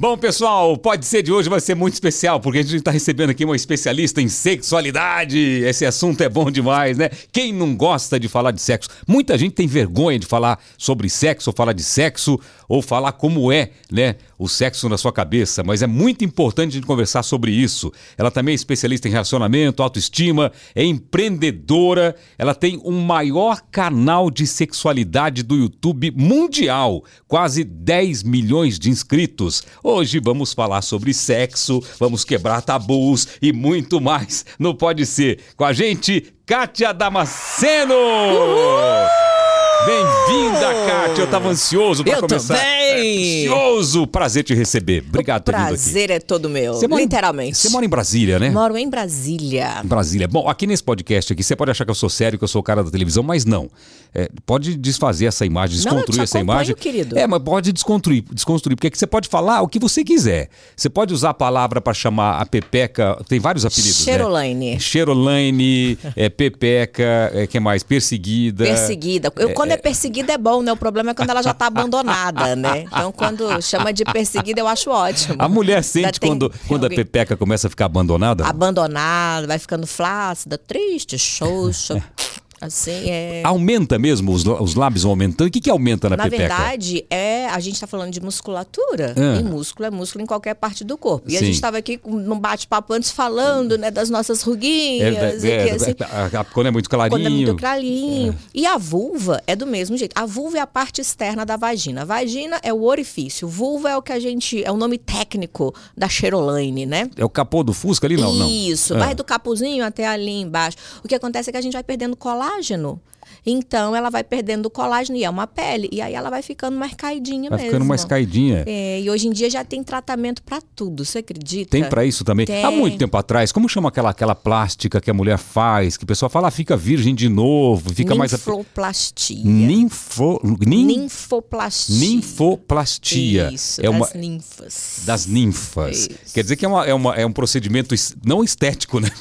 Bom, pessoal, pode ser de hoje vai ser muito especial, porque a gente está recebendo aqui uma especialista em sexualidade. Esse assunto é bom demais, né? Quem não gosta de falar de sexo? Muita gente tem vergonha de falar sobre sexo, ou falar de sexo, ou falar como é, né? O sexo na sua cabeça, mas é muito importante a gente conversar sobre isso. Ela também é especialista em relacionamento, autoestima, é empreendedora, ela tem um maior canal de sexualidade do YouTube mundial, quase 10 milhões de inscritos. Hoje vamos falar sobre sexo, vamos quebrar tabus e muito mais. Não pode ser. Com a gente, Kátia Damasceno! Uhul! Bem-vinda, Kátia. Eu tava ansioso para começar. Também. Ansioso. Prazer te receber. Obrigado por vindo aqui. Prazer é todo meu. Você em- Literalmente. Você mora em Brasília, né? Moro em Brasília. Brasília. Bom, aqui nesse podcast aqui, você pode achar que eu sou sério, que eu sou o cara da televisão, mas não. É, pode desfazer essa imagem, Não, eu desconstruir te essa imagem. querido. É, mas pode desconstruir, desconstruir, porque aqui você pode falar o que você quiser. Você pode usar a palavra para chamar a Pepeca, tem vários apelidos, Cherolaine. né? Cherolaine, é, Pepeca, é, que mais? Perseguida. Perseguida. Eu, quando é, perseguida é bom, né? O problema é quando ela já tá abandonada, né? Então, quando chama de perseguida, eu acho ótimo. A mulher sente tem- quando, quando a Pepeca começa a ficar abandonada? Abandonada, vai ficando flácida, triste, xoxa. Assim, é. Aumenta mesmo, os, os lábios vão aumentando. O que, que aumenta na, Na Pepeca? verdade, é, a gente está falando de musculatura. Ah. E músculo é músculo em qualquer parte do corpo. E a Sim. gente estava aqui num bate-papo antes falando né, das nossas É, ruguinhas. é, e que, é, assim, a- a- quando é muito clarinho. Quando é muito clarinho. E a vulva é do mesmo jeito. A vulva é a parte externa da vagina. A vagina é o orifício. Vulva é o que a gente. É o nome técnico da Cherolaine, né? É o capô do Fusca ali? Não, não. Isso, Ah. vai do capuzinho até ali embaixo. O que acontece é que a gente vai perdendo colágeno. Então ela vai perdendo o colágeno e é uma pele. E aí ela vai ficando mais caidinha Vai mesmo. ficando mais caidinha. É, e hoje em dia já tem tratamento pra tudo, você acredita? Tem pra isso também. Tem. Há muito tempo atrás, como chama aquela, aquela plástica que a mulher faz, que o pessoal fala, ah, fica virgem de novo, fica mais... Ninfoplastia. Ninfo... Nin... Ninfoplastia. Ninfoplastia. Isso, é uma... das ninfas. Das ninfas. Isso. Quer dizer que é, uma, é, uma- é um procedimento não estético, né?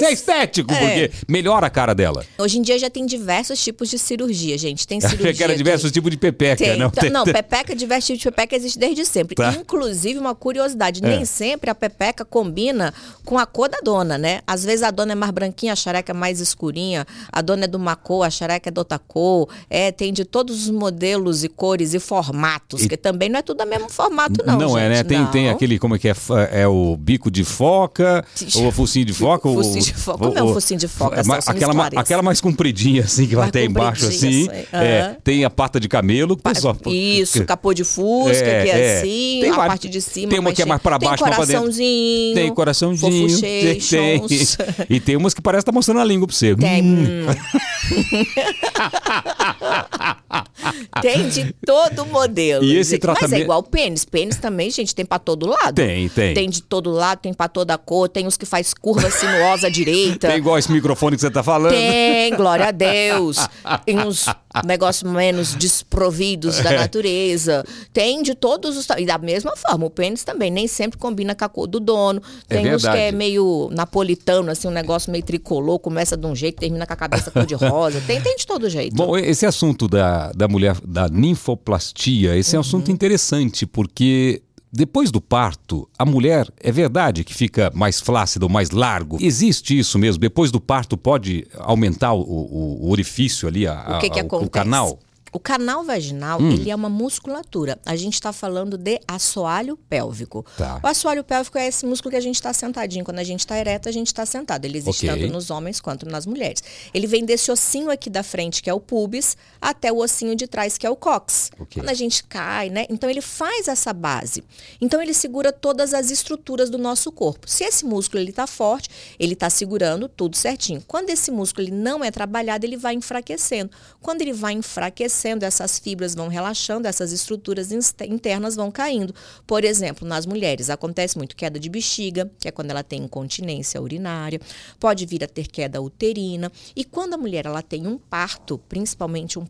É, estético, É. porque melhora a cara dela. Hoje em dia já tem diversos tipos de cirurgia, gente. Tem cirurgia. que era diversos tipos de pepeca, Tem, não? então, não, pepeca, diversos tipos de pepeca existe desde sempre. Tá. Inclusive, uma curiosidade, É. nem sempre a pepeca combina com a cor da dona, né? Às vezes a dona é mais branquinha, a xareca é mais escurinha, a dona é de uma cor, a xareca é de outra cor. É, tem de todos os modelos e cores e formatos, E- que também não é tudo o mesmo formato, não. é, né? gente, Tem, tem não. aquele, como é que é? É o bico de foca, ou o focinho de foca. Focinho de foca. Como é um focinho de foca, É, aquela, aquela mais compridinha, assim, que vai até embaixo, assim. sei. É, Aham. tem a pata de camelo. que pessoal- Isso, capô de fusca, É, que é, é. assim, Tem a parte de cima. tem uma que é mais pra baixo, tem coraçãozinho. Tem coraçãozinho. Tem, tem. E tem umas que parece estar mostrando a língua pra você. Tem. Hum. Tem de todo modelo. E esse gente. Mas tratamento- é igual pênis. Pênis também, gente, tem pra todo lado. Tem, tem. Tem de todo lado, tem pra toda cor. Tem os que faz curva sinuosa à direita. Tem igual esse microfone que você tá falando. Tem, glória a Deus. Tem uns negócios menos desprovidos É. da natureza. Tem de todos os. E da mesma forma, o pênis também nem sempre combina com a cor do dono. É Tem uns que é meio napolitano, assim, um negócio meio tricolor, começa de um jeito, termina com a cabeça cor de rosa. Tem, tem de todo jeito. Bom, esse assunto da, da mulher, da ninfoplastia, esse é um Uhum. assunto interessante, porque depois do parto, a mulher, é verdade que fica mais flácida ou mais largo? Existe isso mesmo? Depois do parto pode aumentar o, o- o orifício ali, a, O que, que a- o canal? O canal vaginal, Hum. ele é uma musculatura. A gente está falando de assoalho pélvico. Tá. O assoalho pélvico é esse músculo que a gente está sentadinho. Quando a gente está ereto, a gente está sentado. Ele existe Ok. tanto nos homens quanto nas mulheres. Ele vem desse ossinho aqui da frente, que é o pubis, até o ossinho de trás, que é o cox. Ok. Quando a gente cai, né? Então ele faz essa base. Então ele segura todas as estruturas do nosso corpo. Se esse músculo ele está forte, ele está segurando tudo certinho. Quando esse músculo ele não é trabalhado, ele vai enfraquecendo. Quando ele vai enfraquecendo, essas fibras vão relaxando, essas estruturas internas vão caindo. Por exemplo, nas mulheres acontece muito queda de bexiga, que é quando ela tem incontinência urinária, pode vir a ter queda uterina. E quando a mulher ela tem um parto, principalmente um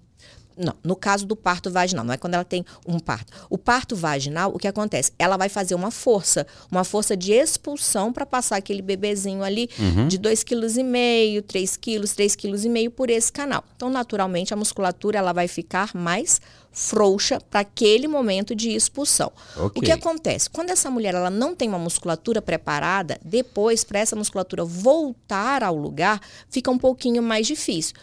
Não, no caso do parto vaginal, não é quando ela tem um parto. O parto vaginal, o que acontece? Ela vai fazer uma força, uma força de expulsão para passar aquele bebezinho ali uhum. de 2,5 kg, 3 kg, 3,5 kg por esse canal. Então, naturalmente, a musculatura ela vai ficar mais frouxa para aquele momento de expulsão. Okay. O que acontece? Quando essa mulher ela não tem uma musculatura preparada, depois para essa musculatura voltar ao lugar, fica um pouquinho mais difícil.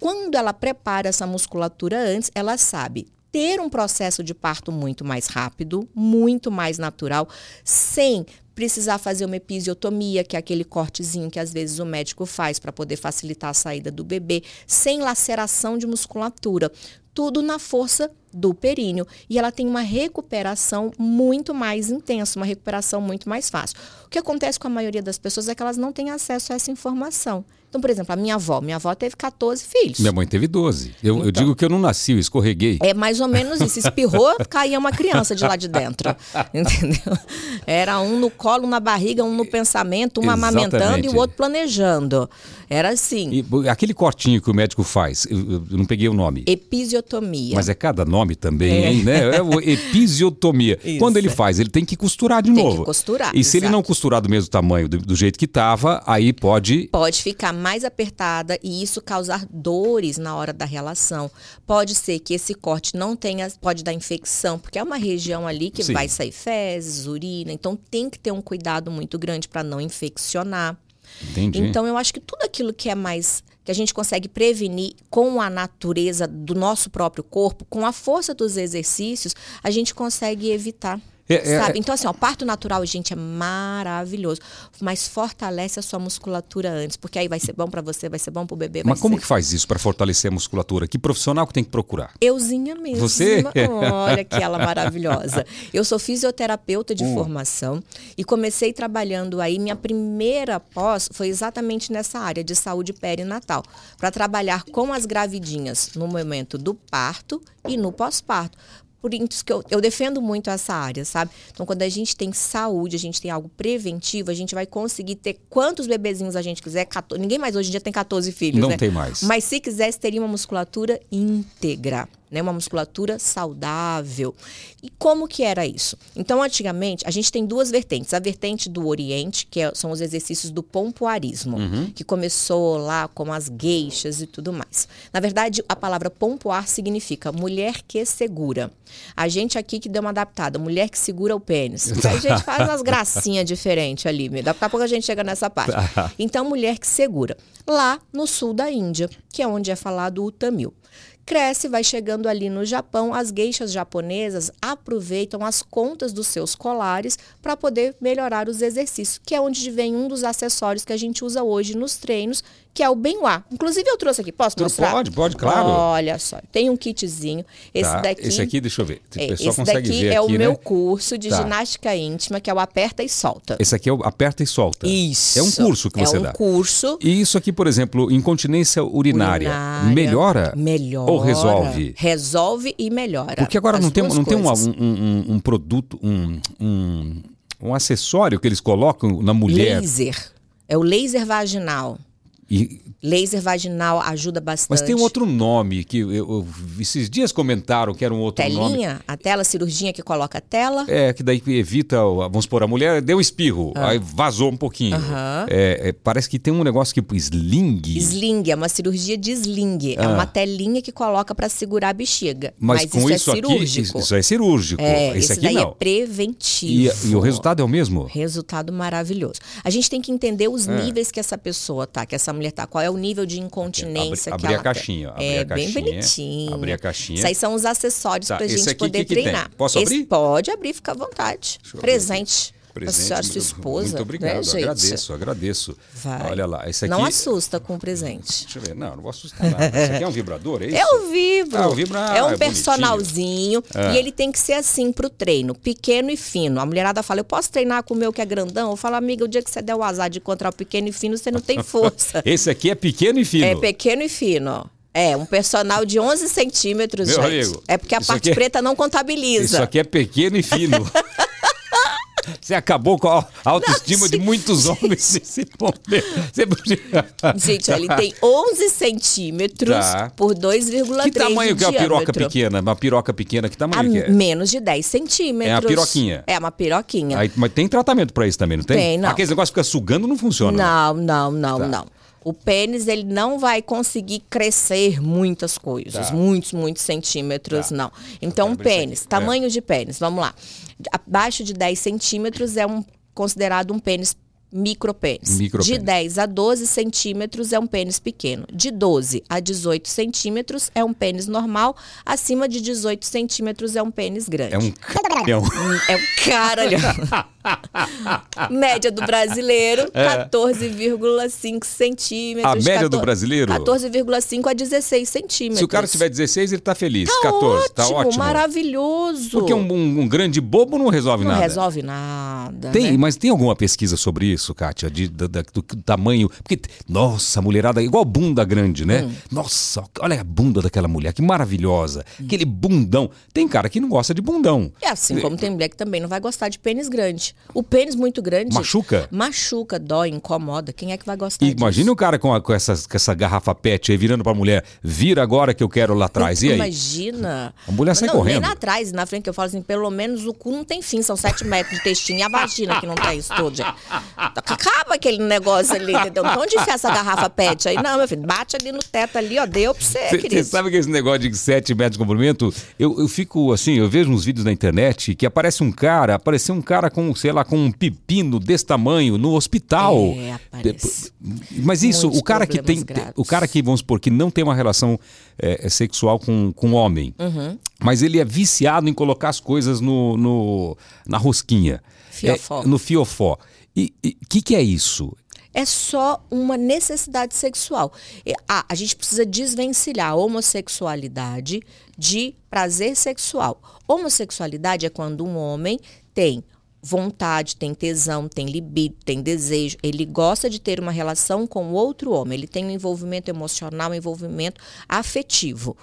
Quando ela prepara essa musculatura antes, ela sabe ter um processo de parto muito mais rápido, muito mais natural, sem precisar fazer uma episiotomia, que é aquele cortezinho que às vezes o médico faz para poder facilitar a saída do bebê, sem laceração de musculatura. Tudo na força do períneo. E ela tem uma recuperação muito mais intensa, uma recuperação muito mais fácil. O que acontece com a maioria das pessoas é que elas não têm acesso a essa informação. Então, por exemplo, a minha avó. Minha avó teve 14 filhos. Minha mãe teve 12. Eu, então, eu digo que eu não nasci, eu escorreguei. É mais ou menos isso. Espirrou, caía uma criança de lá de dentro. Entendeu? Era um no colo, um na barriga, um no pensamento, um Exatamente. amamentando e o outro planejando. Era assim. E, aquele cortinho que o médico faz, eu, eu, não peguei o nome. Episiotomia. Mas é cada nome também, é. hein? Né? É episiotomia. Quando ele faz, ele tem que costurar de tem novo. Tem que costurar. E exato. se ele não costurar do mesmo tamanho, do, do jeito que estava, aí pode. Pode ficar mais apertada e isso causar dores na hora da relação. Pode ser que esse corte não tenha, pode dar infecção, porque é uma região ali que Sim. vai sair fezes, urina, então tem que ter um cuidado muito grande para não infeccionar. Entendi. Então eu acho que tudo aquilo que é mais que a gente consegue prevenir com a natureza do nosso próprio corpo, com a força dos exercícios, a gente consegue evitar. É, é, sabe? Então, assim, o parto natural, gente, é maravilhoso. Mas fortalece a sua musculatura antes, porque aí vai ser bom para você, vai ser bom para o bebê. Mas como ser... que faz isso para fortalecer a musculatura? Que profissional que tem que procurar? Euzinha mesmo. Você? Olha que ela maravilhosa. Eu sou fisioterapeuta de uh. formação e comecei trabalhando aí. Minha primeira pós foi exatamente nessa área de saúde perinatal, para trabalhar com as gravidinhas no momento do parto e no pós-parto por isso que eu, eu defendo muito essa área, sabe? Então, quando a gente tem saúde, a gente tem algo preventivo, a gente vai conseguir ter quantos bebezinhos a gente quiser. 14, ninguém mais hoje em dia tem 14 filhos, Não né? tem mais. Mas se quisesse, teria uma musculatura íntegra né, uma musculatura saudável. E como que era isso? Então, antigamente, a gente tem duas vertentes. A vertente do Oriente, que é, são os exercícios do pompoarismo, uhum. que começou lá com as geixas e tudo mais. Na verdade, a palavra pompoar significa mulher que segura. A gente aqui que deu uma adaptada, mulher que segura o pênis. a gente faz umas gracinhas diferentes ali. Daqui a pouco a gente chega nessa parte. Tá. Então, mulher que segura. Lá no sul da Índia, que é onde é falado o Tamil cresce, vai chegando ali no Japão, as geixas japonesas aproveitam as contas dos seus colares para poder melhorar os exercícios, que é onde vem um dos acessórios que a gente usa hoje nos treinos, que é o Benoit. Inclusive eu trouxe aqui, posso mostrar? Pode, pode, claro. Olha só, tem um kitzinho. Esse tá, daqui. Esse aqui, deixa eu ver. O é, pessoal esse consegue daqui é aqui, o meu né? curso de tá. ginástica íntima, que é o aperta e solta. Esse aqui é o aperta e solta. Isso. É um curso que você é um dá. É um curso. E isso aqui, por exemplo, incontinência urinária, urinária melhora? Melhora. Ou resolve? Resolve e melhora. Porque agora não tem, não tem um, um, um, produto, um, um, um acessório que eles colocam na mulher. Laser. É o laser vaginal. E Laser vaginal ajuda bastante. Mas tem um outro nome que eu, eu, esses dias comentaram que era um outro Telinha, nome. Telinha? A tela, cirurgia que coloca a tela? É, que daí evita, vamos supor, a mulher deu espirro, ah. aí vazou um pouquinho. É, é, parece que tem um negócio que sling. Sling, é uma cirurgia de sling. É ah. É uma telinha que coloca para segurar a bexiga. Mas, Mas com isso, isso é cirúrgico. Aqui, isso é cirúrgico. É, esse aqui daí não. é preventivo. E, e, o resultado é o mesmo? Resultado maravilhoso. A gente tem que entender os é. níveis que essa pessoa tá, que essa mulher tá. Qual é o nível de incontinência incontinência abri, que ela a caixinha. Abri é a caixinha, bem bonitinho. Abrir a caixinha. Isso aí são os acessórios tá, para a gente poder que treinar. Que Posso esse abrir? Pode abrir, fica à vontade. Presente. Presente, a senhora, sua esposa. Muito obrigado, né, agradeço, agradeço. Vai. Olha lá, esse aqui. Não assusta com o presente. Deixa eu ver, não, não vou assustar nada. Esse aqui é um vibrador, é isso? É o vibro. Ah, o vibro ah, é um é personalzinho ah. e ele tem que ser assim pro treino, pequeno e fino. A mulherada fala, eu posso treinar com o meu que é grandão? Eu falo, amiga, o dia que você der o azar de encontrar o pequeno e fino, você não tem força. esse aqui é pequeno e fino? É pequeno e fino. É, um personal de 11 centímetros, Meu gente. Amigo, é porque a parte é... preta não contabiliza. Isso aqui é pequeno e fino. Você acabou com a autoestima Não, de muitos homens nesse momento. Você podia... Gente, ele tem 11 centímetros Tá. por 2,3 Que tamanho que é a piroca pequena? Uma piroca pequena, que A tamanho que é? menos de 10 centímetros. É a piroquinha. É uma piroquinha. Aí, mas tem tratamento pra isso também, não tem? Tem, não. Aqueles negócios que fica sugando não funciona. né? Não, não, não, Tá. não. O pênis, ele não vai conseguir crescer muitas coisas, Tá. muitos, muitos centímetros, Tá. não. Então, isso pênis, aqui. tamanho de pênis, vamos lá. Abaixo de 10 centímetros é um, considerado um pênis micropênis. Micropênis. De 10 a 12 centímetros é um pênis pequeno. De 12 a 18 centímetros é um pênis normal. Acima de 18 centímetros é um pênis grande. É um caminhão. É um caralho. média do brasileiro, 14,5 centímetros. É. A média do 14 brasileiro? 14,5 a 16 centímetros. Se o cara tiver 16, ele tá feliz. tá 14, ótimo, tá ótimo. maravilhoso. Porque um, um- um grande bobo não resolve não nada. resolve nada. Tem, né? mas tem alguma pesquisa sobre isso, Kátia? De, da- da- do, tamanho. Porque, nossa, mulherada, igual bunda grande, né? Hum. Nossa, olha a bunda daquela mulher, que maravilhosa. Aquele bundão. Tem cara que não gosta de bundão. É assim como tem mulher que também não vai gostar de pênis grande. O pênis muito grande. Machuca? Machuca, dói, incomoda. Quem é que vai gostar disso? imagine o cara com, a- com essa, com essa garrafa pet aí virando pra mulher, vira agora que eu quero lá atrás. E aí? Imagina. A mulher sai não, correndo. Nem lá atrás, na frente, que eu falo assim, pelo menos o cu não tem fim, são sete metros de textinho. E a vagina que não tem isso gente. Acaba aquele negócio ali, entendeu? Então, onde enfiar essa garrafa pet aí? Não, meu filho, bate ali no teto ali, ó, deu pra você, Você querido. sabe que esse negócio de 7 metros de comprimento, eu, eu fico assim, eu vejo uns vídeos na internet que aparece um cara, apareceu um cara com, sei lá, com um pepino desse tamanho no hospital. É, aparece. Mas isso, Muitos o cara que tem, graves. o cara que, vamos supor, que não tem uma relação é, sexual com, com homem, Uhum. mas ele é viciado em colocar as coisas no, no- na rosquinha. Fiofó. É, no fiofó. E o que, que é isso? É só uma necessidade sexual. Ah, a gente precisa desvencilhar a homossexualidade de prazer sexual. Homossexualidade é quando um homem tem vontade, tem tesão, tem libido, tem desejo, ele gosta de ter uma relação com outro homem, ele tem um envolvimento emocional, um envolvimento afetivo.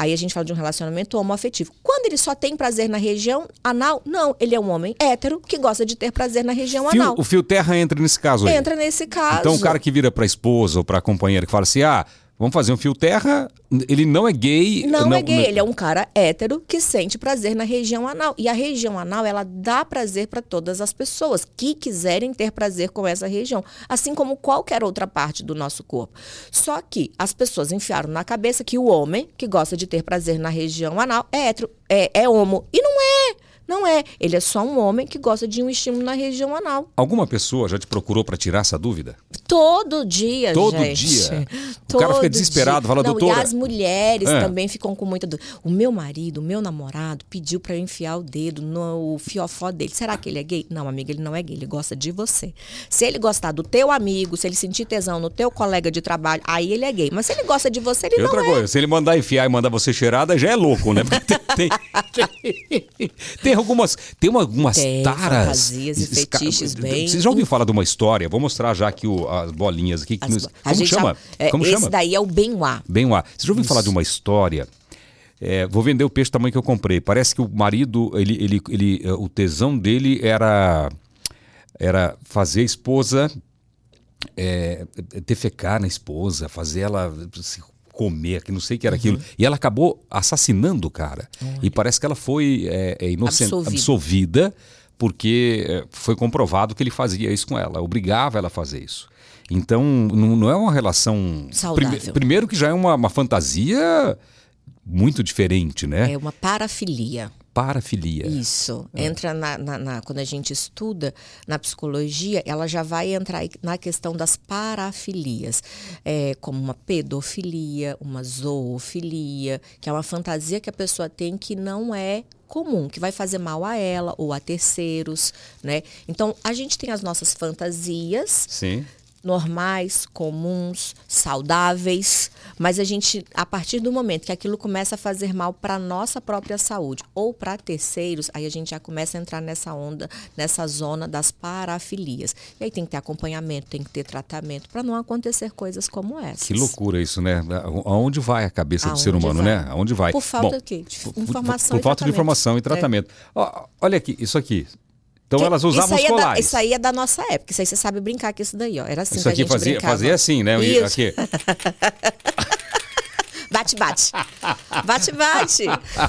Aí a gente fala de um relacionamento homoafetivo. Quando ele só tem prazer na região anal, não, ele é um homem hétero que gosta de ter prazer na região Fio- anal. o fio terra entra nesse caso aí. Entra nesse caso. Então o cara que vira pra esposa ou pra companheira que fala assim: ah, vamos fazer um fio terra, ele não é gay. Não, é gay, ele é um cara hétero que sente prazer na região anal. E a região anal, ela dá prazer para todas as pessoas que quiserem ter prazer com essa região, assim como qualquer outra parte do nosso corpo. Só que as pessoas enfiaram na cabeça que o homem que gosta de ter prazer na região anal é hétero, é, é homo. E não é. Não é. Ele é só um homem que gosta de um estímulo na região anal. Alguma pessoa já te procurou pra tirar essa dúvida? Todo dia, Todo gente. dia? O cara fica desesperado, dia. fala, Não, "Doutora." E as mulheres É. também ficam com muita dúvida. O meu marido, o meu namorado, pediu pra eu enfiar o dedo no fiofó dele. Será que ele é gay? Não, amiga, ele não é gay, ele gosta de você. Se ele gostar do teu amigo, se ele sentir tesão no teu colega de trabalho, aí ele é gay. Mas se ele gosta de você, ele E não outra é. coisa, se ele mandar enfiar e mandar você cheirada, já é louco, né? Porque tem, tem, tem algumas. Tem uma- algumas Tem taras. fantasias e fetiches bem- Você já ouviu falar de uma história? Vou mostrar já aqui o- as bolinhas aqui. que As- nos- a como gente chama? é, como esse chama? daí é o Benoit. Bem lá. Você já ouviu falar de uma história? É, vou vender o peixe do tamanho que eu comprei. Parece que o marido, ele, ele, ele, eh, o tesão dele era, era fazer a esposa é, defecar na esposa, fazer ela se comer, que não sei o que era aquilo. E ela acabou assassinando o cara. E parece que ela foi é, é, inocen- Absolvida. absolvida porque é, foi comprovado que ele fazia isso com ela, obrigava ela a fazer isso. Então, não, não é uma relação. Saudável. Prime- primeiro que já é uma, uma fantasia muito diferente, né? É uma parafilia. Parafilia. Isso. É. Entra na, na- na- Quando a gente estuda na psicologia, ela já vai entrar na questão das parafilias, é, como uma pedofilia, uma zoofilia, que é uma fantasia que a pessoa tem que não é comum, que vai fazer mal a ela ou a terceiros, né? Então, a gente tem as nossas fantasias, Sim. normais, comuns, saudáveis, mas a gente, a partir do momento que aquilo começa a fazer mal para nossa própria saúde ou para terceiros, aí a gente já começa a entrar nessa onda, nessa zona das parafilias. E aí tem que ter acompanhamento, tem que ter tratamento para não acontecer coisas como essas. Que loucura isso, né? Aonde vai a cabeça do Aonde ser humano, vai? né? Aonde vai? Por falta Bom, de quê? De por- por- informação Por, e falta de tratamento. informação e É. tratamento. Ó, olha aqui, isso aqui. Então Que- elas usavam os aí é da- colares. isso aí é da nossa época. Isso aí você sabe brincar com isso daí, ó. Era assim Isso aqui gente fazia, brincava. fazia assim, né? Isso. Aqui. Bate, bate. Bate, bate.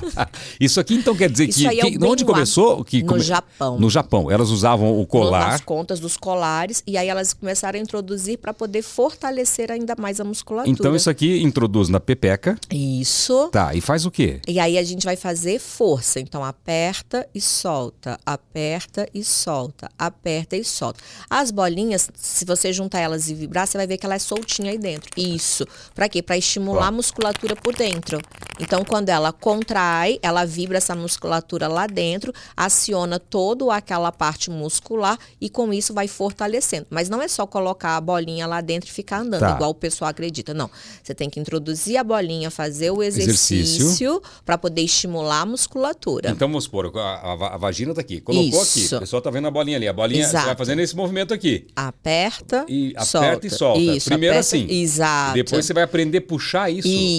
Isso aqui então quer dizer Isso que, é que- onde começou? Que no come- Japão. No Japão. Elas usavam o colar. Nas contas dos colares. E aí elas começaram a introduzir para poder fortalecer ainda mais a musculatura. Então isso aqui introduz na pepeca. Isso. Tá, e faz o quê? E aí a gente vai fazer força. Então aperta e solta, aperta e solta, aperta e solta. As bolinhas, se você juntar elas e vibrar, você vai ver que ela é soltinha aí dentro. Isso. Para quê? Para estimular Ó. a musculatura por dentro. Então quando ela contrai, ela vibra essa musculatura lá dentro, aciona toda aquela parte muscular e com isso vai fortalecendo. Mas não é só colocar a bolinha lá dentro e ficar andando, Tá. igual o pessoal acredita. Não. Você tem que introduzir a bolinha, fazer o Exercício. exercício para poder estimular a musculatura. Então vamos supor, a, a- a vagina tá aqui. Colocou Isso. aqui. O pessoal tá vendo a bolinha ali. A bolinha, Exato. vai fazendo esse movimento aqui. Aperta, E solta. aperta e solta. Isso, Primeiro aperta- assim. Exato. Depois você vai aprender a puxar isso. Isso.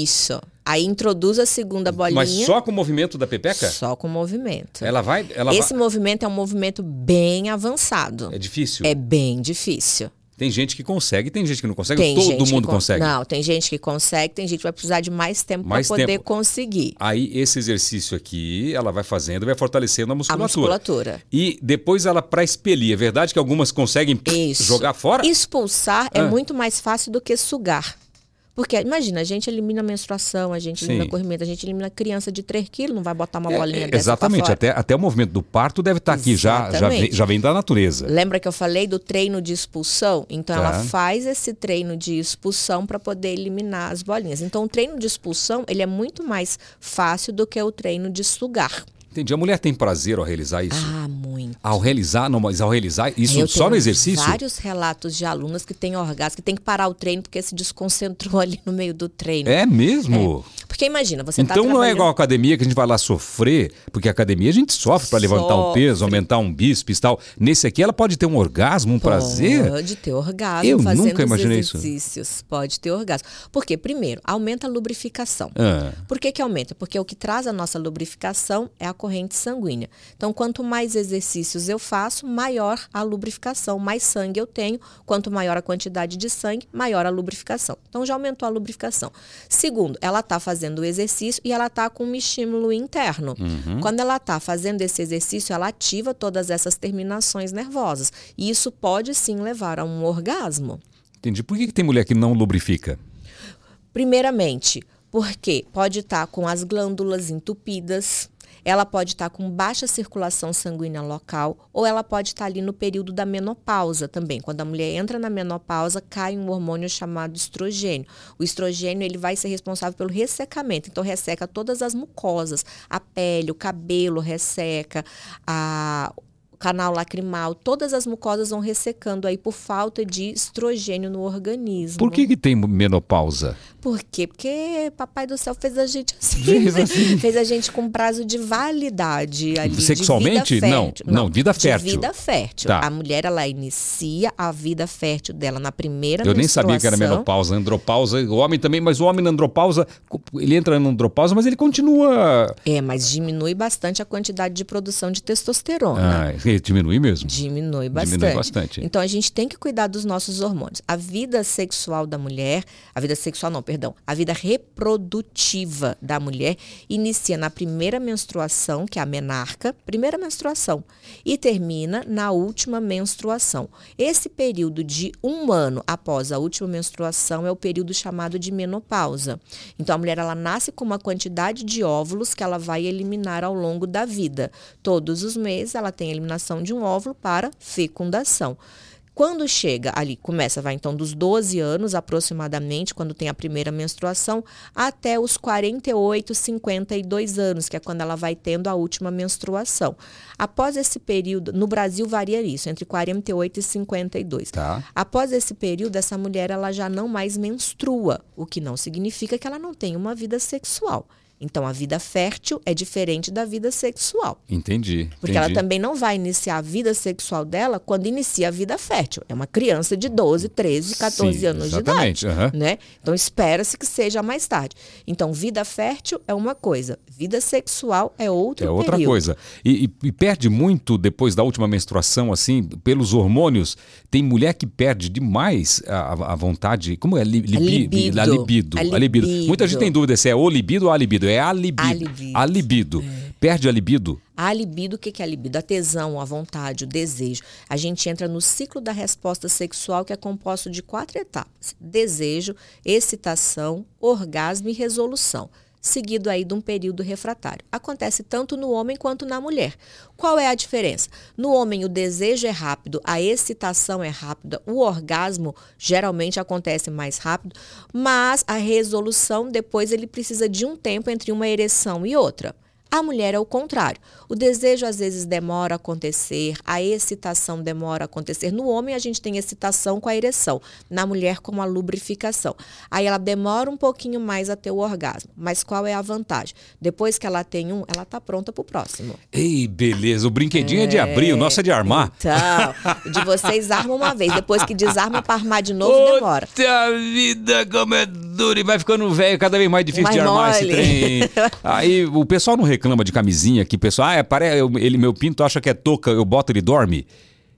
Aí introduz a segunda bolinha. Mas só com o movimento da pepeca? Só com movimento. Ela vai. Ela Esse vai... movimento é um movimento bem avançado. É difícil. É bem difícil. Tem gente que consegue, tem gente que não consegue. Tem Todo mundo con- consegue. Não, tem gente que consegue, tem gente que vai precisar de mais tempo para poder tempo. conseguir. Aí esse exercício aqui, ela vai fazendo, vai fortalecendo a A musculatura. musculatura. E depois ela para expelir. É verdade que algumas conseguem Isso. jogar fora? Expulsar é Ah. muito mais fácil do que sugar. Porque, imagina, a gente elimina a menstruação, a gente elimina Sim. corrimento, a gente elimina criança de 3 quilos, não vai botar uma É, bolinha é, dessa exatamente. Até, até o movimento do parto deve estar aqui já, já vem, já vem da natureza. Lembra que eu falei do treino de expulsão? Então Tá. ela faz esse treino de expulsão para poder eliminar as bolinhas. Então o treino de expulsão, ele é muito mais fácil do que o treino de sugar. Entendi. A mulher tem prazer ao realizar isso? Ah, muito. Ao realizar, não, mas ao realizar isso Eu só no exercício? vários relatos de alunas que têm orgasmo, que tem que parar o treino porque se desconcentrou ali no meio do treino. É mesmo? Porque imagina, você tá Então não é trabalhando- igual a academia que a gente vai lá sofrer, porque a academia a gente sofre para levantar um peso, aumentar um bíceps e tal. Nesse aqui ela pode ter um orgasmo, um prazer. Pode ter orgasmo Eu fazendo nunca imaginei os isso. exercícios. Pode ter orgasmo. Porque, primeiro, aumenta a lubrificação. Ah. Por que, que aumenta? Porque o que traz a nossa lubrificação é a corrente sanguínea. Então, quanto mais exercícios eu faço, maior a lubrificação, mais sangue eu tenho. Quanto maior a quantidade de sangue, maior a lubrificação. Então, já aumentou a lubrificação. Segundo, ela está fazendo o exercício e ela está com um estímulo interno. Quando ela está fazendo esse exercício, ela ativa todas essas terminações nervosas. E isso pode sim levar a um orgasmo. Entendi. Por que, que tem mulher que não lubrifica? Primeiramente, porque pode estar com as glândulas entupidas, ela pode estar com baixa circulação sanguínea local, ou ela pode estar ali no período da menopausa também. Quando a mulher entra na menopausa, cai um hormônio chamado estrogênio. O estrogênio ele vai ser responsável pelo ressecamento, então resseca todas as mucosas, a pele, o cabelo resseca, a canal lacrimal, todas as mucosas vão ressecando aí por falta de estrogênio no organismo. Por que, que tem menopausa? Por quê? Porque Papai do Céu fez a gente assim. Fez né? assim. Fez a gente com prazo de validade ali. Sexualmente? Não, não, vida fértil. vida fértil. Tá. A mulher, ela inicia a vida fértil dela na primeira Eu nem sabia que era menopausa, andropausa, o homem também, mas o homem na andropausa, ele entra na andropausa, mas ele continua. É, mas diminui bastante a quantidade de produção de testosterona. Ah, diminui mesmo. Diminui bastante. Diminui bastante. Então a gente tem que cuidar dos nossos hormônios. A vida sexual da mulher, a vida sexual não, perdão, a vida reprodutiva da mulher inicia na primeira menstruação, que é a menarca, primeira menstruação, e termina na última menstruação. Esse período de um ano após a última menstruação é o período chamado de menopausa. Então a mulher ela nasce com uma quantidade de óvulos que ela vai eliminar ao longo da vida. Todos os meses ela tem a de um óvulo para fecundação. Quando chega ali, começa, vai então dos 12 anos aproximadamente, quando tem a primeira menstruação, até os 48, 52 anos, que é quando ela vai tendo a última menstruação. Após esse período, no Brasil varia isso, entre 48 e 52. Tá. Após esse período, essa mulher ela já não mais menstrua, o que não significa que ela não tem uma vida sexual. Então, a vida fértil é diferente da vida sexual. Entendi. Porque entendi. ela também não vai iniciar a vida sexual dela quando inicia a vida fértil. É uma criança de 12, 13, 14 Sim, anos exatamente, de idade. aham. Né? Então espera-se que seja mais tarde. Então, vida fértil é uma coisa, vida sexual é outro É outra período. coisa. E, e- e perde muito depois da última menstruação, assim, pelos hormônios. Tem mulher que perde demais a, a- a vontade. Como é? Li, libi- libido. A libido. A A libido. libido. Muita gente tem dúvida se é o libido ou a libido. É a libido. A libido. A libido. Perde a libido. A libido, o que que é a libido? A tesão, a vontade, o desejo. A gente entra no ciclo da resposta sexual que é composto de quatro etapas: desejo, excitação, orgasmo e resolução. Seguido aí de um período refratário. Acontece tanto no homem quanto na mulher. Qual é a diferença? No homem, o desejo é rápido, a excitação é rápida, o orgasmo geralmente acontece mais rápido, mas a resolução depois ele precisa de um tempo entre uma ereção e outra. A mulher é o contrário. O desejo às vezes demora a acontecer, a excitação demora a acontecer. No homem, a gente tem excitação com a ereção, na mulher, com a lubrificação. Aí ela demora um pouquinho mais a ter o orgasmo. Mas qual é a vantagem? Depois que ela tem um, ela está pronta para o próximo. Ei, beleza. O brinquedinho é, de abrir, o nosso é de armar. Então, de vocês armam uma vez, depois que desarma para armar de novo, demora. Puta vida, como é duro. E vai ficando velho, cada vez mais difícil Mais de armar esse mole. trem. Aí o pessoal não reclama de camisinha, que o pessoal, ah, é, pare... ele, meu pinto acha que é touca, eu boto, ele dorme.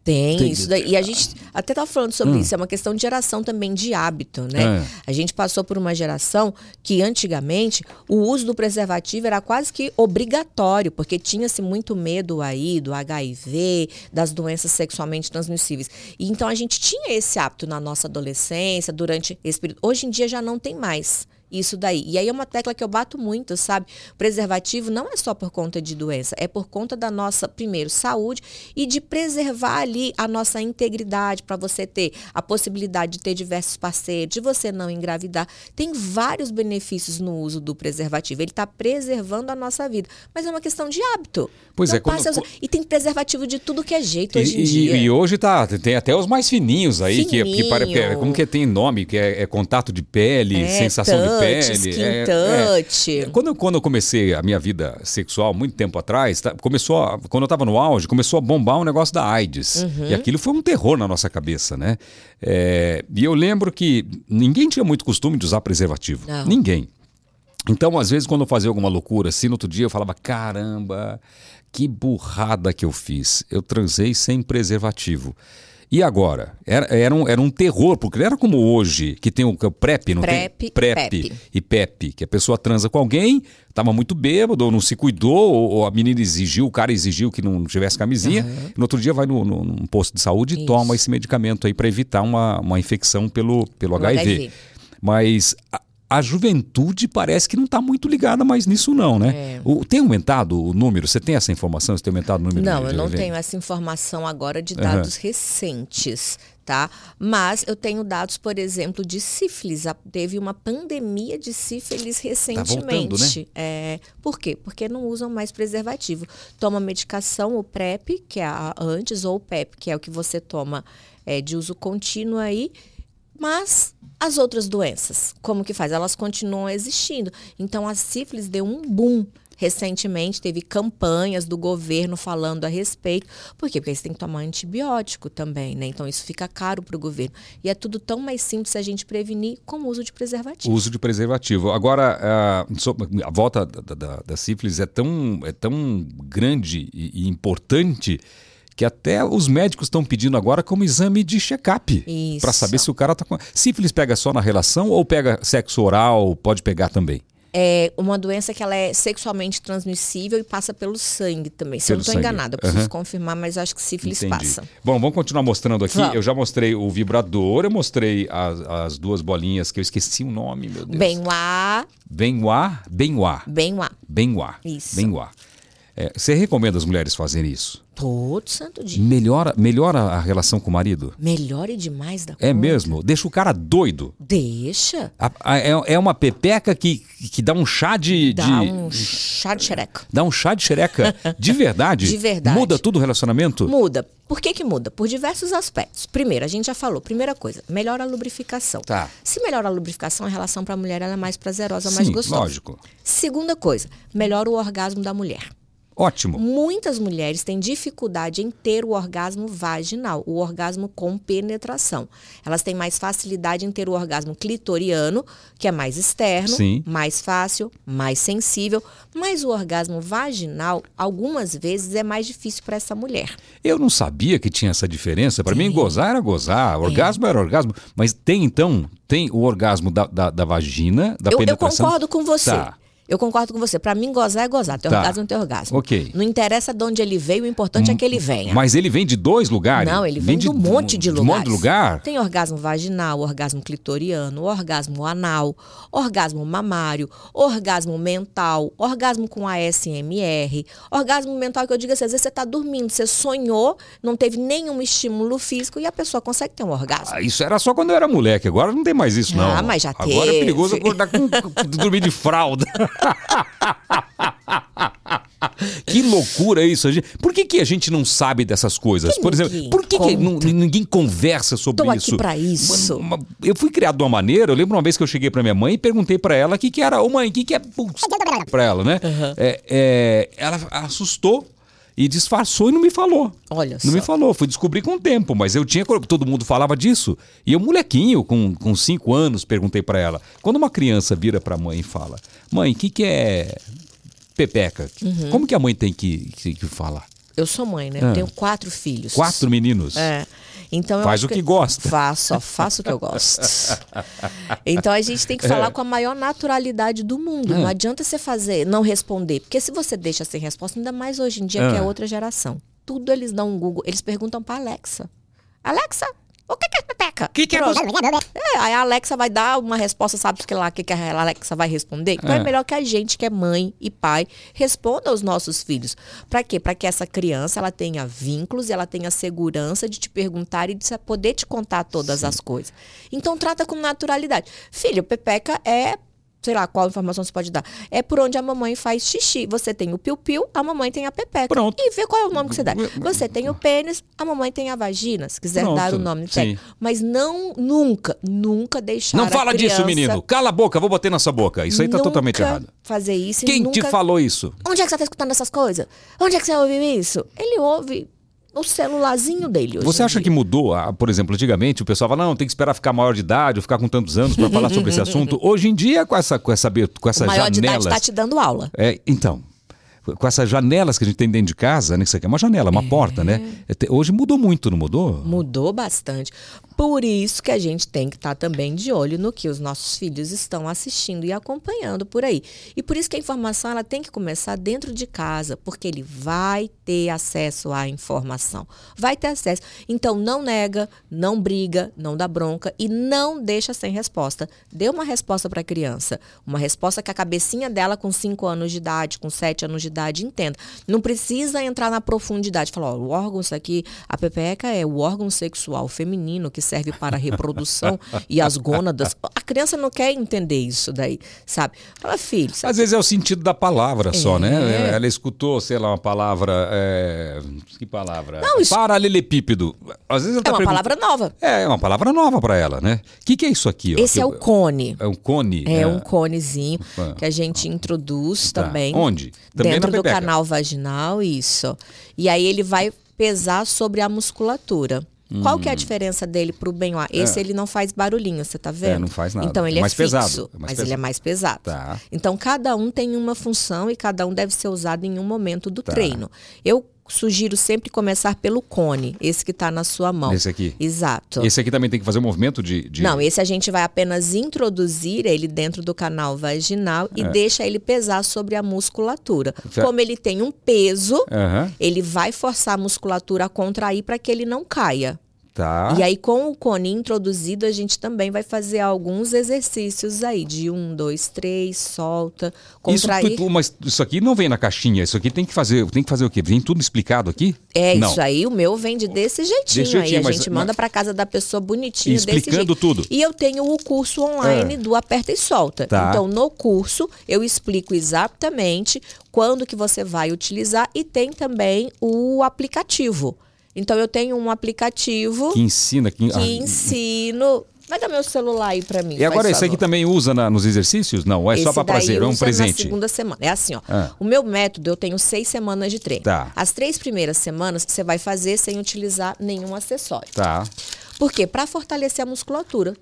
Tem, isso daí. E a gente até tá falando sobre isso, é uma questão de geração também de hábito, né? É. A gente passou por uma geração que antigamente o uso do preservativo era quase que obrigatório, porque tinha-se muito medo aí do HIV, das doenças sexualmente transmissíveis. E então a gente tinha esse hábito na nossa adolescência, durante esse período. Hoje em dia já não tem mais. Isso daí. E aí é uma tecla que eu bato muito, sabe? Preservativo não é só por conta de doença, é por conta da nossa, primeiro, saúde e de preservar ali a nossa integridade para você ter a possibilidade de ter diversos parceiros, de você não engravidar. Tem vários benefícios no uso do preservativo. Ele está preservando a nossa vida. Mas é uma questão de hábito. Pois Não é, quando- usar. E tem preservativo de tudo que é jeito E, hoje em e- dia. e hoje tá, tem até os mais fininhos aí, que, que, pare- que é- Fininho. como que tem nome, que é, é contato de pele, É, sensação de touch, pele. skin é- touch. é. Quando, eu- quando eu comecei a minha vida sexual, muito tempo atrás, tá- começou, a- quando eu estava no auge, começou a bombar um negócio da AIDS. Uhum. E aquilo foi um terror na nossa cabeça, né? É, e eu lembro que ninguém tinha muito costume de usar preservativo. Não. Ninguém. Então, às vezes, quando eu fazia alguma loucura assim, no outro dia eu falava: caramba, que burrada que eu fiz. Eu transei sem preservativo. E agora? Era, era, um, era um terror, porque não era como hoje, que tem o, é PrEP, não PrEP, tem? PrEP PEP. e PEP, que a pessoa transa com alguém, estava muito bêbado, ou não se cuidou, ou, ou a menina exigiu, o cara exigiu que não tivesse camisinha. E no outro dia vai no, no- num posto de saúde e Isso. toma esse medicamento aí para evitar uma, uma infecção pelo, pelo Pelo HIV. HIV. Mas a, juventude parece que não está muito ligada mais nisso, não, né? É. O- tem aumentado o número? Você tem essa informação? Você tem aumentado o número Não, de eu não HIV? tenho essa informação agora de dados recentes, tá? Mas eu tenho dados, por exemplo, de sífilis. Teve uma pandemia de sífilis recentemente. Tá voltando, né? É, por quê? Porque não usam mais preservativo. Toma medicação, o PrEP, que é a antes, ou o PEP, que é o que você toma é, de uso contínuo aí. Mas as outras doenças, como que faz? Elas continuam existindo. Então a sífilis deu um boom recentemente, teve campanhas do governo falando a respeito. Por quê? Porque você tem que tomar antibiótico também, né? Então isso fica caro para o governo. E é tudo tão mais simples a gente prevenir com o uso de preservativo. O uso de preservativo. Agora, a volta da, da- da sífilis é tão, é tão grande e, e importante que até os médicos estão pedindo agora como exame de check-up. Isso. Para saber se o cara está com. Sífilis pega só na relação ou pega sexo oral? Pode pegar também? É uma doença que ela é sexualmente transmissível e passa pelo sangue também. Se eu Pelo não estou enganada, eu preciso Aham. confirmar, mas eu acho que sífilis Entendi. passa. Bom, vamos continuar mostrando aqui. Vamos. Eu já mostrei o vibrador, eu mostrei as, as duas bolinhas que eu esqueci o nome, meu Deus. Benoit, Benoit. bem lá. Benoit. Isso. Benoit. É, você recomenda as mulheres fazerem isso? Todo santo dia. Melhora, melhora a relação com o marido? Melhore demais da É conta. mesmo? Deixa o cara doido. Deixa. A- a- é, é uma pepeca que, que dá um chá de. Dá de- um chá de xereca. Dá um chá de xereca. De verdade? De verdade. Muda tudo o relacionamento? Muda. Por que, que muda? Por diversos aspectos. Primeiro, a gente já falou, primeira coisa, melhora a lubrificação. Tá. Se melhora a lubrificação, a relação para a mulher ela é mais prazerosa, mais Sim, gostosa. lógico. Segunda coisa, melhora o orgasmo da mulher. Ótimo. Muitas mulheres têm dificuldade em ter o orgasmo vaginal, o orgasmo com penetração. Elas têm mais facilidade em ter o orgasmo clitoriano, que é mais externo, Sim. mais fácil, mais sensível, mas o orgasmo vaginal, algumas vezes, é mais difícil para essa mulher. Eu não sabia que tinha essa diferença. Para mim, gozar era gozar, orgasmo era orgasmo. Mas tem então, tem o orgasmo da, da, da vagina, da eu, eu penetração. concordo com você. Tá. Eu concordo com você. Para mim, gozar é gozar. Ter Tá. orgasmo é ter orgasmo. Ok. Não interessa de onde ele veio, o importante é que ele venha. Mas ele vem de dois lugares? Não, ele vem, de um monte de um lugares. monte de lugar? Tem orgasmo vaginal, orgasmo clitoriano, orgasmo anal, orgasmo mamário, orgasmo mental, orgasmo com ASMR, orgasmo mental que eu digo assim, às vezes você está dormindo, você sonhou, não teve nenhum estímulo físico e a pessoa consegue ter um orgasmo. Ah, isso era só quando eu era moleque, agora não tem mais isso, não. Ah, mas já Agora é teve. perigoso acordar com- dormir de fralda. que loucura isso. Por que, que a gente não sabe dessas coisas? Que Por exemplo, por que, que não- ninguém conversa sobre Tô aqui isso? pra isso. Uma- uma- eu fui criado de uma maneira, eu lembro uma vez que eu cheguei pra minha mãe e perguntei pra ela o que, que era. Ô mãe, o que, que é? Pra ela, né? É, é, ela assustou e disfarçou e não me falou. Olha Não me só. falou, fui descobrir com o tempo, mas eu tinha, todo mundo falava disso. E eu, molequinho, com, com cinco anos, perguntei pra ela. Quando uma criança vira pra mãe e fala, mãe, o que, que é pepeca? Uhum. Como que a mãe tem que, que, que falar? Eu sou mãe, né? Ah. Eu tenho quatro filhos. Quatro meninos? É. Então Faz o que gosta. Faço, faço o que eu gosto. Então a gente tem que falar com a maior naturalidade do mundo. É. Não adianta você fazer, não responder. Porque se você deixa sem resposta, ainda mais hoje em dia, que é Ah. outra geração. Tudo eles dão um Google, eles perguntam pra Alexa. Alexa, o que que é pepeca? Que que é Pronto. É, aí a Alexa vai dar uma resposta, sabe o que lá, o que, que a Alexa vai responder? Então é. É. melhor que a gente, que é mãe e pai, responda aos nossos filhos. Para quê? Para que essa criança ela tenha vínculos e ela tenha segurança de te perguntar e de poder te contar todas as coisas. Então trata com naturalidade. Filho, pepeca é sei lá qual informação você pode dar. É por onde a mamãe faz xixi. Você tem o piu-piu, a mamãe tem a pepeca. Pronto. E vê qual é o nome que você dá. Você tem o pênis, a mamãe tem a vagina, se quiser Pronto, dar o nome sim. Mas não, nunca, nunca deixar Não fala disso, criança menino. Cala a boca, vou bater na sua boca. Isso aí tá nunca totalmente errado. fazer isso Quem nunca... te falou isso? Onde é que você tá escutando essas coisas? Onde é que você ouviu isso? Ele ouve no celularzinho dele hoje Você acha dia. que mudou? Ah, Por exemplo, antigamente o pessoal fala, não, tem que esperar ficar maior de idade ou ficar com tantos anos para falar sobre esse assunto. Hoje em dia, com essa, com essa, com o essas maior de idade está te dando aula? É, então, com essas janelas que a gente tem dentro de casa, né? Isso aqui é uma janela, uma porta, né? É, Hoje mudou muito, não mudou? Mudou bastante. Por isso que a gente tem que estar também de olho no que os nossos filhos estão assistindo e acompanhando por aí. E por isso que a informação ela tem que começar dentro de casa, porque ele vai ter acesso à informação. Vai ter acesso. Então não nega, não briga, não dá bronca e não deixa sem resposta. Dê uma resposta para a criança. Uma resposta que a cabecinha dela com 5 anos de idade, com 7 anos de entenda. Não precisa entrar na profundidade. Falar, ó, o órgão isso aqui, a pepeca é o órgão sexual feminino que serve para a reprodução e as gônadas. A criança não quer entender isso daí, sabe? Fala, filho, sabe? Às vezes é o sentido da palavra só, É. né? Ela escutou, sei lá, uma palavra. é, Que palavra? Não, isso- Paralelepípedo. Às vezes ela é tá uma perguntando- palavra nova. É, é uma palavra nova para ela, né? O que, que é isso aqui? ó? Esse é Que o eu- cone. É um cone? É um conezinho Ah. que a gente introduz Tá. também. Onde? Também dentro do pepeca. canal vaginal, isso. E aí ele vai pesar sobre a musculatura. Qual que é a diferença dele pro bem-ar? Esse ele não faz barulhinho, você tá vendo? Hum. É, não faz nada. Então ele É é, mais fixo, pesado, é mais mas pesado. ele é mais pesado. Tá. Então cada um tem uma função e cada um deve ser usado em um momento do Tá. treino. Eu sugiro sempre começar pelo cone, esse que tá na sua mão. Esse aqui? Exato. Esse aqui também tem que fazer um movimento de. de- Não, esse a gente vai apenas introduzir ele dentro do canal vaginal e deixa ele pesar sobre a musculatura. É. Fe- Como ele tem um peso, Aham. ele vai forçar a musculatura a contrair para que ele não caia. Tá. E aí, com o cone introduzido, a gente também vai fazer alguns exercícios aí, de um, dois, três, solta, contrair. Isso, mas isso aqui não vem na caixinha, isso aqui tem que fazer, tem que fazer o quê? Vem tudo explicado aqui? É, não. isso aí, o meu vende desse jeitinho, Desse jeitinho, aí. A gente mas- manda pra casa da pessoa bonitinho, desse Explicando jeito. tudo. E eu tenho o curso online É. do Aperta e Solta. Tá. Então, no curso, eu explico exatamente quando que você vai utilizar e tem também o aplicativo. Então, eu tenho um aplicativo Que ensina. Que, que ah, ensino... Vai dar meu celular aí pra mim, E agora, esse aqui também usa na- nos exercícios? Não, é só Esse para daí prazer, é um presente. Na segunda semana. É assim, ó. Ah. O meu método, eu tenho seis semanas de treino. Tá. As três primeiras semanas você vai fazer sem utilizar nenhum acessório. Tá. Por quê? Para fortalecer a musculatura.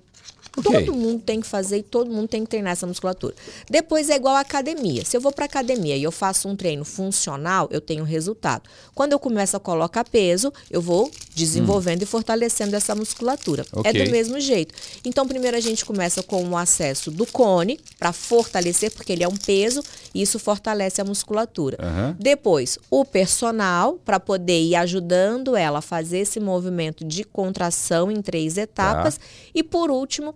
Ok. Todo mundo tem que fazer e todo mundo tem que treinar essa musculatura. Depois é igual à academia. Se eu vou para academia e eu faço um treino funcional, eu tenho resultado. Quando eu começo a colocar peso, eu vou desenvolvendo e fortalecendo essa musculatura. Ok. É do mesmo jeito. Então, primeiro a gente começa com o acesso do cone para fortalecer, porque ele é um peso e isso fortalece a musculatura. Aham. Depois, o personal, para poder ir ajudando ela a fazer esse movimento de contração em três etapas. E por último,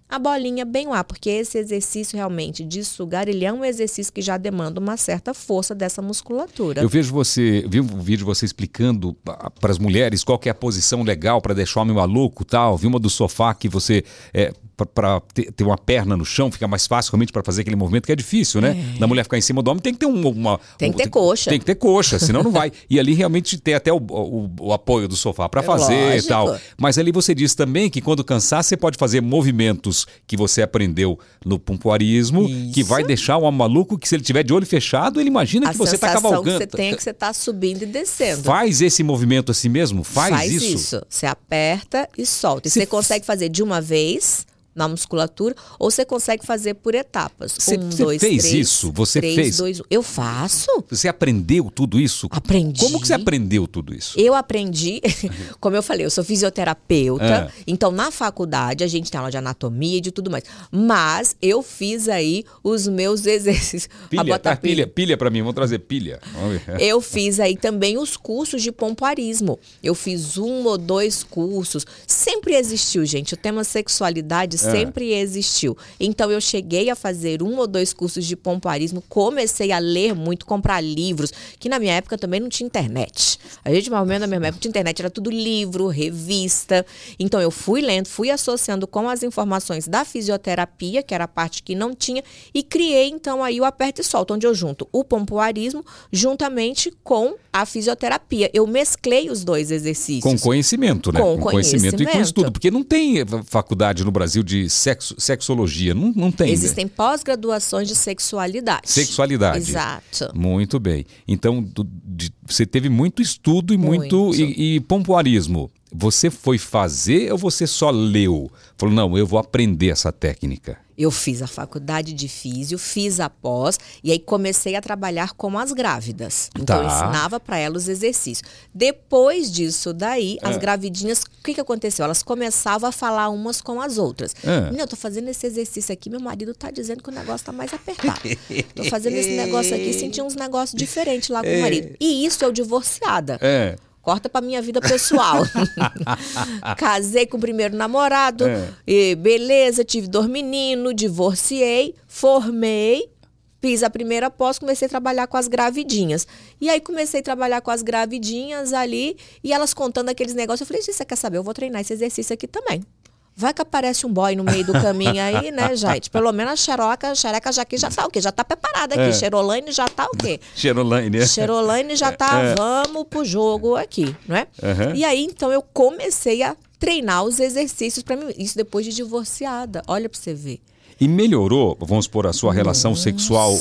a bolinha bem lá, porque esse exercício realmente de sugar, ele é um exercício que já demanda uma certa força dessa musculatura. Eu vejo você, vi um vídeo de você explicando para as mulheres qual que é a posição legal para deixar o homem maluco, tal. Vi uma do sofá que você é, para ter, ter uma perna no chão fica mais fácil realmente para fazer aquele movimento que é difícil, né? Da mulher ficar em cima do homem tem que ter um- uma Tem que ter coxa. Tem que ter coxa, senão não vai. E ali realmente tem até o, o- o apoio do sofá para É fazer e lógico. tal. Mas ali você diz também que quando cansar você pode fazer movimentos que você aprendeu no pompoarismo, que Isso. vai deixar o homem maluco que se ele tiver de olho fechado, ele imagina a que você está sensação cavalgando. que você tem é que você está subindo e descendo. Faz esse movimento assim mesmo? Faz, isso? Você aperta e solta. E você consegue fazer de uma vez na musculatura ou você consegue fazer por etapas. Você- um, você dois, fez três, isso? Você três, fez? dois, um. Eu faço. Você aprendeu tudo isso? Aprendi. Como que você aprendeu tudo isso? Eu aprendi, como eu falei, eu sou fisioterapeuta, Ah. então na faculdade a gente tem aula de anatomia e de tudo mais. Mas eu fiz aí os meus exercícios. A Pilha, botar tá, pilha, pilha para mim, vamos trazer pilha. Vamos. Eu fiz aí também os cursos de pompoarismo. Eu fiz um ou dois cursos. Sempre existiu, gente. O tema sexualidade sempre existiu. Então eu cheguei a fazer um ou dois cursos de pompoarismo. Comecei a ler muito, comprar livros, que na minha época também não tinha internet. A gente, mais ou menos, na minha época, tinha internet, era tudo livro, revista. Então eu fui lendo, fui associando com as informações da fisioterapia, que era a parte que não tinha, e criei então aí o aperta e solta, onde eu junto o pompoarismo juntamente com a fisioterapia. Eu mesclei os dois exercícios. Com conhecimento, né? Com e com conhecimento. estudo. Porque não tem faculdade no Brasil de sexo, sexologia. Não, não tem. né? Existem pós-graduações de sexualidade. Sexualidade. Exato. Muito bem. Então, do- de- você teve muito estudo e muito. Muito. E, e pompoarismo. Você foi fazer ou você só leu? Falou, não, eu vou aprender essa técnica. Eu fiz a faculdade de físio, fiz a pós e aí comecei a trabalhar com as grávidas. Então eu Tá. ensinava para elas os exercícios. Depois disso daí, as É. gravidinhas, o que que aconteceu? Elas começavam a falar umas com as outras. É. Eu tô fazendo esse exercício aqui, meu marido tá dizendo que o negócio tá mais apertado. tô fazendo esse negócio aqui, senti uns negócios diferentes lá com o marido. E isso eu divorciada. É. Corta pra minha vida pessoal. Casei com o primeiro namorado, É. e beleza, tive dois meninos, divorciei, formei, fiz a primeira pós, comecei a trabalhar com as gravidinhas. E aí comecei a trabalhar com as gravidinhas ali, e elas contando aqueles negócios. Eu falei, gente, você quer saber? Eu vou treinar esse exercício aqui também. Vai que aparece um boy no meio do caminho aí, né, gente? Pelo menos a xeroca, a xereca já aqui já tá o quê? Já tá preparada aqui. É. Xerolaine já tá o quê? Xerolaine, né? Xerolaine já tá, É. vamos pro jogo aqui, né? Aham. E aí, então, eu comecei a treinar os exercícios para mim. Isso depois de divorciada. Olha pra você ver. E melhorou, vamos supor, a sua relação Nossa. sexual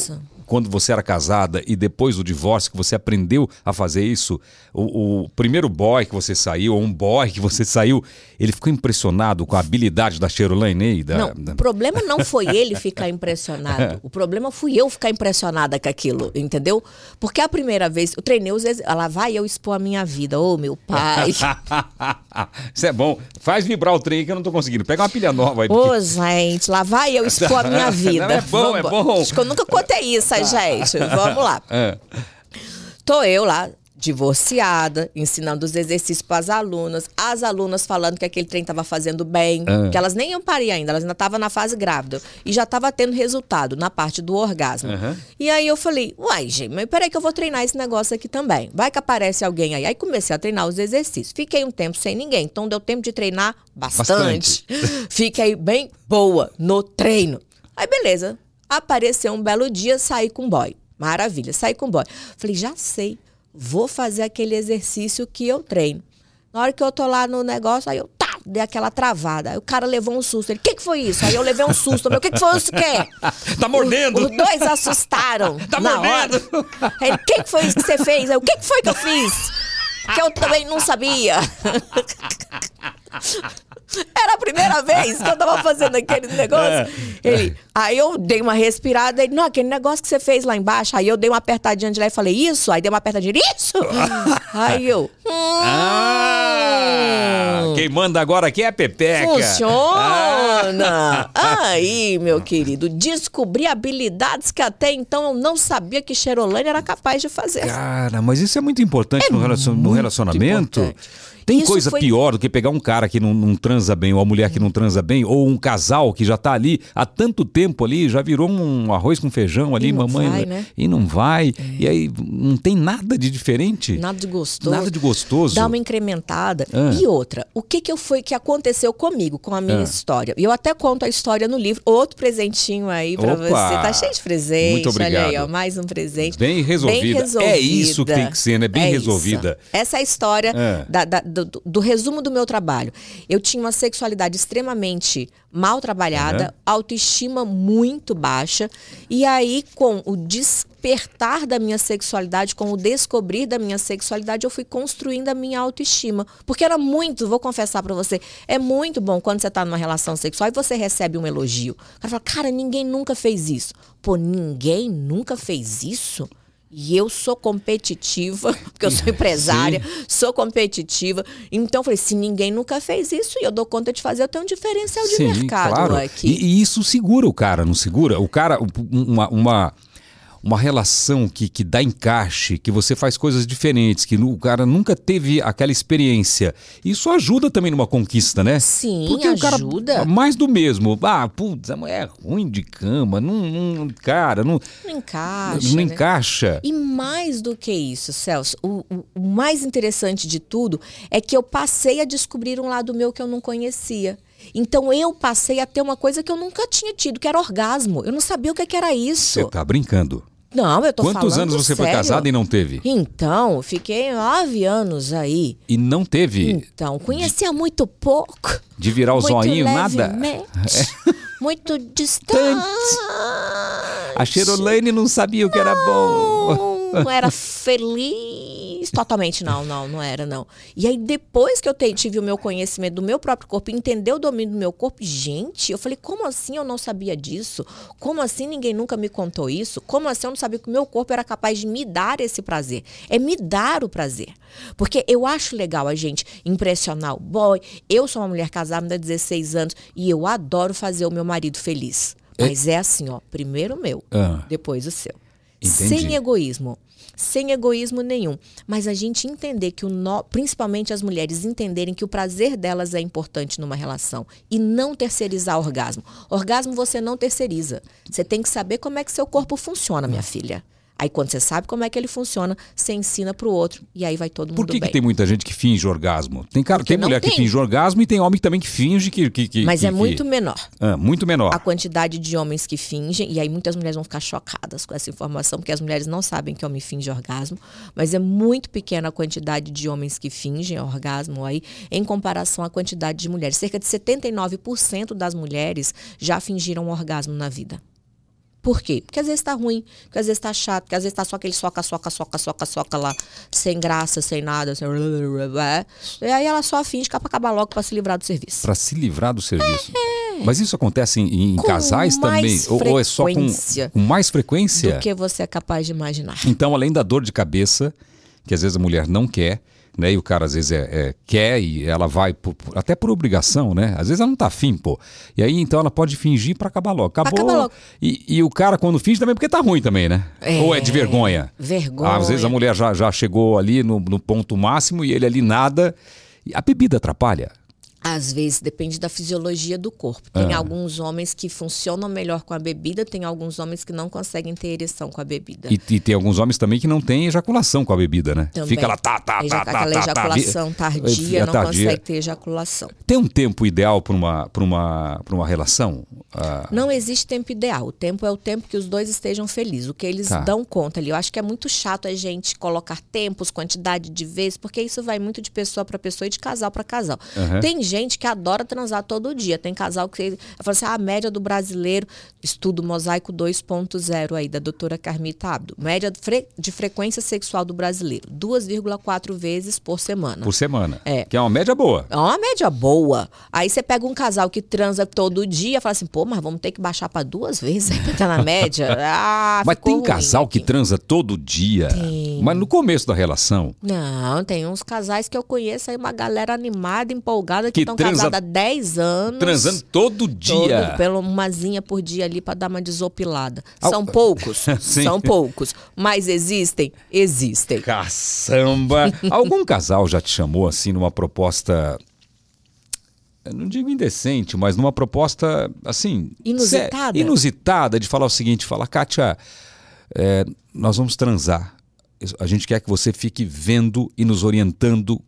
quando você era casada e depois do divórcio, que você aprendeu a fazer isso? O, o primeiro boy que você saiu, ou um boy que você saiu, ele ficou impressionado com a habilidade da Cherolaine aí? Da, Não, o problema não foi ele ficar impressionado. O problema fui eu ficar impressionada com aquilo, entendeu? Porque a primeira vez, eu treinei os. Ela vai eu expor a minha vida. Ô, meu pai. Isso é bom. Faz vibrar o trem que eu não tô conseguindo. Pega uma pilha nova aí. Ô, porque- gente, lá vai eu expor a minha vida. Não, é bom, é Vambora. bom. Acho que eu nunca contei isso, aí, gente. Vamos lá. É. Tô eu lá, divorciada, ensinando os exercícios para as alunas, as alunas falando que aquele trem estava fazendo bem, Ah. que elas nem iam parir ainda, elas ainda estavam na fase grávida e já estava tendo resultado na parte do orgasmo. Aham. E aí eu falei, uai, gente, mas peraí que eu vou treinar esse negócio aqui também. Vai que aparece alguém aí. Aí comecei a treinar os exercícios. Fiquei um tempo sem ninguém, então deu tempo de treinar bastante. Fiquei bem boa no treino. Aí beleza, apareceu um belo dia, saí com boy. Maravilha, saí com boy. Falei, já sei, vou fazer aquele exercício que eu treino. Na hora que eu tô lá no negócio, aí eu tá, dei aquela travada. Aí o cara levou um susto. Ele, o que, que foi isso? Aí eu levei um susto. também. O que, que foi isso que é? Tá mordendo. Os dois assustaram. Tá mordendo. hora. Ele, o que, que foi isso que você fez? Aí, o que, que foi que eu fiz? Que eu também não sabia. Era a primeira vez que eu tava fazendo aquele negócio. Ele, aí eu dei uma respirada, ele, não, aquele negócio que você fez lá embaixo. Aí eu dei uma apertadinha de lá e falei, isso? Aí dei uma apertadinha, isso? Aí eu, hum, Ah, quem manda agora aqui é a Pepeca. Ah, Funciona! Aí, meu querido, descobri habilidades que até então eu não sabia que Cherolane era capaz de fazer. Cara, mas isso é muito importante no, relacion- no relacionamento. importante. Tem Isso coisa foi- pior do que pegar um cara que não, não transa bem, ou a mulher que não transa bem, ou um casal que já tá ali há tanto tempo ali, já virou um arroz com feijão ali, E mamãe. vai, né? E não vai. E aí não tem nada de diferente. Nada de gostoso. Nada de gostoso. Dá uma incrementada. Ah. E outra, o que que eu foi que aconteceu comigo, com a minha Ah. história? E eu até conto a história no livro. Outro presentinho aí pra Opa! você. Tá cheio de presente. Muito Olha aí, obrigado. ó, mais um presente. Bem resolvida. É isso que tem que ser, né? Bem É resolvida. isso. Essa é a história É. da- da- do, do resumo do meu trabalho. Eu tinha uma sexualidade extremamente mal trabalhada, Aham. autoestima muito baixa. E aí, com o despertar da minha sexualidade, com o descobrir da minha sexualidade, eu fui construindo a minha autoestima. Porque era muito, vou confessar pra você, é muito bom quando você tá numa relação sexual e você recebe um elogio. O cara fala, cara, ninguém nunca fez isso. Pô, ninguém nunca fez isso? E eu sou competitiva, porque eu sou empresária, sou competitiva. Então eu falei, se ninguém nunca fez isso e eu dou conta de fazer, eu tenho um diferencial de mercado claro. aqui. E, e isso segura o cara, não segura? O cara, um- uma, uma, uma relação que, que dá encaixe, que você faz coisas diferentes, que o cara nunca teve aquela experiência. Isso ajuda também numa conquista, né? Sim, Porque o cara, ajuda. mais do mesmo. Ah, putz, a mulher é ruim de cama, não, não- cara, não, Não encaixa. não né? encaixa. E mais do que isso, Celso, o, o- o mais interessante de tudo é que eu passei a descobrir um lado meu que eu não conhecia. Então eu passei a ter uma coisa que eu nunca tinha tido, que era orgasmo. Eu não sabia o que, que era isso. Você tá brincando. Não, eu tô Quantos anos você foi sério. casada e não teve? Então, fiquei nove anos aí. E não teve Então, conhecia muito pouco. de virar o muito zoinho, nada? levemente, Muito distante. A Cherolaine não sabia o que era bom. Não era feliz. Totalmente não, não, não era, não. E aí, depois que eu tive o meu conhecimento do meu próprio corpo, entender o domínio do meu corpo, gente, eu falei, como assim eu não sabia disso? Como assim ninguém nunca me contou isso? Como assim eu não sabia que o meu corpo era capaz de me dar esse prazer? É me dar o prazer. Porque eu acho legal a gente impressionar o boy. Eu sou uma mulher casada, me dá 16 anos, e eu adoro fazer o meu marido feliz. Mas é assim, ó, primeiro o meu, Ah. depois o seu. Entendi. Sem egoísmo. Sem egoísmo nenhum. Mas a gente entender que o nó, principalmente as mulheres entenderem que o prazer delas é importante numa relação e não terceirizar orgasmo. Orgasmo você não terceiriza. Você tem que saber como é que seu corpo funciona, minha filha. Aí quando você sabe como é que ele funciona, você ensina pro outro e aí vai todo mundo Por que, que bem. tem muita gente que finge orgasmo? Tem, cara, Porque tem mulher que tem. finge orgasmo e tem homem também que finge que. que, que Mas que- é que- muito menor. Ah, muito menor. a quantidade de homens que fingem, e aí muitas mulheres vão ficar chocadas com essa informação, porque as mulheres não sabem que homem finge orgasmo, mas é muito pequena a quantidade de homens que fingem orgasmo aí, em comparação à quantidade de mulheres. Cerca de 79% das mulheres já fingiram orgasmo na vida. Por quê? Porque às vezes tá ruim, porque às vezes tá chato, porque às vezes tá só aquele soca, soca, soca, soca, soca lá, sem graça, sem nada, sem... e aí ela só finge que é pra acabar logo pra se livrar do serviço. Pra se livrar do serviço. Mas isso acontece em, em casais também? Ou, ou é só com, com mais frequência? do que você é capaz de imaginar. Então, além da dor de cabeça, que às vezes a mulher não quer, né? E o cara às vezes é, é- quer e ela vai por- até por obrigação, né? Às vezes ela não tá afim, pô. E aí então ela pode fingir pra acabar logo. Acabou. logo. E, e o cara quando finge também porque tá ruim também, né? É, Ou é de vergonha. vergonha. Às vezes a mulher já, já chegou ali no, no ponto máximo e ele ali nada. A bebida atrapalha. Às vezes depende da fisiologia do corpo. Tem Ah. alguns homens que funcionam melhor com a bebida, tem alguns homens que não conseguem ter ereção com a bebida. E, e tem alguns homens também que não têm ejaculação com a bebida, né? Também. Fica lá, tá, tá, Eja- tá, tá, aquela tá, tá. ejaculação tardia, É, não tardia. consegue ter ejaculação. Tem um tempo ideal para uma, pra uma, pra uma relação? Ah, Não existe tempo ideal. O tempo é o tempo que os dois estejam felizes. O que eles Tá. dão conta ali. Eu acho que é muito chato a gente colocar tempos, quantidade de vezes, porque isso vai muito de pessoa para pessoa e de casal para casal. Aham. Tem gente que adora transar todo dia. Tem casal que eu falo assim, ah, a média do brasileiro, estudo mosaico 2.0 aí da doutora Carmita Abdo. Média fre- de frequência sexual do brasileiro, 2,4 vezes por semana. por semana. É. Que é uma média boa. É uma média boa. Aí você pega um casal que transa todo dia, fala assim, pô, mas vamos ter que baixar para duas vezes aí pra estar na média. Ah, Mas tem casal que transa todo dia. Tem. Mas no começo da relação. Não, tem uns casais que eu conheço aí, uma galera animada, empolgada, Que que estão transa- casados há 10 anos. Transando todo dia. Todo, pelo umazinha por dia ali pra dar uma desopilada. São poucos, Sim. são poucos. Mas existem? Existem. Caçamba! Algum casal já te chamou assim numa proposta. eu não digo indecente, mas numa proposta assim. Inusitada? Inusitada de falar o seguinte: falar, Kátia, é, nós vamos transar. A gente quer que você fique vendo e nos orientando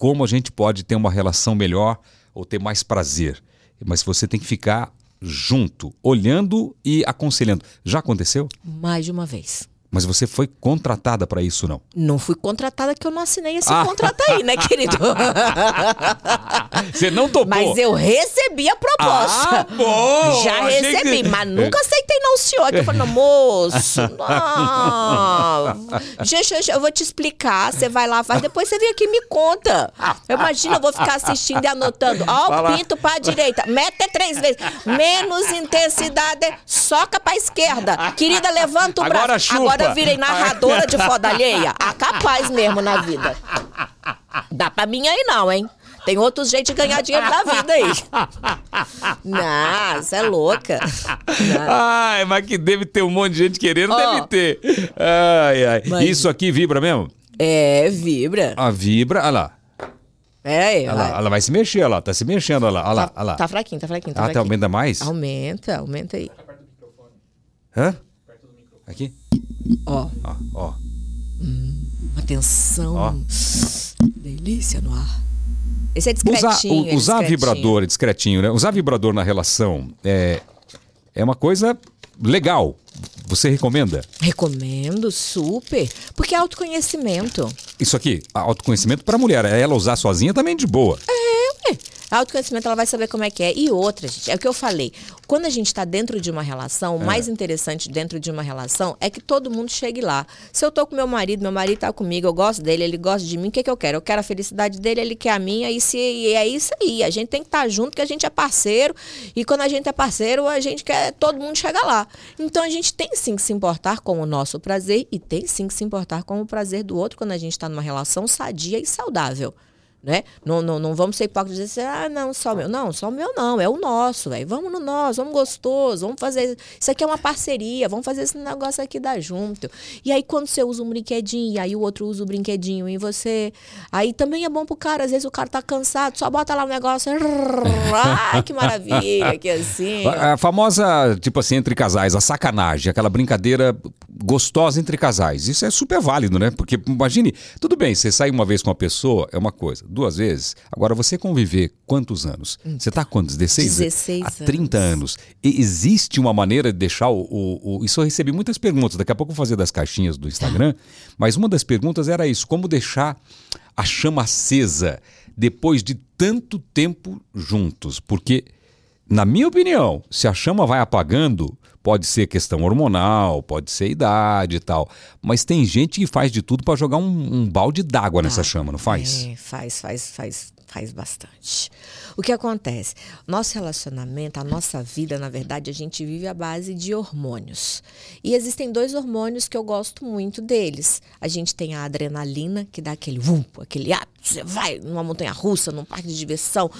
como a gente pode ter uma relação melhor ou ter mais prazer. Mas você tem que ficar junto, olhando e aconselhando. Já aconteceu? Mais de uma vez. Mas você foi contratada para isso, não? Não fui contratada que eu não assinei esse Ah. contrato aí, né, querido? Você não topou? Mas eu recebi a proposta. Ah, bom! Já recebi, que- mas nunca aceitei não, senhor. Que eu falei, moço, não. Gente, eu- vou te explicar. Você vai lá, faz, depois você vem aqui e me conta. Imagina, eu vou ficar assistindo e anotando. Ó, o pinto pra direita. Mete três vezes. Menos intensidade, soca pra esquerda. Querida, levanta o Agora braço. chupa. Agora eu virei narradora de foda alheia. Ah, capaz mesmo na vida. Dá pra mim aí não, hein? Tem outros jeitos de ganhar dinheiro na vida aí. Não, você é louca. Não. Ai, mas que deve ter um monte de gente querendo, Ó. deve ter. Ai, ai. Mas- Isso aqui vibra mesmo? É, vibra. Ah, vibra. Olha lá. É, Olha lá. Ela vai se mexer, olha lá. Tá se mexendo, olha lá. Olha lá. Tá, olha lá. tá fraquinho, tá fraquinho, tá Ah, tá fraquinho. aumenta mais? Aumenta, aumenta aí. Hã? Aqui? Ó, Ó, ó. uma tensão. Ó. Delícia no ar. Esse é Usar, discretinho. u- é usar discretinho. vibrador discretinho, né? Usar vibrador na relação é, é uma coisa legal. Você recomenda? Recomendo, super. Porque é autoconhecimento. Isso aqui, autoconhecimento para mulher. É ela usar sozinha também de boa. É, autoconhecimento ela vai saber como é que é. E outra, gente, é o que eu falei. Quando a gente está dentro de uma relação, o mais interessante dentro de uma relação é que todo mundo chegue lá. Se eu tô com meu marido, meu marido tá comigo, eu gosto dele, ele gosta de mim, o que, que eu quero? Eu quero a felicidade dele, ele quer a minha, e, se, e é isso aí. A gente tem que estar junto, que a gente é parceiro. E quando a gente é parceiro, a gente quer todo mundo chegar lá. Então a gente tem sim que se importar com o nosso prazer e tem sim que se importar com o prazer do outro quando a gente está numa relação sadia e saudável né? Não, não, não vamos ser hipócritas e dizer, ah, não, só o meu. Não, só o meu não, é o nosso, velho. Vamos no nosso, vamos gostoso, vamos fazer. Isso aqui é uma parceria, vamos fazer esse negócio aqui dar junto. E aí, quando você usa um brinquedinho, e aí o outro usa o brinquedinho e você. Aí também é bom pro cara, às vezes o cara tá cansado, só bota lá um negócio. Ai, que maravilha, que assim. a famosa, tipo assim, entre casais, a sacanagem, aquela brincadeira gostosa entre casais. Isso é super válido, né? Porque imagine, tudo bem, você sair uma vez com uma pessoa é uma coisa, duas vezes. Agora, você conviver quantos anos? Você tá com quantos? 16? 16 Há 30 anos. E existe uma maneira de deixar o, o- o- Isso eu recebi muitas perguntas, daqui a pouco eu vou fazer das caixinhas do Instagram, mas uma das perguntas era isso: como deixar a chama acesa depois de tanto tempo juntos? Porque. Na minha opinião, se a chama vai apagando, pode ser questão hormonal, pode ser idade e tal. Mas tem gente que faz de tudo para jogar um, um balde d'água nessa chama, não faz? É, faz, faz, faz. Faz bastante. O que acontece? Nosso relacionamento, a nossa vida, na verdade, a gente vive à base de hormônios. E existem dois hormônios que eu gosto muito deles. A gente tem a adrenalina, que dá aquele vum, aquele ah, você vai numa montanha russa, num parque de diversão,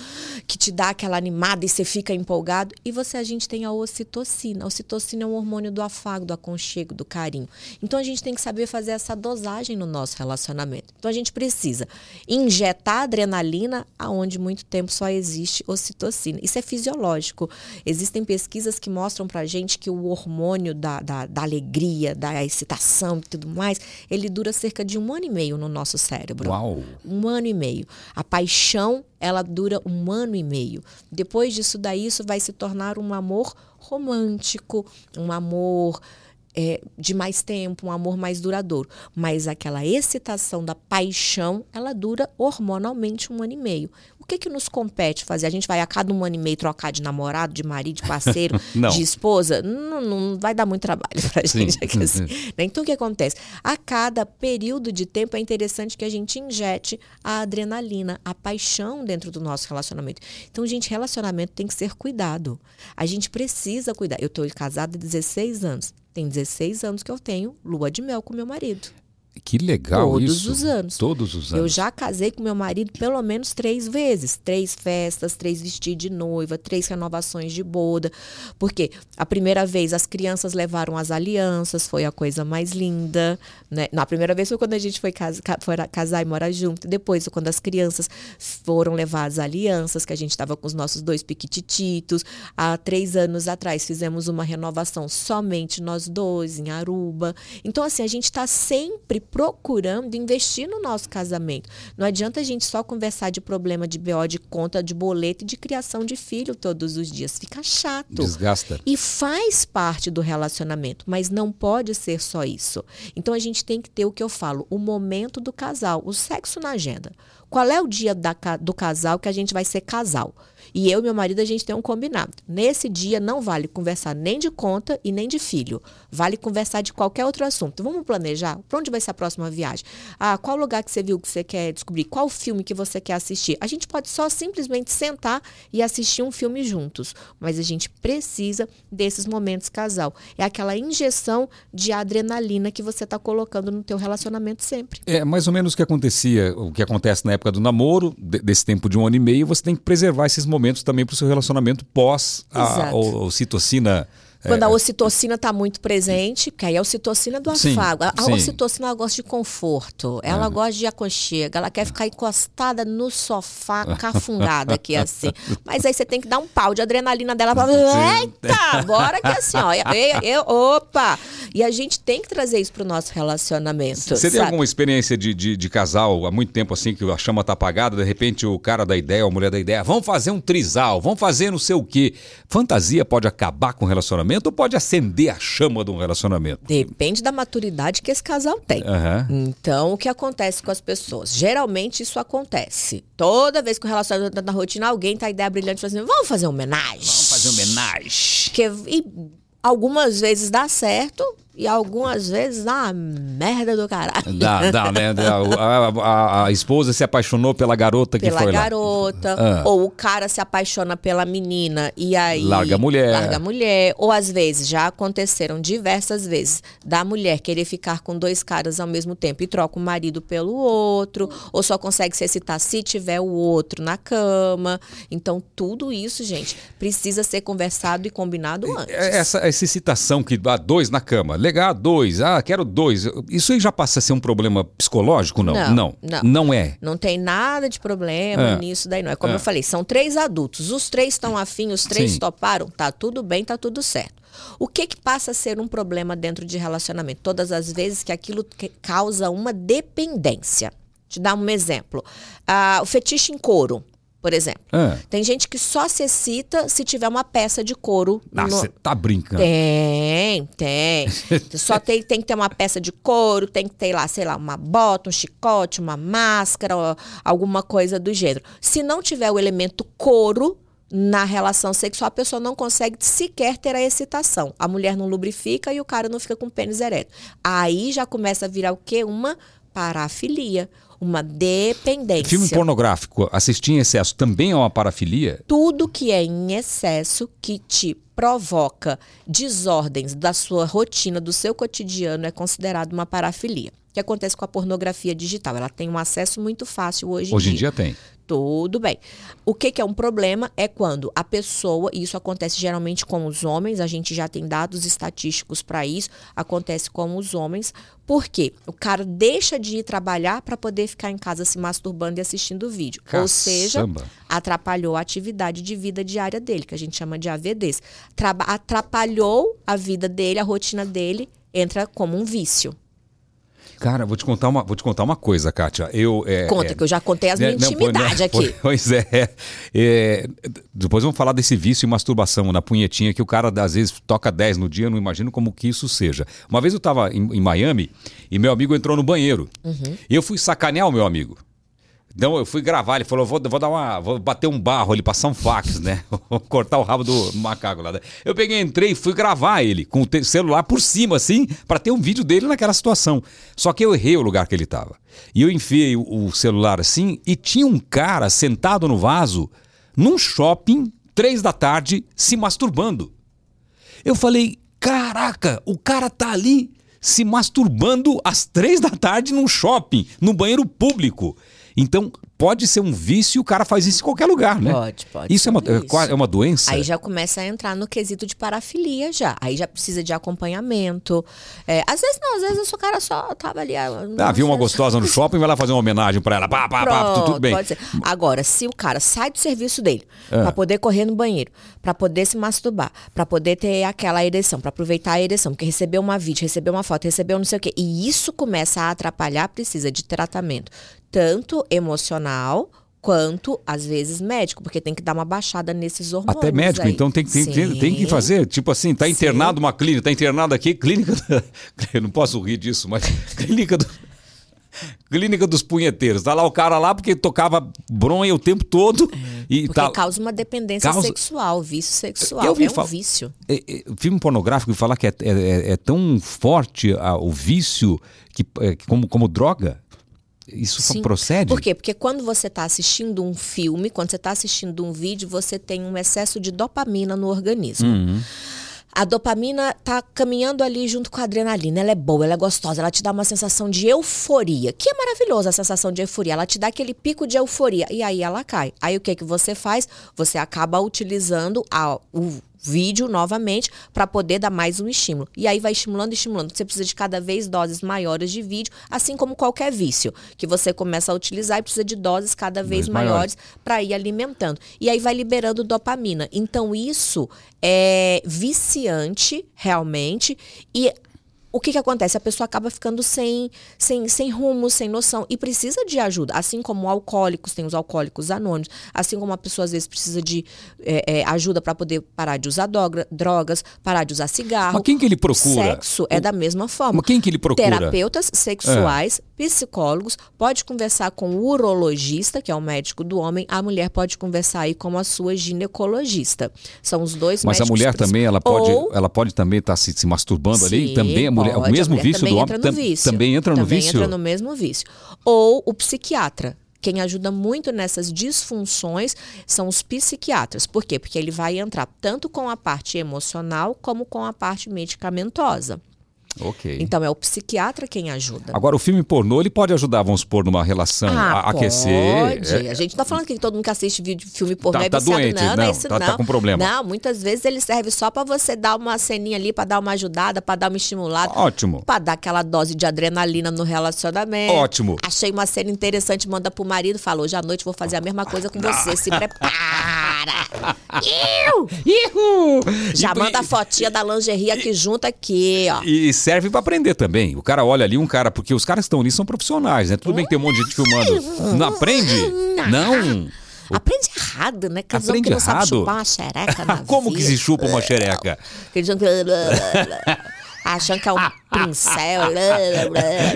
que te dá aquela animada e você fica empolgado. E você, a gente tem a ocitocina. A ocitocina é um hormônio do afago, do aconchego, do carinho. Então a gente tem que saber fazer essa dosagem no nosso relacionamento. Então a gente precisa injetar adrenalina aonde muito tempo só existe ocitocina. Isso é fisiológico. Existem pesquisas que mostram pra gente que o hormônio da, da, da alegria, da excitação e tudo mais, ele dura cerca de um ano e meio no nosso cérebro. Uau! Um ano e meio. A paixão, ela dura um ano e meio. Depois disso daí, isso vai se tornar um amor romântico, um amor é, de mais tempo, um amor mais duradouro. Mas aquela excitação da paixão, ela dura hormonalmente um ano e meio. O que, que nos compete fazer? A gente vai a cada um ano e meio trocar de namorado, de marido, de parceiro, de esposa? Não, não vai dar muito trabalho pra gente. Aqui, assim, né? Então, o que acontece? A cada período de tempo é interessante que a gente injete a adrenalina, a paixão dentro do nosso relacionamento. Então, gente, relacionamento tem que ser cuidado. A gente precisa cuidar. Eu estou casada há 16 anos. Tem 16 anos que eu tenho lua de mel com meu marido. Que legal Todos isso. os anos. Todos os anos. Eu já casei com meu marido pelo menos três vezes. Três festas, três vestidos de noiva, três renovações de boda. Porque a primeira vez as crianças levaram as alianças, foi a coisa mais linda. Né? Na primeira vez foi quando a gente foi, casa, foi casar e morar junto. Depois, quando as crianças foram levar as alianças, que a gente estava com os nossos dois piquitititos. Há três anos atrás fizemos uma renovação somente nós dois, em Aruba. Então, assim, a gente está sempre procurando investir no nosso casamento. Não adianta a gente só conversar de problema de BO, de conta, de boleto e de criação de filho todos os dias. Fica chato. Desgasta. E faz parte do relacionamento, mas não pode ser só isso. Então a gente tem que ter o que eu falo, o momento do casal, o sexo na agenda. Qual é o dia da, do casal que a gente vai ser casal? E eu e meu marido, a gente tem um combinado. Nesse dia não vale conversar nem de conta e nem de filho. Vale conversar de qualquer outro assunto. Vamos planejar? Para onde vai ser a próxima viagem? Ah, qual lugar que você viu que você quer descobrir? Qual filme que você quer assistir? A gente pode só simplesmente sentar e assistir um filme juntos. Mas a gente precisa desses momentos casal. É aquela injeção de adrenalina que você está colocando no teu relacionamento sempre. É mais ou menos o que acontecia, o que acontece na época do namoro, desse tempo de um ano e meio, você tem que preservar esses momentos também para o seu relacionamento pós a, a, a citocina quando é, a ocitocina está muito presente, que aí é a ocitocina do afago. Sim, a, a ocitocina ela gosta de conforto, ela é. gosta de aconchego, ela quer ficar encostada no sofá, cafungada aqui assim. Mas aí você tem que dar um pau de adrenalina dela para eita, bora que assim, ó, eu, eu, opa. E a gente tem que trazer isso para o nosso relacionamento. Você tem alguma experiência de, de, de, casal há muito tempo assim que a chama tá apagada, de repente o cara da ideia, a mulher da ideia, vamos fazer um trisal, vamos fazer não sei o quê. Fantasia pode acabar com o relacionamento? Relacionamento ou pode acender a chama de um relacionamento? Depende da maturidade que esse casal tem. Uhum. Então, o que acontece com as pessoas? Geralmente isso acontece. Toda vez que o relacionamento está na rotina, alguém tá a ideia brilhante fazendo, vamos fazer um homenagem. Vamos fazer um homenagem. Que, e algumas vezes dá certo, e algumas vezes dá uma merda do caralho. Dá, dá, né? A, a, a esposa se apaixonou pela garota que pela foi lá. Pela garota. Ah. Ou o cara se apaixona pela menina e aí... Larga a mulher. Larga a mulher. Ou às vezes, já aconteceram diversas vezes, da mulher querer ficar com dois caras ao mesmo tempo e troca o marido pelo outro. Ou só consegue se excitar se tiver o outro na cama. Então, tudo isso, gente, precisa ser conversado e combinado antes. Essa, essa excitação que dá dois na cama legal, dois. Ah, quero dois. Isso aí já passa a ser um problema psicológico? Não. Não. Não, não. não é. Não tem nada de problema é. nisso daí, não. É como é. eu falei, são três adultos. Os três estão afim, os três Sim. toparam. Tá tudo bem, tá tudo certo. O que que passa a ser um problema dentro de relacionamento? Todas as vezes que aquilo causa uma dependência. Te dar um exemplo. Ah, o fetiche em couro por exemplo. É. Tem gente que só se excita se tiver uma peça de couro. Ah, você no... tá brincando. Tem, tem. só tem, tem que ter uma peça de couro, tem que ter lá, sei lá, uma bota, um chicote, uma máscara, alguma coisa do gênero. Se não tiver o elemento couro na relação sexual, a pessoa não consegue sequer ter a excitação. A mulher não lubrifica e o cara não fica com o pênis ereto. Aí já começa a virar o quê? Uma parafilia, uma dependência. Filme pornográfico, assistir em excesso também é uma parafilia? Tudo que é em excesso que te provoca desordens da sua rotina, do seu cotidiano, é considerado uma parafilia. O que acontece com a pornografia digital? Ela tem um acesso muito fácil hoje, Hoje em em dia tem. Tudo bem. O que, que é um problema é quando a pessoa, e isso acontece geralmente com os homens, a gente já tem dados estatísticos para isso, acontece com os homens, porque o cara deixa de ir trabalhar para poder ficar em casa se masturbando e assistindo vídeo. Ou seja, Caçamba. atrapalhou a atividade de vida diária dele, que a gente chama de AVDs. Traba- atrapalhou a vida dele, a rotina dele, entra como um vício. Cara, vou te contar uma, vou te contar uma coisa, Kátia. Eu, é, Conta, é, que eu já contei as minhas né, pô, intimidades aqui. Pois é, é. Depois vamos falar desse vício e masturbação na punhetinha que o cara às vezes toca 10 no dia, eu não imagino como que isso seja. Uma vez eu estava em, em Miami e meu amigo entrou no banheiro. Uhum. E eu fui sacanear o meu amigo. Então eu fui gravar, ele falou, vou, vou dar uma. Vou bater um barro ali, passar um fax, né? Vou cortar o rabo do macaco lá. né? Eu peguei, entrei e fui gravar ele com o celular por cima, assim, para ter um vídeo dele naquela situação. Só que eu errei o lugar que ele tava. E eu enfiei o, celular assim e tinha um cara sentado no vaso, num shopping, três da tarde, se masturbando. Eu falei, caraca, o cara tá ali se masturbando às três da tarde num shopping, no banheiro público. Então, pode ser um vício e o cara faz isso em qualquer lugar, né? Pode, pode Isso é uma, é isso. é uma doença? Aí já começa a entrar no quesito de parafilia já. Aí já precisa de acompanhamento. É, às vezes não, às vezes o cara só tava ali. Ah, viu uma gostosa no shopping, vai lá fazer uma homenagem pra ela. Pá, pá, pá, tu- tudo Pronto, bem. Pode ser. Agora, se o cara sai do serviço dele É. pra poder correr no banheiro, pra poder se masturbar, pra poder ter aquela ereção, pra aproveitar a ereção, porque recebeu uma vídeo, recebeu uma foto, recebeu não sei o quê, e isso começa a atrapalhar, precisa de tratamento, tanto emocional quanto às vezes médico, porque tem que dar uma baixada nesses hormônios. Até médico, aí. então tem, tem, tem, tem que Sim. fazer, tipo assim, tá internado uma clínica, tá internado aqui, clínica. da- Eu não posso rir disso, mas clínica do. Clínica dos punheteiros. Tá lá o cara lá porque tocava bronha o tempo todo. e É, Porque tá, causa uma dependência Causa- sexual, vício sexual. Eu ouvi é um fal- vício. É, é, filme pornográfico falar que é, é- é- é tão forte ah, o vício que, é, que como, como droga. Isso Sim. procede? Por quê? Porque quando você está assistindo um filme, quando você está assistindo um vídeo, você tem um excesso de dopamina no organismo. Uhum. A dopamina tá caminhando ali junto com a adrenalina. Ela é boa, ela é gostosa, ela te dá uma sensação de euforia, que é maravilhosa a sensação de euforia. Ela te dá aquele pico de euforia e aí ela cai. Aí o que que você faz? Você acaba utilizando a- o vídeo novamente para poder dar mais um estímulo. E aí vai estimulando, estimulando. Você precisa de cada vez doses maiores de vídeo, assim como qualquer vício que você começa a utilizar e precisa de doses cada vez maiores. maiores para ir alimentando. E aí vai liberando dopamina. Então isso é viciante realmente e o que, que acontece? A pessoa acaba ficando sem, sem, sem rumo, sem noção e precisa de ajuda. Assim como alcoólicos, tem os alcoólicos anônimos, assim como a pessoa às vezes precisa de é, é, ajuda para poder parar de usar droga- drogas, parar de usar cigarro. Mas quem que ele procura? Sexo é da mesma forma. Mas quem que ele procura? Terapeutas sexuais, psicólogos, pode conversar com o urologista, que é o médico do homem, a mulher pode conversar aí com a sua ginecologista. São os dois Mas a mulher também, ela pode, Ou- ela pode também estar se, se masturbando ali? Sim, Também a mulher, o pode, mesmo mulher vício também do entra homem no tam- vício. também entra no Também vício? entra no mesmo vício. Ou o psiquiatra. Quem ajuda muito nessas disfunções são os psiquiatras. Por quê? Porque ele vai entrar tanto com a parte emocional como com a parte medicamentosa. Ok. Então é o psiquiatra quem ajuda. Agora, o filme pornô, ele pode ajudar, vamos supor, numa relação a, Ah, aquecer. Pode. É, A gente não tá falando que todo mundo que assiste vídeo, filme pornô Tá- é tá viciado, doente, não, não, é isso tá- não. tá com problema. Não, muitas vezes ele serve só pra você dar uma ceninha ali, pra dar uma ajudada, pra dar uma estimulada. Ótimo. Pra dar aquela dose de adrenalina no relacionamento. Ótimo. Achei uma cena interessante, manda pro marido, fala, hoje à noite vou fazer a mesma coisa com você, se prepara. Iu! Ihu! Já E- manda a fotinha da lingerie aqui junto aqui, ó. E serve pra aprender também. O cara olha ali um cara, porque os caras que estão ali são profissionais, né? Tudo bem que tem um monte de gente filmando. Não aprende? Não. Aprende errado, né? Que eles vão Aprende que não sabe errado? chupar uma xereca na Como que vida. se chupa uma xereca? Que- Achando que é um pincel.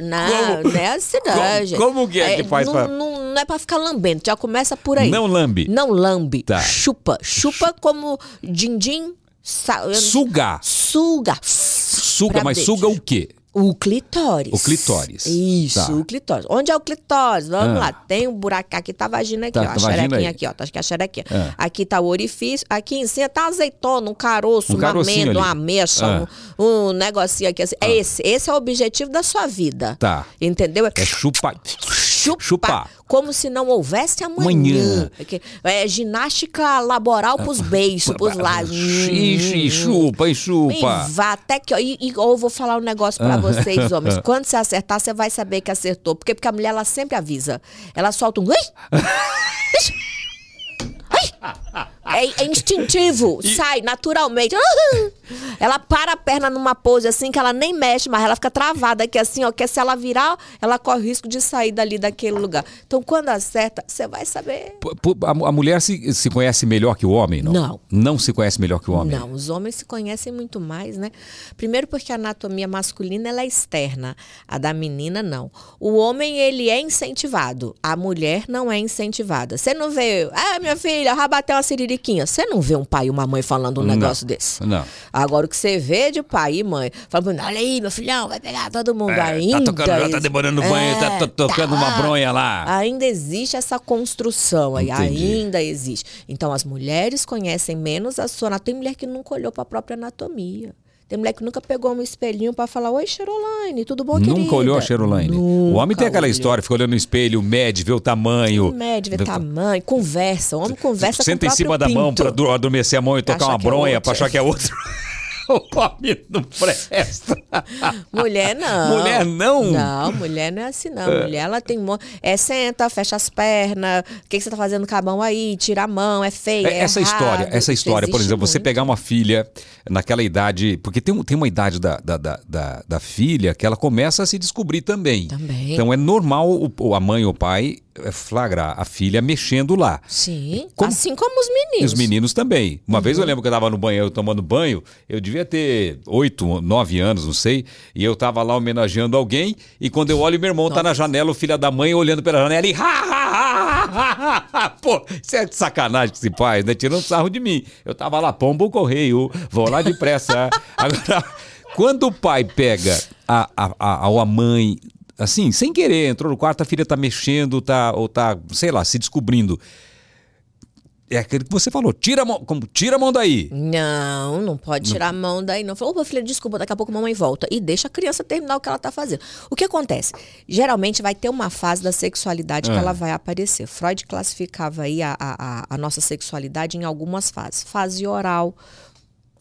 Não, não é assim não, Como- gente. como que é que faz não, pra- não, não é pra ficar lambendo, já começa por aí. Não lambe. Não lambe. Tá. Chupa. Chupa como din-din. sa- Suga. Suga. Suga, mas dentro. suga o quê? O clitóris. O clitóris. Isso, Tá. o clitóris. Onde é o clitóris? Vamos Ah. lá. Tem um buraco aqui, tá a vagina aqui, Tá, ó. tá A a vagina xerequinha aqui, ó. Tá aqui a xerequinha. Ah. Aqui tá o orifício. Aqui em cima tá azeitona, um caroço, Um uma amêndoa, ali. uma mecha, Ah. um, um negocinho aqui assim. É esse. Esse é o objetivo da sua vida. Tá. Entendeu? É chupar. Chupar, chupar. como se não houvesse amanhã. É ginástica laboral pros beiços, pros lados. Ixi, e chupa, e chupa. E vá até que. E, e ou eu vou falar um negócio pra vocês, homens. Quando você acertar, você vai saber que acertou. Porque, porque a mulher, ela sempre avisa. Ela solta um. Ai! É, é instintivo, sai naturalmente. Ela para a perna numa pose assim que ela nem mexe, mas ela fica travada aqui assim, ó. Que se ela virar, ela corre o risco de sair dali daquele lugar. Então, quando acerta, você vai saber. A mulher se, se conhece melhor que o homem, não? Não. Não se conhece melhor que o homem? Não, os homens se conhecem muito mais, né? Primeiro porque a anatomia masculina ela é externa, a da menina não. O homem ele é incentivado, a mulher não é incentivada. Você não vê, ah, minha filha, vai bater uma siririquinha. Você não vê um pai e uma mãe falando um Não, negócio desse. não. Agora o que você vê de pai e mãe, falando, olha aí, meu filhão, vai pegar todo mundo É, ainda. tá tocando, já tá demorando no banho, tá to- tocando uma lá. bronha lá. Ainda existe essa construção aí, ainda existe. Então as mulheres conhecem menos a sua anatomia. Tem mulher que nunca olhou para a própria anatomia. Tem mulher que nunca pegou um espelhinho para falar: Oi, Cheroline, tudo bom, querida? Nunca olhou a Cheroline. O homem tem Nunca aquela olhou. história, fica olhando no espelho, mede, vê o tamanho. Mede, vê Vê- tamanho, conversa. O homem conversa Senta com o em cima da mão dur- adormecer a mão e Pra tocar uma é bronha outro. pra achar que é outro. o homem não presta. Mulher não. Mulher não? Não, mulher não é assim, não. Mulher, ela tem. É, senta, fecha as pernas. O que, que você tá fazendo com a mão aí? Tira a mão, é feia. É, é essa história, errado. essa Isso história, por exemplo, você muito. pegar uma filha naquela idade, porque tem, tem uma idade da, da, da, da, da filha que ela começa a se descobrir também. Também. Então é normal o, a mãe ou o pai flagrar a filha mexendo lá. Sim, Como- assim como os meninos. os meninos também. Uma vez Uhum. eu lembro que eu tava no banheiro tomando banho, eu devia ter oito, nove anos, não sei, e eu tava lá homenageando alguém, e quando eu olho, meu irmão tá na janela, o filho da mãe olhando pela janela e ha, ha, ha, ha. Pô, isso é de sacanagem que se faz, né? Tirando sarro de mim. Eu tava lá, pombo correio, vou lá depressa. Agora, quando o pai pega a, a, a, a mãe, assim, sem querer, entrou no quarto, a filha tá mexendo, tá, ou tá, sei lá, se descobrindo. É aquele que você falou, tira a mão, como, tira a mão daí. Não, não pode tirar a mão daí, não. Falou, opa, filha, desculpa, daqui a pouco a mamãe volta. E deixa a criança terminar o que ela tá fazendo. O que acontece? Geralmente vai ter uma fase da sexualidade que Ah. ela vai aparecer. Freud classificava aí a, a- a nossa sexualidade em algumas fases. Fase oral,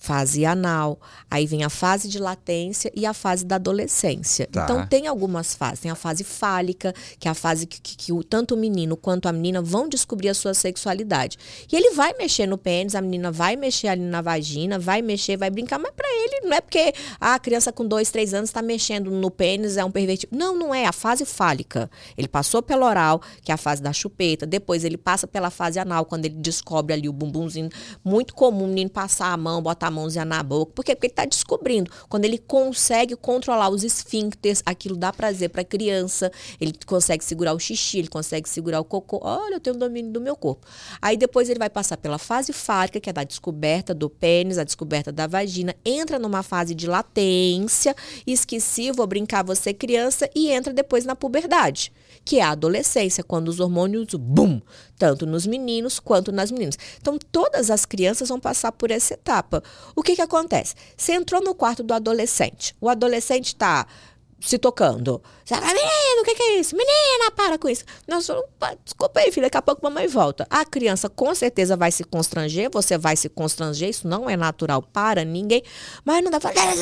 fase anal, aí vem a fase de latência e a fase da adolescência. Tá. Então tem algumas fases, tem a fase fálica, que é a fase que, que- que o, tanto o menino quanto a menina vão descobrir a sua sexualidade. E ele vai mexer no pênis, a menina vai mexer ali na vagina, vai mexer, vai brincar, mas pra ele não é porque ah, a criança com dois, três anos está mexendo no pênis, é um pervertido. Não, não é, a fase fálica. Ele passou pelo oral, que é a fase da chupeta, depois ele passa pela fase anal, quando ele descobre ali o bumbumzinho. Muito comum o menino passar a mão, botar a mãozinha na boca. Por quê? Porque ele está descobrindo. Quando ele consegue controlar os esfíncteres, aquilo dá prazer para criança, ele consegue segurar o xixi, ele consegue segurar o cocô. Olha, eu tenho domínio do meu corpo. Aí depois ele vai passar pela fase fálica, que é da descoberta do pênis, a descoberta da vagina, entra numa fase de latência, esqueci, vou brincar você criança, e entra depois na puberdade, que é a adolescência, quando os hormônios, bum, tanto nos meninos quanto nas meninas. Então, todas as crianças vão passar por essa etapa. O que que acontece? Você entrou no quarto do adolescente. O adolescente está se tocando. Você fala, menino, o que, que é isso? Menina, para com isso. Opa, desculpa aí, filha, daqui a pouco a mamãe volta. A criança com certeza vai se constranger, você vai se constranger, isso não é natural para ninguém, mas não dá pra falar.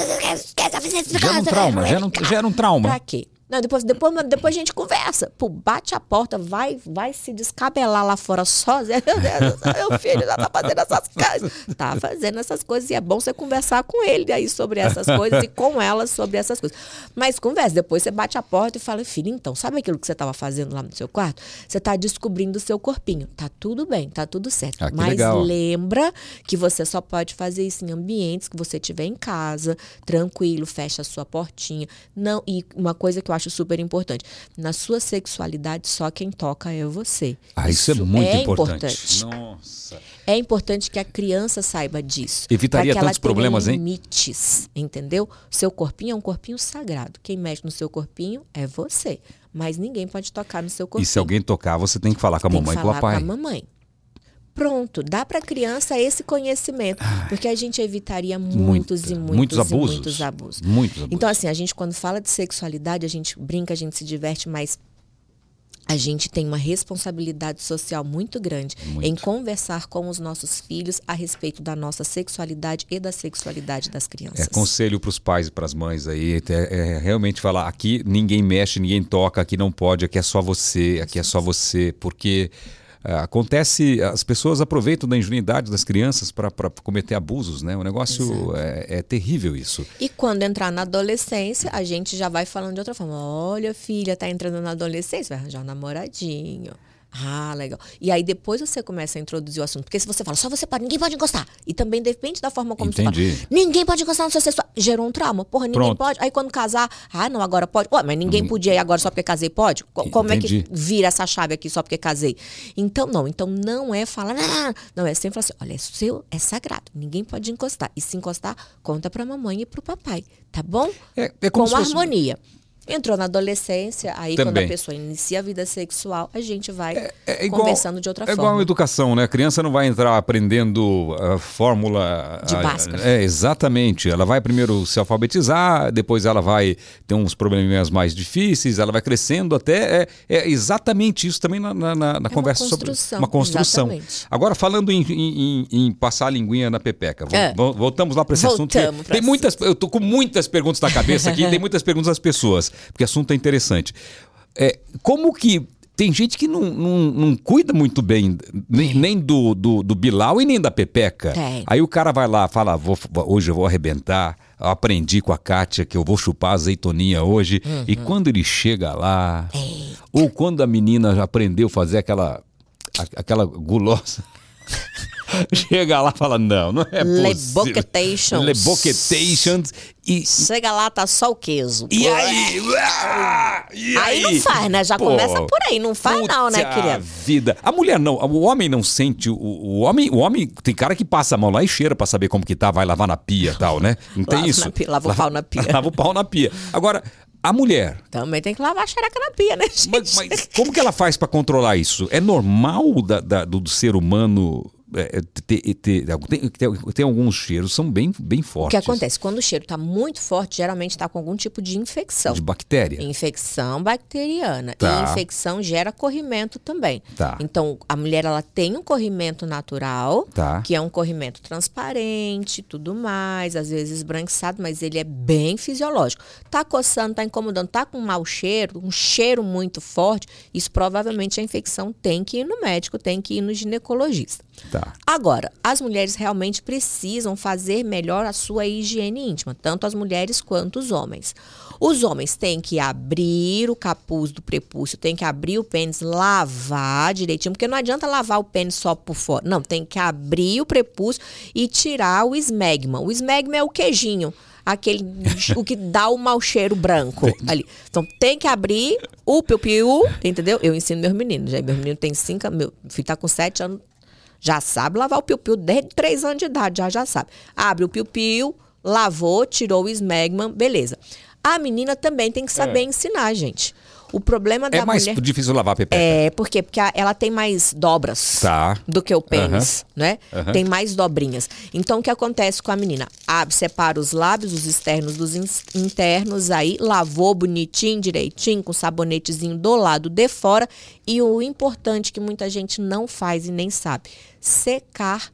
Gera um trauma, gera um, gera um trauma. Pra quê? Não, depois, depois, depois a gente conversa. Pô, bate a porta, vai, vai se descabelar lá fora sozinho. Meu Deus, filho já tá fazendo essas coisas. Tá fazendo essas coisas e é bom você conversar com ele aí sobre essas coisas e com ela sobre essas coisas. Mas conversa, depois você bate a porta e fala, filho, então, sabe aquilo que você tava fazendo lá no seu quarto? Você tá descobrindo o seu corpinho. Tá tudo bem, tá tudo certo. Ah, Mas legal. lembra que você só pode fazer isso em ambientes que você tiver em casa, tranquilo, fecha a sua portinha. Não, e uma coisa que eu acho acho super importante. Na sua sexualidade, só quem toca é você. Ah, isso, isso é muito é importante. Nossa. É importante que a criança saiba disso. Evitaria tantos problemas, hein? limites, entendeu? Seu corpinho é um corpinho sagrado. Quem mexe no seu corpinho é você. Mas ninguém pode tocar no seu corpinho. E se alguém tocar, você tem que falar com a mamãe e com o papai. Com a mamãe. Pronto, dá para a criança esse conhecimento, porque a gente evitaria muitos Muita, e muitos, muitos abusos. muitos abusos. Muitos abusos. Então, assim, a gente quando fala de sexualidade, a gente brinca, a gente se diverte, mas a gente tem uma responsabilidade social muito grande muito. em conversar com os nossos filhos a respeito da nossa sexualidade e da sexualidade das crianças. É conselho para os pais e para as mães aí, é, é, realmente falar aqui ninguém mexe, ninguém toca, aqui não pode, aqui é só você, aqui é só você, porque acontece, as pessoas aproveitam da ingenuidade das crianças para cometer abusos, né? O negócio é, é, terrível isso. E quando entrar na adolescência, a gente já vai falando de outra forma. Olha, filha, tá entrando na adolescência, vai arranjar um namoradinho. Ah, legal. E aí depois você começa a introduzir o assunto. Porque se você fala, só você pode, ninguém pode encostar. E também depende da forma como Entendi. você fala. Ninguém pode encostar no seu sexual. Gerou um trauma. Porra, ninguém Pronto. pode. Aí quando casar, ah, não, agora pode. Ué, mas ninguém podia e agora só porque casei pode? Como Entendi. é que vira essa chave aqui só porque casei? Então, não. Então não é falar, não, não é sempre falar assim, olha, é seu, é sagrado. Ninguém pode encostar. E se encostar, conta pra mamãe e pro papai. Tá bom? É, é Com harmonia. Fosse... Entrou na adolescência, aí Também. quando a pessoa inicia a vida sexual, a gente vai é, é igual, conversando de outra é forma. É igual a educação, né? A criança não vai entrar aprendendo a fórmula... De Bhaskara. É, exatamente. Ela vai primeiro se alfabetizar, depois ela vai ter uns probleminhas mais difíceis, ela vai crescendo até... É, é exatamente isso também na, na, na é conversa sobre... Uma construção. Exatamente. Agora, falando em, em, em, passar a linguinha na pepeca, é. voltamos lá para esse Voltamos assunto. Tem muitas, eu tô com muitas perguntas na cabeça aqui, tem muitas perguntas das pessoas porque o assunto é interessante. É, como que tem gente que não, não, não cuida muito bem nem, nem do, do, do, Bilal e nem da Pepeca. Aí o cara vai lá fala, vou, hoje eu vou arrebentar, eu aprendi com a Kátia que eu vou chupar azeitoninha hoje. Uhum. E quando ele chega lá, Eita. ou quando a menina já aprendeu a fazer aquela, aquela gulosa... Chega lá e fala, não, não é possível. Leboquetations. Leboquetations. E, Chega lá, tá só o queijo. E aí? e aí? aí? não faz, né? Já Pô, começa por aí. Não faz não, né, querida? vida. A mulher não. O homem não sente. O, o, homem, o homem... Tem cara que passa a mão lá e cheira pra saber como que tá. Vai lavar na pia e tal, né? Não tem lava isso. Pia, lava o pau na pia. lava o pau na pia. Agora... A mulher. Também tem que lavar a xereca na pia, né, gente? Mas, mas como que ela faz para controlar isso? É normal da, da, do ser humano tem, tem, tem, tem, alguns cheiros são bem, bem fortes. O que acontece? Quando o cheiro está muito forte, geralmente está com algum tipo de infecção. De bactéria. Infecção bacteriana. Tá. E infecção gera corrimento também. Tá. Então, a mulher ela tem um corrimento natural, tá. que é um corrimento transparente, tudo mais, às vezes esbranquiçado, mas ele é bem fisiológico. Tá coçando, tá incomodando, tá com um mau cheiro, um cheiro muito forte, isso provavelmente a infecção tem que ir no médico, tem que ir no ginecologista. Tá. Agora, as mulheres realmente precisam fazer melhor a sua higiene íntima, tanto as mulheres quanto os homens. Os homens têm que abrir o capuz do prepúcio, têm que abrir o pênis, lavar direitinho, porque não adianta lavar o pênis só por fora. Não, tem que abrir o prepúcio e tirar o esmegma. O esmegma é o queijinho aquele o que dá o mau cheiro branco ali. Então tem que abrir o piu-piu, entendeu? Eu ensino meus meninos. Já meu menino tem cinco, meu filho tá com sete anos, já sabe lavar o piu-piu desde 3 anos de idade, já já sabe. Abre o piu-piu, lavou, tirou o esmegma, beleza. A menina também tem que saber é. ensinar, gente. O problema da É mais mulher... difícil lavar a pepeca. É, por quê? Porque ela tem mais dobras tá. do que o pênis, uhum. né? Uhum. Tem mais dobrinhas. Então, o que acontece com a menina? Abre, separa os lábios, os externos dos internos, aí lavou bonitinho, direitinho, com sabonetezinho do lado de fora. E o importante que muita gente não faz e nem sabe, secar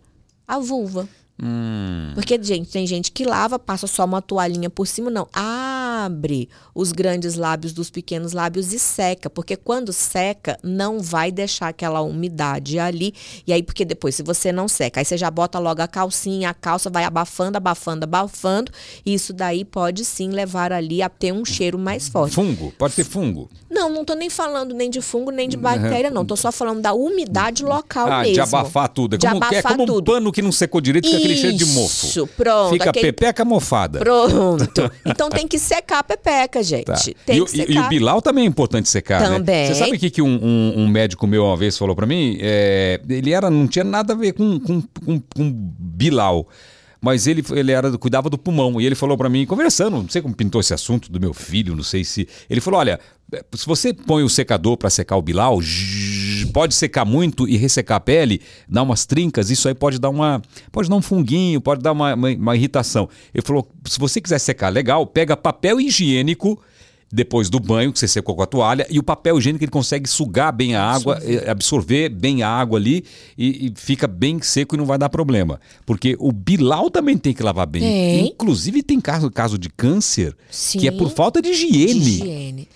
a vulva. Hum. Porque, gente, tem gente que lava, passa só uma toalhinha por cima, não. Abre os grandes lábios dos pequenos lábios e seca. Porque quando seca, não vai deixar aquela umidade ali. E aí, porque depois, se você não seca, aí você já bota logo a calcinha, a calça vai abafando, abafando, abafando. E isso daí pode sim levar ali a ter um cheiro mais forte. Fungo? Pode ter fungo? Não, não tô nem falando nem de fungo, nem de bactéria, não. Tô só falando da umidade local ah, mesmo. De abafar tudo. É como, abafar é como tudo. um pano que não secou direito, fica aquele cheiro de mofo. Isso, pronto. Fica aquele... pepeca mofada. Pronto. Então tem que secar a pepeca, gente. Tá. Tem E, o- que secar. e o Bilal também é importante secar, né? Também. Você sabe o que, que um, um- um médico meu uma vez falou pra mim? É, ele era, não tinha nada a ver com, com, com, com Bilal. Mas ele, ele era, cuidava do pulmão. E ele falou pra mim, conversando, não sei como pintou esse assunto do meu filho, não sei se. Ele falou: olha, se você põe o secador pra secar o Bilal, zzz, pode secar muito e ressecar a pele, dar umas trincas, isso aí pode dar uma. Pode dar um funguinho, pode dar uma, uma- uma irritação. Ele falou: se você quiser secar legal, pega papel higiênico depois do banho, que você secou com a toalha, e o papel higiênico ele consegue sugar bem a água, eh, absorver bem a água ali e, e fica bem seco e não vai dar problema. Porque o Bilal também tem que lavar bem. Tem. Inclusive tem caso, caso de câncer que é Sim. por falta de de higiene.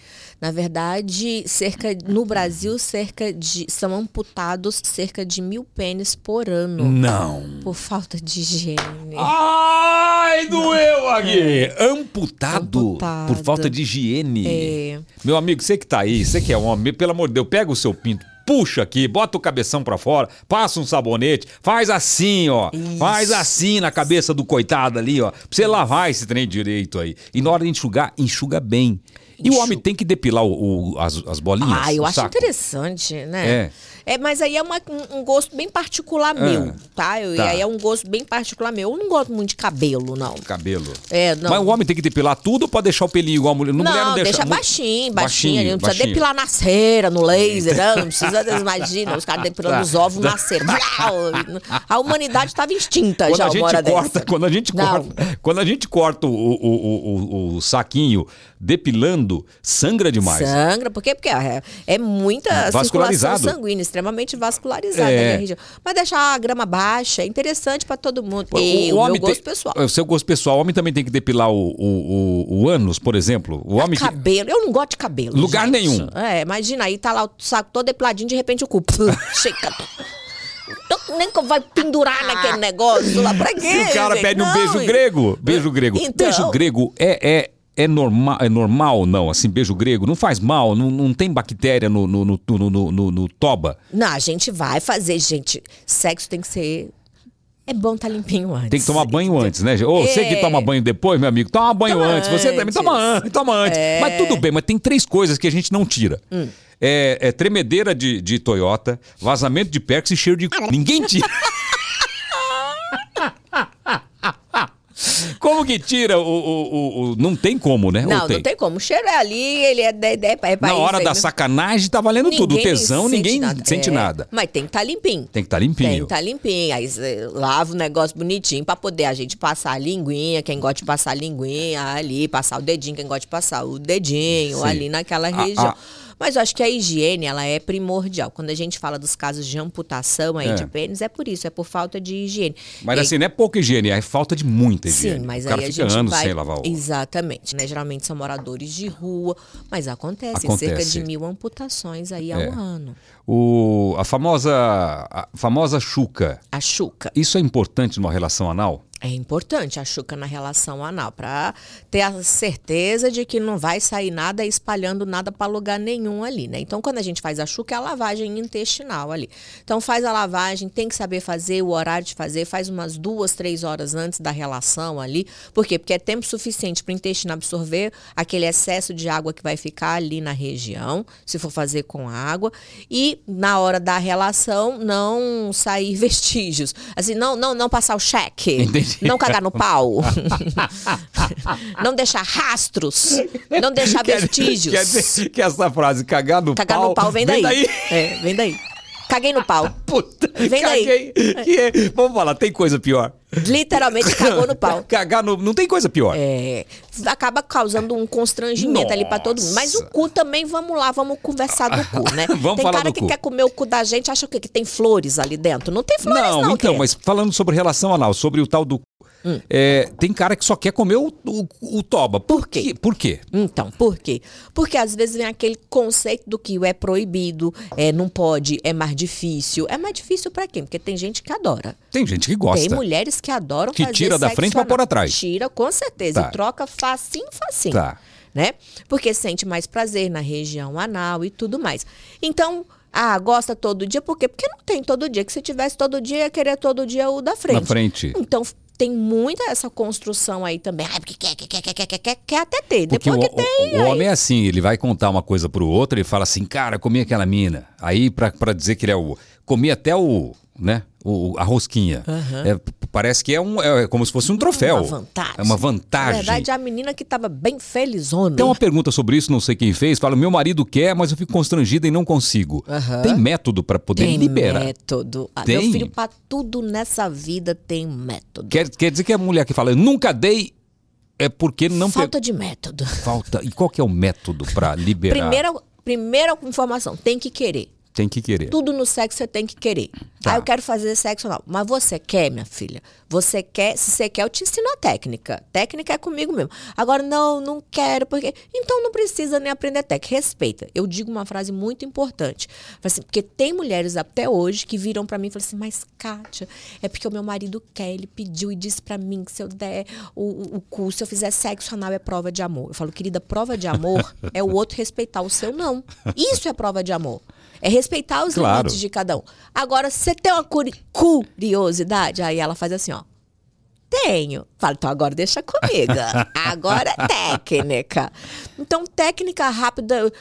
Na verdade, cerca no Brasil, cerca de são amputados cerca de mil pênis por ano Não. por falta de higiene. Ai, doeu aqui! Amputado, Amputado. por falta de higiene. É. Meu amigo, você que tá aí, você que é homem, pelo amor de Deus, pega o seu pinto, puxa aqui, bota o cabeção pra fora, passa um sabonete, faz assim, ó. Faz assim na cabeça do coitado ali, ó. Pra você lavar esse trem direito aí. E na hora de enxugar, enxuga bem. E o homem tem que depilar o, o- as, as bolinhas? Ah, eu acho saco? interessante, né? É. É, mas aí é uma- um, um gosto bem particular meu, tá? Eu- Tá. E aí é um gosto bem particular meu. Eu não gosto muito de cabelo, não. Cabelo. É, não. Mas o homem tem que depilar tudo ou pode deixar o pelinho igual a mulher? Não, mulher não deixa, deixa baixinho, baixinho. ali, não precisa baixinho. depilar na cera, no laser, não, não precisa, imagina, os caras depilando Tá. os ovos na cera. Vlau! A humanidade estava extinta Quando já uma hora corta, dessa. quando a gente Não. corta, quando a gente corta o, o, o, o- saquinho depilando, sangra demais. Sangra, por quê? Porque é, é muita circulação sanguínea, extremamente vascularizada É. ali a região. Mas deixar a grama baixa é interessante pra todo mundo. O- E o homem gosto pessoal. O seu gosto pessoal. O homem também tem que depilar o, o, o, o ânus, por exemplo. O homem que... Cabelo, eu não gosto de cabelo. Lugar gente. nenhum. É, imagina aí, tá lá o saco todo depiladinho, de repente o cu. Chega. Então, nem que vai pendurar naquele negócio lá. Pra quê? Se o cara gente? pede um Não, beijo grego, beijo grego. Então- Beijo grego é, é, é, norma, é normal, não? Assim, beijo grego não faz mal, não, não tem bactéria no, no, no, no, no- no- no toba. Não, a gente vai fazer, gente. Sexo tem que ser. É bom estar limpinho antes. Tem que tomar banho antes, né? gente? Ô, você que É. toma banho depois, meu amigo, toma banho Toma antes. Você também toma antes. antes, toma antes. É. Mas tudo bem, mas tem três coisas que a gente não tira. Hum. É, é tremedeira de, de Toyota, vazamento de Perx e cheiro de... Ninguém tira. Como que tira o, o, o- o- Não tem como, né? Não, não tem como. O cheiro é ali, ele é. de, é pra Na hora da né? sacanagem tá valendo tudo. O Ninguém tesão, sente ninguém nada. sente É, nada. Mas tem que estar limpinho. Tem que estar limpinho. Tem que estar limpinho. Aí lava o negócio bonitinho pra poder a gente passar a linguinha, quem gosta de passar a linguinha ali, passar o dedinho, quem gosta de passar o dedinho Sim. ali naquela A- região. a- Mas eu acho que a higiene, ela é primordial. Quando a gente fala dos casos de amputação aí É. de pênis, é por isso, é por falta de higiene. Mas E aí- assim, não é pouca higiene, é falta de muita higiene. Sim, mas o cara aí a fica gente anos vai... sem lavar o Exatamente, né? Geralmente são moradores de rua, mas acontece, Acontece. cerca de mil amputações aí ao É. ano. O, a famosa a famosa chuca. A chuca. Isso é importante numa relação anal? É importante a chuca na relação anal, para ter a certeza de que não vai sair nada espalhando nada para lugar nenhum ali, né? Então, quando a gente faz a chuca, é a lavagem intestinal ali. Então, faz a lavagem, tem que saber fazer, o horário de fazer, faz umas duas, três horas antes da relação ali. Por quê? Porque é tempo suficiente para o intestino absorver aquele excesso de água que vai ficar ali na região, se for fazer com água. E na hora da relação, não sair vestígios. Assim, não, não, não passar o cheque. Entendi. Não cagar no pau. não deixar rastros. Não deixar vestígios. Quer dizer que essa frase, cagar no Cagar pau... no pau vem daí. É, vem daí. Caguei no pau. Puta, Vem daí. caguei. Que é- Vamos falar, tem coisa pior. Literalmente cagou no pau. Cagar no... Não tem coisa pior. É, acaba causando um constrangimento ali pra todo mundo. Mas o cu também, vamos lá, vamos conversar do cu, né? Vamos tem falar cara do que cu. quer comer o cu da gente, acha o quê? Que tem flores ali dentro. Não tem flores, não. Não, então, quê? mas falando sobre relação anal, sobre o tal do... Hum. é, tem cara que só quer comer o, o, o toba. Por quê? Por quê? Então, por quê? Porque às vezes vem aquele conceito do que é proibido, é, não pode, é mais difícil. É mais difícil pra quem? Porque tem gente que adora. Tem gente que gosta. Tem mulheres que adoram Que fazer tira da frente anal. pôr atrás. Tira, com certeza. Tá. E troca facinho, facinho. Tá. né? Porque sente mais prazer na região anal e tudo mais. Então, ah, gosta todo dia, por quê? Porque não tem todo dia. Que se tivesse todo dia, ia querer todo dia o da frente. Na frente. Então, tem muita essa construção aí também. Ah, porque quer, quer, quer, quer, quer, quer, quer até ter. Porque Depois o, que tem, o aí- homem é assim, ele vai contar uma coisa pro outro, ele fala assim, cara, comi aquela mina. Aí, pra, pra dizer que ele é o. Comi até o. né? O, a rosquinha. É, p- parece que é, um, é como se fosse um troféu. Uma vantagem. É uma Na vantagem. verdade, a menina que tava bem felizona. Tem uma pergunta sobre isso, não sei quem fez. Fala, meu marido quer, mas eu fico constrangida e não consigo. Aham. Tem método pra poder tem liberar. método. Ah, Tem? Meu filho, pra tudo nessa vida tem método. Quer, quer dizer que a mulher que fala, eu nunca dei, é porque não pe- Falta de método. falta. E qual que é o método pra liberar? Primeira, primeira informação, tem que querer. Tem que querer. Tudo no sexo você tem que querer. Tá. Ah, eu quero fazer sexo anal. Mas você quer, minha filha? Você quer? Se você quer, eu te ensino a técnica. Técnica é comigo mesmo. Agora, não, não quero, porque. Então não precisa nem aprender técnica. Respeita. Eu digo uma frase muito importante. Assim, porque tem mulheres até hoje que viram pra mim e falam assim: Mas, Kátia, é porque o meu marido quer, ele pediu e disse pra mim que se eu der o, o, o cu, se eu fizer sexo anal é prova de amor. Eu falo, querida, prova de amor é o outro respeitar o seu não. Isso é prova de amor. É respeitar os Claro. limites de cada um. Agora, você tem uma curi- curiosidade, aí ela faz assim, ó. Tenho. Fala, então agora deixa comigo. Agora é técnica. Então, técnica rápida,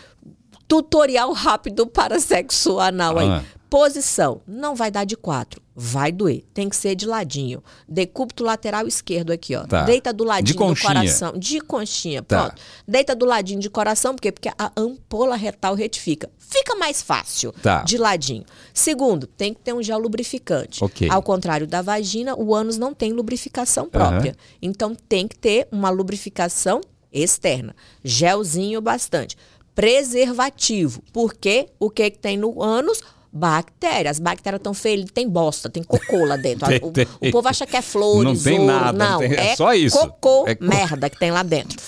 tutorial rápido para sexo anal aí. Ah. Posição. Não vai dar de quatro. Vai doer. Tem que ser de ladinho. Decúbito lateral esquerdo aqui, ó. Tá. Deita do ladinho De do coração. De conchinha, Tá. pronto. Deita do ladinho de coração, por quê? Porque a ampola retal retifica. Fica mais fácil Tá. de ladinho. Segundo, tem que ter um gel lubrificante. Ok. Ao contrário da vagina, o ânus não tem lubrificação própria. Então tem que ter uma lubrificação externa. Gelzinho bastante. Preservativo. Porque o que, que tem no ânus? Bactérias. As bactérias estão feias, tem bosta, tem cocô lá dentro. Tem, o, tem. o povo acha que é flores. Não tem ouro. nada, não Não, tem- é é só isso. cocô, É co- merda que tem lá dentro.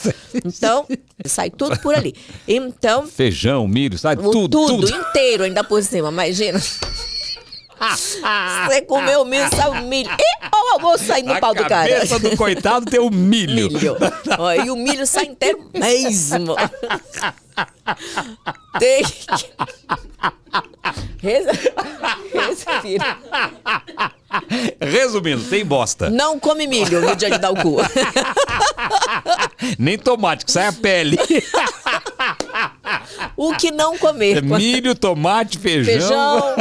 Então, sai tudo por ali. Então, Feijão, milho, o Tudo, tudo, tudo. inteiro ainda por cima, imagina. Você comeu milho, sai o milho. E olha o almoço saindo no A pau do cara. cabeça do coitado tem o milho. Milho. Ó, e o milho sai inteiro mesmo. Tem Respira. Resumindo, tem bosta. Não come milho no dia de dar o cu. Nem tomate, que sai a pele. O que não comer. É milho, tomate, feijão. Feijão,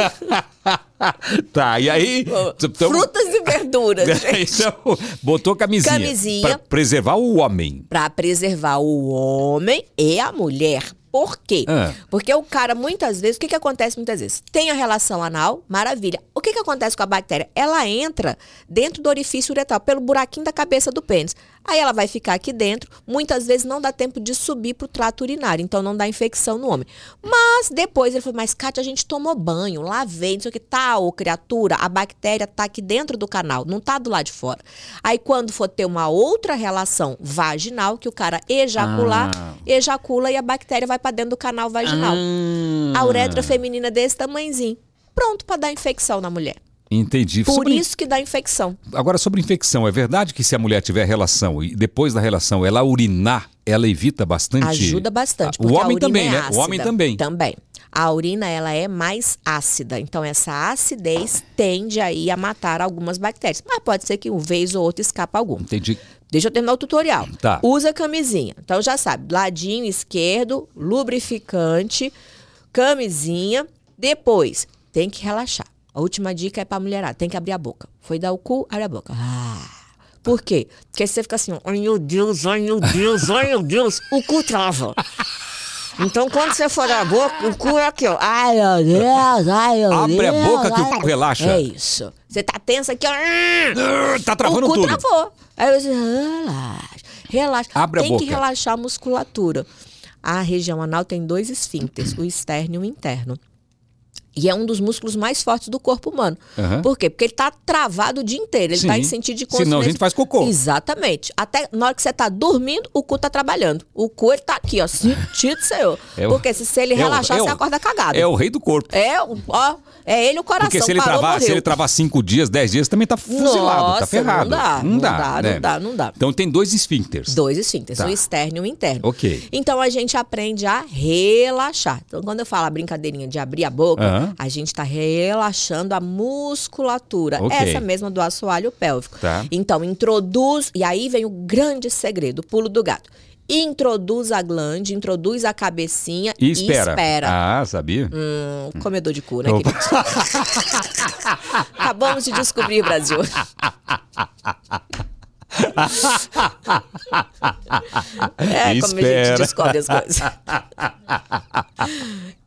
tá, e aí. então- frutas e verduras. gente. Então, botou camisinha. Camisinha. Pra preservar o homem. Para preservar o homem e a mulher. Por quê? Ah. Porque o cara, muitas vezes, o que, que acontece muitas vezes? Tem a relação anal, maravilha. O que, que acontece com a bactéria? Ela entra dentro do orifício uretral, pelo buraquinho da cabeça do pênis. Aí ela vai ficar aqui dentro, muitas vezes não dá tempo de subir pro trato urinário, então não dá infecção no homem. Mas depois ele falou, mas Kátia, a gente tomou banho, lavei, não sei o que, tá, ô criatura, a bactéria tá aqui dentro do canal, não tá do lado de fora. Aí quando for ter uma outra relação vaginal, que o cara ejacular, Ah. ejacula e a bactéria vai para dentro do canal vaginal. Ah. A uretra feminina desse tamanhozinho. Pronto para dar infecção na mulher. Entendi. Por Sobre- isso que dá infecção. Agora, sobre infecção, é verdade que se a mulher tiver relação e depois da relação ela urinar, ela evita bastante? Ajuda bastante. Ah, O homem urina também, é né? ácida. O homem também. Também. A urina, ela é mais ácida. Então, essa acidez tende aí a matar algumas bactérias. Mas pode ser que uma vez ou outra escapa alguma. Entendi. Deixa eu terminar o tutorial. Tá. Usa camisinha. Então já sabe, ladinho esquerdo, lubrificante, camisinha. Depois, tem que relaxar. A última dica é pra mulherada, tem que abrir a boca. Foi dar o cu, abre a boca. Ah. Por quê? Porque você fica assim, ai meu Deus, ai meu Deus, ai meu Deus, o cu trava. Então quando você for dar a boca, o cu é aqui, ó. Ai meu Deus, ai meu Abre a Deus. boca que o cu relaxa. É isso. Você tá tensa aqui, ó. Ah, Tá travando o cu tudo. travou. Aí eu disse, relaxa, relaxa. Abre a tem que boca. relaxar a musculatura. A região anal tem dois esfíncteres, o externo e o interno. E é um dos músculos mais fortes do corpo humano. Aham. Por quê? Porque ele tá travado o dia inteiro. Ele Sim. tá em sentido de Senão a consciência. gente faz cocô. Exatamente. Até na hora que você tá dormindo, o cu tá trabalhando. O cu, ele tá aqui, ó, sentido, senhor. É o- Porque se, se ele é relaxar, é o- você acorda cagado. É o rei do corpo. É, o- ó, é ele o coração. Porque se ele, parou, travar, se ele travar cinco dias, dez dias, também tá fuzilado, Nossa, tá ferrado. não dá, não dá, né? não dá, não dá. Então tem dois esfíncteres. Dois esfíncteres, Tá. o externo e o interno. Ok. Então a gente aprende a relaxar. Então quando eu falo a brincadeirinha de abrir a boca, A gente está relaxando a musculatura. Ok. Essa mesma do assoalho pélvico. Tá. Então introduz, e aí vem o grande segredo, o pulo do gato. Introduz a glande, introduz a cabecinha E espera. espera. Ah, sabia? Hum, comedor de cu, né, querido? Acabamos de descobrir, Brasil. É como a gente Espera. descobre as coisas.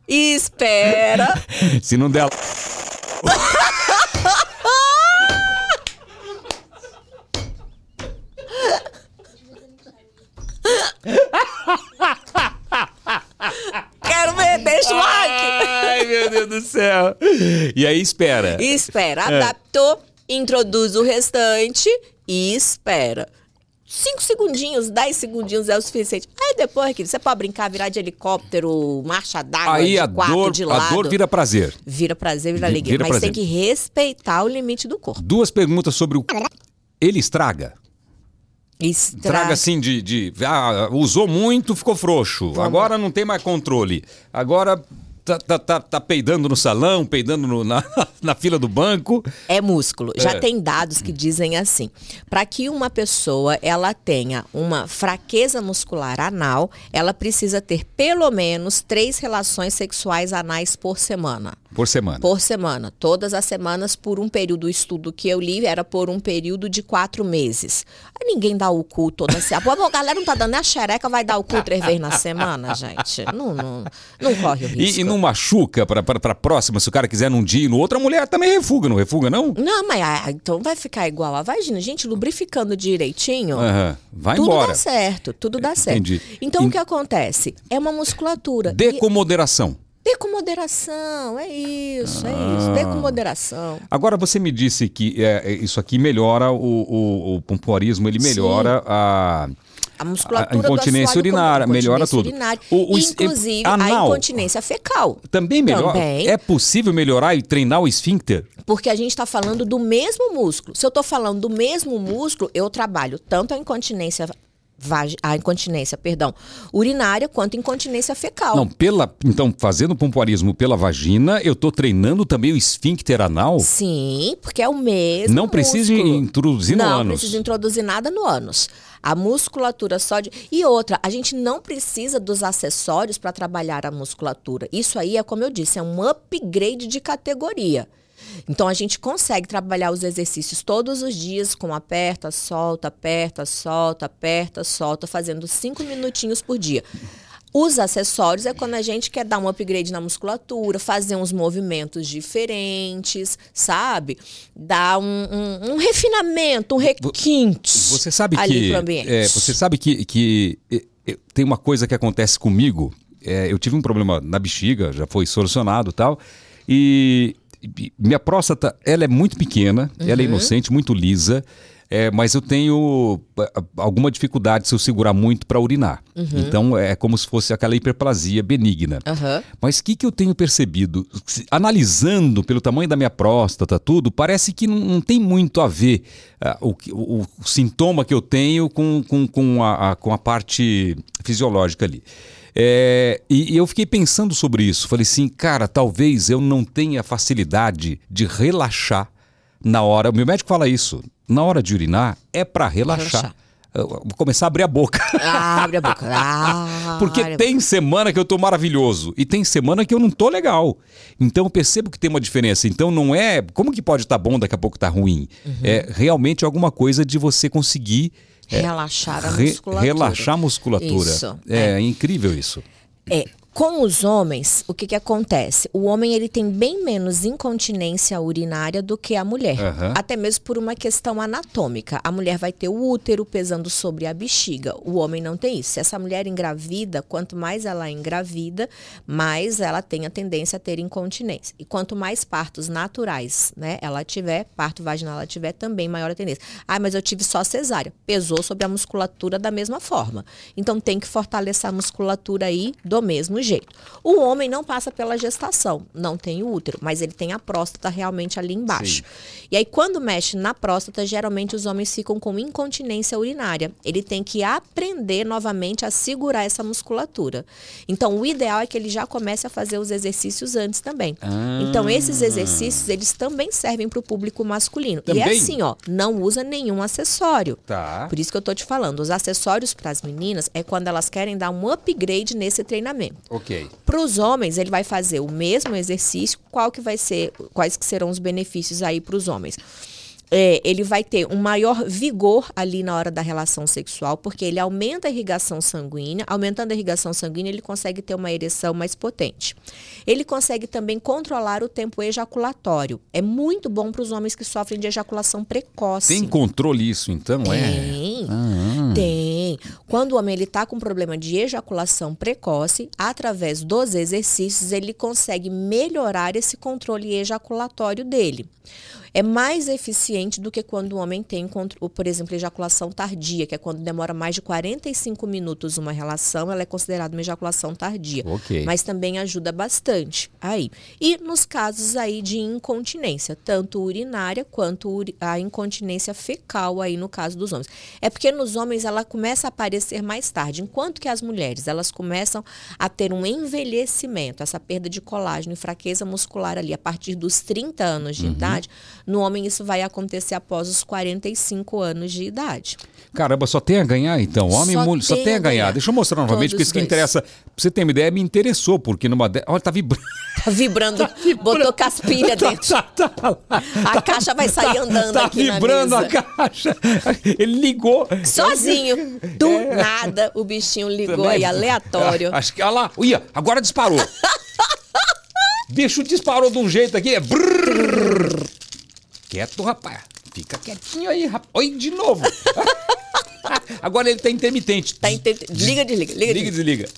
Espera. Se não der. Quero ver, deixa o like. Ai, meu Deus do céu. E aí espera. Espera, É. adaptou, introduz o restante e espera. Cinco segundinhos, dez segundinhos é o suficiente. Aí depois, querido, você pode brincar, virar de helicóptero, marcha d'água, Aí de a quatro, dor, de a lado. dor vira prazer. Vira prazer, vira Vi- alegria. vira Mas prazer. tem que respeitar o limite do corpo. Duas perguntas sobre o. Ele estraga? Estraga. Traga assim de, de. Ah, usou muito, ficou frouxo. Agora não tem mais controle. Agora tá, tá, tá, tá peidando no salão, peidando no- na, na fila do banco. É músculo. Já É. tem dados que dizem assim: para que uma pessoa ela tenha uma fraqueza muscular anal, ela precisa ter pelo menos três relações sexuais anais por semana. Por semana. Por semana, todas as semanas por um período. O estudo que eu li era por um período de quatro meses. Aí ninguém dá o cu toda semana. Pô, a galera não tá dando nem a xereca, vai dar o cu três vezes na semana, gente. Não, não, não corre o risco. E, e não machuca pra, pra, pra próxima, se o cara quiser num dia e no outro, a mulher também refuga, não refuga, não? Não, mas ah, então vai ficar igual a vagina. Gente, lubrificando direitinho, Aham. Vai tudo embora. dá certo, tudo dá certo. Entendi. Então En- o que acontece? É uma musculatura. Dê E- com moderação. Dê com moderação, é isso, é isso. Ah. com moderação. Agora, você me disse que é, é, isso aqui melhora o, o, o pompoarismo, ele Sim. melhora a. A musculatura A incontinência urinária, melhora tudo. urinária, O- o inclusive anal. a incontinência fecal. Também melhora? Também. É possível melhorar e treinar o esfíncter? Porque a gente está falando do mesmo músculo. Se eu estou falando do mesmo músculo, eu trabalho tanto a incontinência a incontinência, perdão, urinária quanto incontinência fecal. Não, pela, então, fazendo pompoarismo pela vagina, eu tô treinando também o esfíncter anal? Sim, porque é o mesmo. Não precisa introduzir no Não ânus. precisa introduzir nada no ânus. A musculatura só de. E outra, a gente não precisa dos acessórios para trabalhar a musculatura. Isso aí é, como eu disse, é um upgrade de categoria. Então a gente consegue trabalhar os exercícios todos os dias com aperta, solta, aperta, solta, aperta, solta, fazendo cinco minutinhos por dia. Os acessórios é quando a gente quer dar um upgrade na musculatura, fazer uns movimentos diferentes, sabe? Dar um, um- um refinamento, um requinte Você sabe ali que. é, você sabe que, que é, tem uma coisa que acontece comigo. É, eu tive um problema na bexiga, já foi solucionado e tal. E minha próstata, ela é muito pequena, ela é Uhum. inocente, muito lisa. é, mas eu tenho alguma dificuldade se eu segurar muito para urinar. Então é como se fosse aquela hiperplasia benigna. Uhum. Mas o que, que eu tenho percebido? Analisando pelo tamanho da minha próstata, tudo, parece que não, não tem muito a ver ah, o, o- o sintoma que eu tenho com, com, com, a, a- com a parte fisiológica ali. É, e, e eu fiquei pensando sobre isso. Falei assim, cara, talvez eu não tenha facilidade de relaxar na hora. O meu médico fala isso. Na hora de urinar é para relaxar. Relaxar. Vou começar a abrir a boca. Ah, abre a boca. Ah, Porque tem semana que eu tô maravilhoso e tem semana que eu não tô legal. Então eu percebo que tem uma diferença. Então não é. Como que pode estar bom, daqui a pouco tá ruim? Uhum. É realmente alguma coisa de você conseguir Relaxar a re- musculatura. relaxar a musculatura. Isso. É, incrível isso. É, Com os homens, o que, que acontece? O homem ele tem bem menos incontinência urinária do que a mulher, Aham. até mesmo por uma questão anatômica. A mulher vai ter o útero pesando sobre a bexiga, o homem não tem isso. Se essa mulher engravida, quanto mais ela engravida, mais ela tem a tendência a ter incontinência. E quanto mais partos naturais, né, ela tiver, parto vaginal ela tiver, também maior a tendência. Ah, mas eu tive só cesárea. Pesou sobre a musculatura da mesma forma. Então tem que fortalecer a musculatura aí do mesmo jeito. O homem não passa pela gestação, não tem o útero, mas ele tem a próstata realmente ali embaixo. E aí quando mexe na próstata, geralmente os homens ficam com incontinência urinária. Ele tem que aprender novamente a segurar essa musculatura. Então o ideal é que ele já comece a fazer os exercícios antes também. Ah. Então esses exercícios, eles também servem para o público masculino. E é Também? assim, ó, não usa nenhum acessório. Tá. Por isso que eu tô te falando, os acessórios para as meninas é quando elas querem dar um upgrade nesse treinamento. Ok. Para os homens, ele vai fazer o mesmo exercício. Qual que vai ser, quais que serão os benefícios aí para os homens? É, ele vai ter um maior vigor ali na hora da relação sexual, porque ele aumenta a irrigação sanguínea. Aumentando a irrigação sanguínea, ele consegue ter uma ereção mais potente. Ele consegue também controlar o tempo ejaculatório. É muito bom para os homens que sofrem de ejaculação precoce. Tem controle isso, então, é? Tem, Ah. tem. Quando o homem ele está com problema de ejaculação precoce, através dos exercícios ele consegue melhorar esse controle ejaculatório dele. É mais eficiente do que quando o homem tem, por exemplo, ejaculação tardia, que é quando demora mais de 45 minutos uma relação, ela é considerada uma ejaculação tardia. Ok. Mas também ajuda bastante aí. E nos casos aí de incontinência, tanto urinária quanto a incontinência fecal aí no caso dos homens. É porque nos homens ela começa a aparecer mais tarde, enquanto que as mulheres, elas começam a ter um envelhecimento, essa perda de colágeno e fraqueza muscular ali a partir dos 30 anos de idade. No homem isso vai acontecer após os 45 anos de idade. Caramba, só tem a ganhar então. Homem e mulher, só tem a ganhar. ganhar. Deixa eu mostrar novamente, Todos porque isso que dois. interessa. Pra você ter uma ideia, me interessou, porque numa. De... Olha, tá vibrando. Tá vibrando, botou caspilha dentro. Tá, tá, tá lá. A caixa vai sair andando tá aqui vibrando a caixa. Ele ligou. Sozinho. Do nada, o bichinho ligou aí, aleatório. Acho que, olha lá. Ia, agora disparou. Bicho disparou de um jeito aqui. é brrr. Quieto, rapaz. Fica quietinho aí, rapaz. Oi, de novo. agora ele tá intermitente. Tá ente- Liga, desliga, liga, Liga desliga. desliga.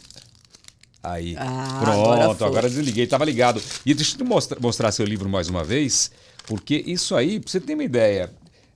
Aí. Ah, Pronto, agora agora, desliguei, tava ligado. E deixa eu te mostrar, mostrar seu livro mais uma vez, porque isso aí, pra você ter uma ideia,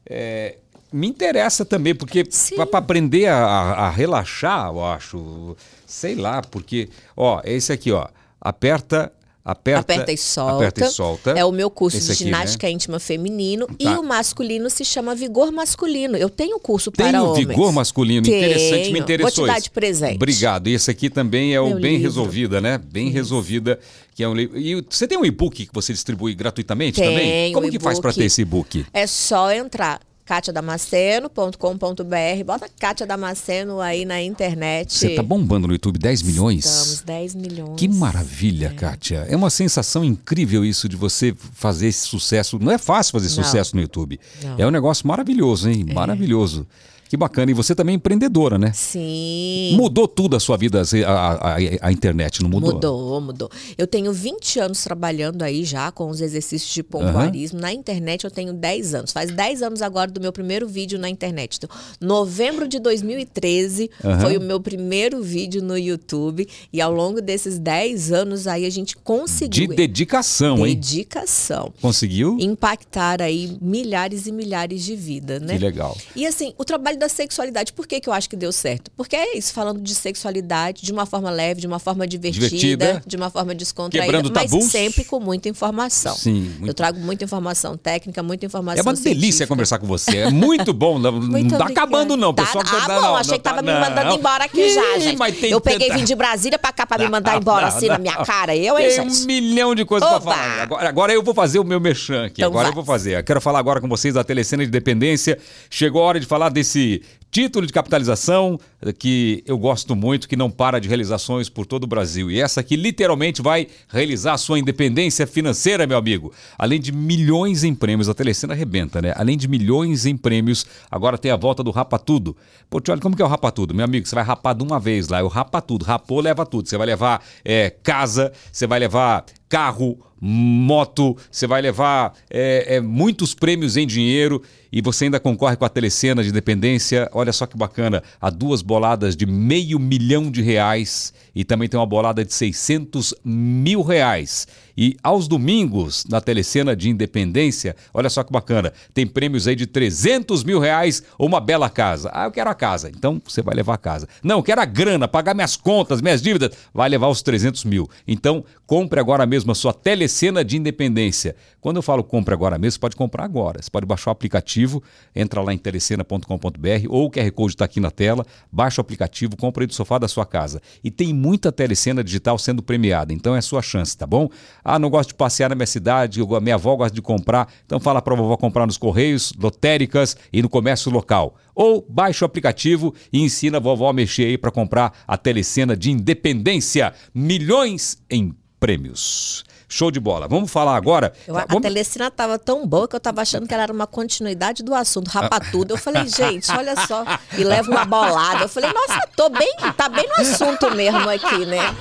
é, me interessa também, porque para aprender a, a- a relaxar, eu acho, sei lá, porque, ó, é esse aqui, ó, aperta, aperta, Aperta e solta. aperta e solta. É o meu curso Esse de aqui, ginástica íntima feminino. E Tá. o masculino se chama Vigor Masculino. Eu tenho curso Tem para o homens. vigor masculino, interessante, me Tenho. interessou Vou te dar de presente. Obrigado. E esse aqui também é o Meu Bem livro. Resolvida, né? Bem Resolvida, que é um livro. E você tem um e-book que você distribui gratuitamente também? Tenho, Como que faz para ter esse e-book? É só entrar catiadamasceno.com.br, bota Cátia Damasceno aí na internet. Você tá bombando no YouTube 10 milhões? Estamos 10 milhões. Que maravilha, Kátia. É uma sensação incrível isso de você fazer esse sucesso. Não é fácil fazer Não. sucesso no YouTube. Não. É um negócio maravilhoso, hein? Maravilhoso. Que bacana. E você também é empreendedora, né? Sim. Mudou tudo a sua vida, a, a- a- internet, não mudou? Mudou, mudou. Eu tenho 20 anos trabalhando aí já com os exercícios de pompoarismo. Na internet eu tenho 10 anos. Faz 10 anos agora do meu primeiro vídeo na internet. Então, novembro de 2013 Aham. foi o meu primeiro vídeo no YouTube. E ao longo desses 10 anos aí a gente De conseguiu. dedicação, hein? dedicação. Conseguiu? Impactar aí milhares e milhares de vidas, né? Que legal. E assim, o trabalho da sexualidade, por que, que eu acho que deu certo? Porque é isso, falando de sexualidade de uma forma leve, de uma forma divertida, Divertida. de uma forma descontraída, Quebrando mas tabus. sempre com muita informação. Sim, muito- Eu trago muita informação técnica, muita informação É uma delícia científica. conversar com você. É muito bom. Não, não Muito tá obrigada. acabando, não. Tá- Pessoal, ah, não, bom, não, achei não que tava tá- me mandando não. embora aqui Ih, já, gente. Eu peguei tanta- vim de Brasília pra cá pra me mandar Não, embora não, assim na não. minha cara. Eu, hein, Tem gente? um milhão de coisas Oba! pra falar. Agora, agora eu vou fazer o meu merchan aqui. Então agora vai. eu vou fazer. Eu quero falar agora com vocês da Telecena de Dependência. Chegou a hora de falar desse Título de capitalização que eu gosto muito, que não para de realizações por todo o Brasil. E essa aqui literalmente vai realizar a sua independência financeira, meu amigo. Além de milhões em prêmios, a Telecena arrebenta, né? Além de milhões em prêmios, agora tem a volta do Rapa Tudo. Pô, olha como que é o Rapa Tudo? Meu amigo, você vai rapar de uma vez lá, é o Rapa Tudo. Rapou, leva tudo. Você vai levar é, casa, você vai levar carro, moto, você vai levar é, é, muitos prêmios em dinheiro e você ainda concorre com a Telecena de Independência. Olha só que bacana, há duas boladas de meio milhão de reais e também tem uma bolada de 600 mil reais. E aos domingos, na Telecena de Independência, olha só que bacana, tem prêmios aí de 300 mil reais ou uma bela casa. Ah, eu quero a casa. Então você vai levar a casa. Não, eu quero a grana, pagar minhas contas, minhas dívidas. Vai levar os 300 mil. Então compre agora mesmo a sua Telecena de Independência. Quando eu falo compre agora mesmo, você pode comprar agora. Você pode baixar o aplicativo, entra lá em telecena.com.br ou o QR Code está aqui na tela, baixa o aplicativo, compra aí do sofá da sua casa. E tem muita telecena digital sendo premiada, então é a sua chance, tá bom? Ah, não gosto de passear na minha cidade, a minha avó gosta de comprar, então fala para a vovó comprar nos correios, lotéricas e no comércio local. Ou baixa o aplicativo e ensina a vovó a mexer aí para comprar a telecena de independência. Milhões em prêmios. Show de bola. Vamos falar agora. Eu, a Vamos... telecena estava tão boa que eu estava achando que ela era uma continuidade do assunto, rapatudo. Eu falei, gente, olha só. E leva uma bolada. Eu falei, nossa, tô bem, tá bem no assunto mesmo aqui, né?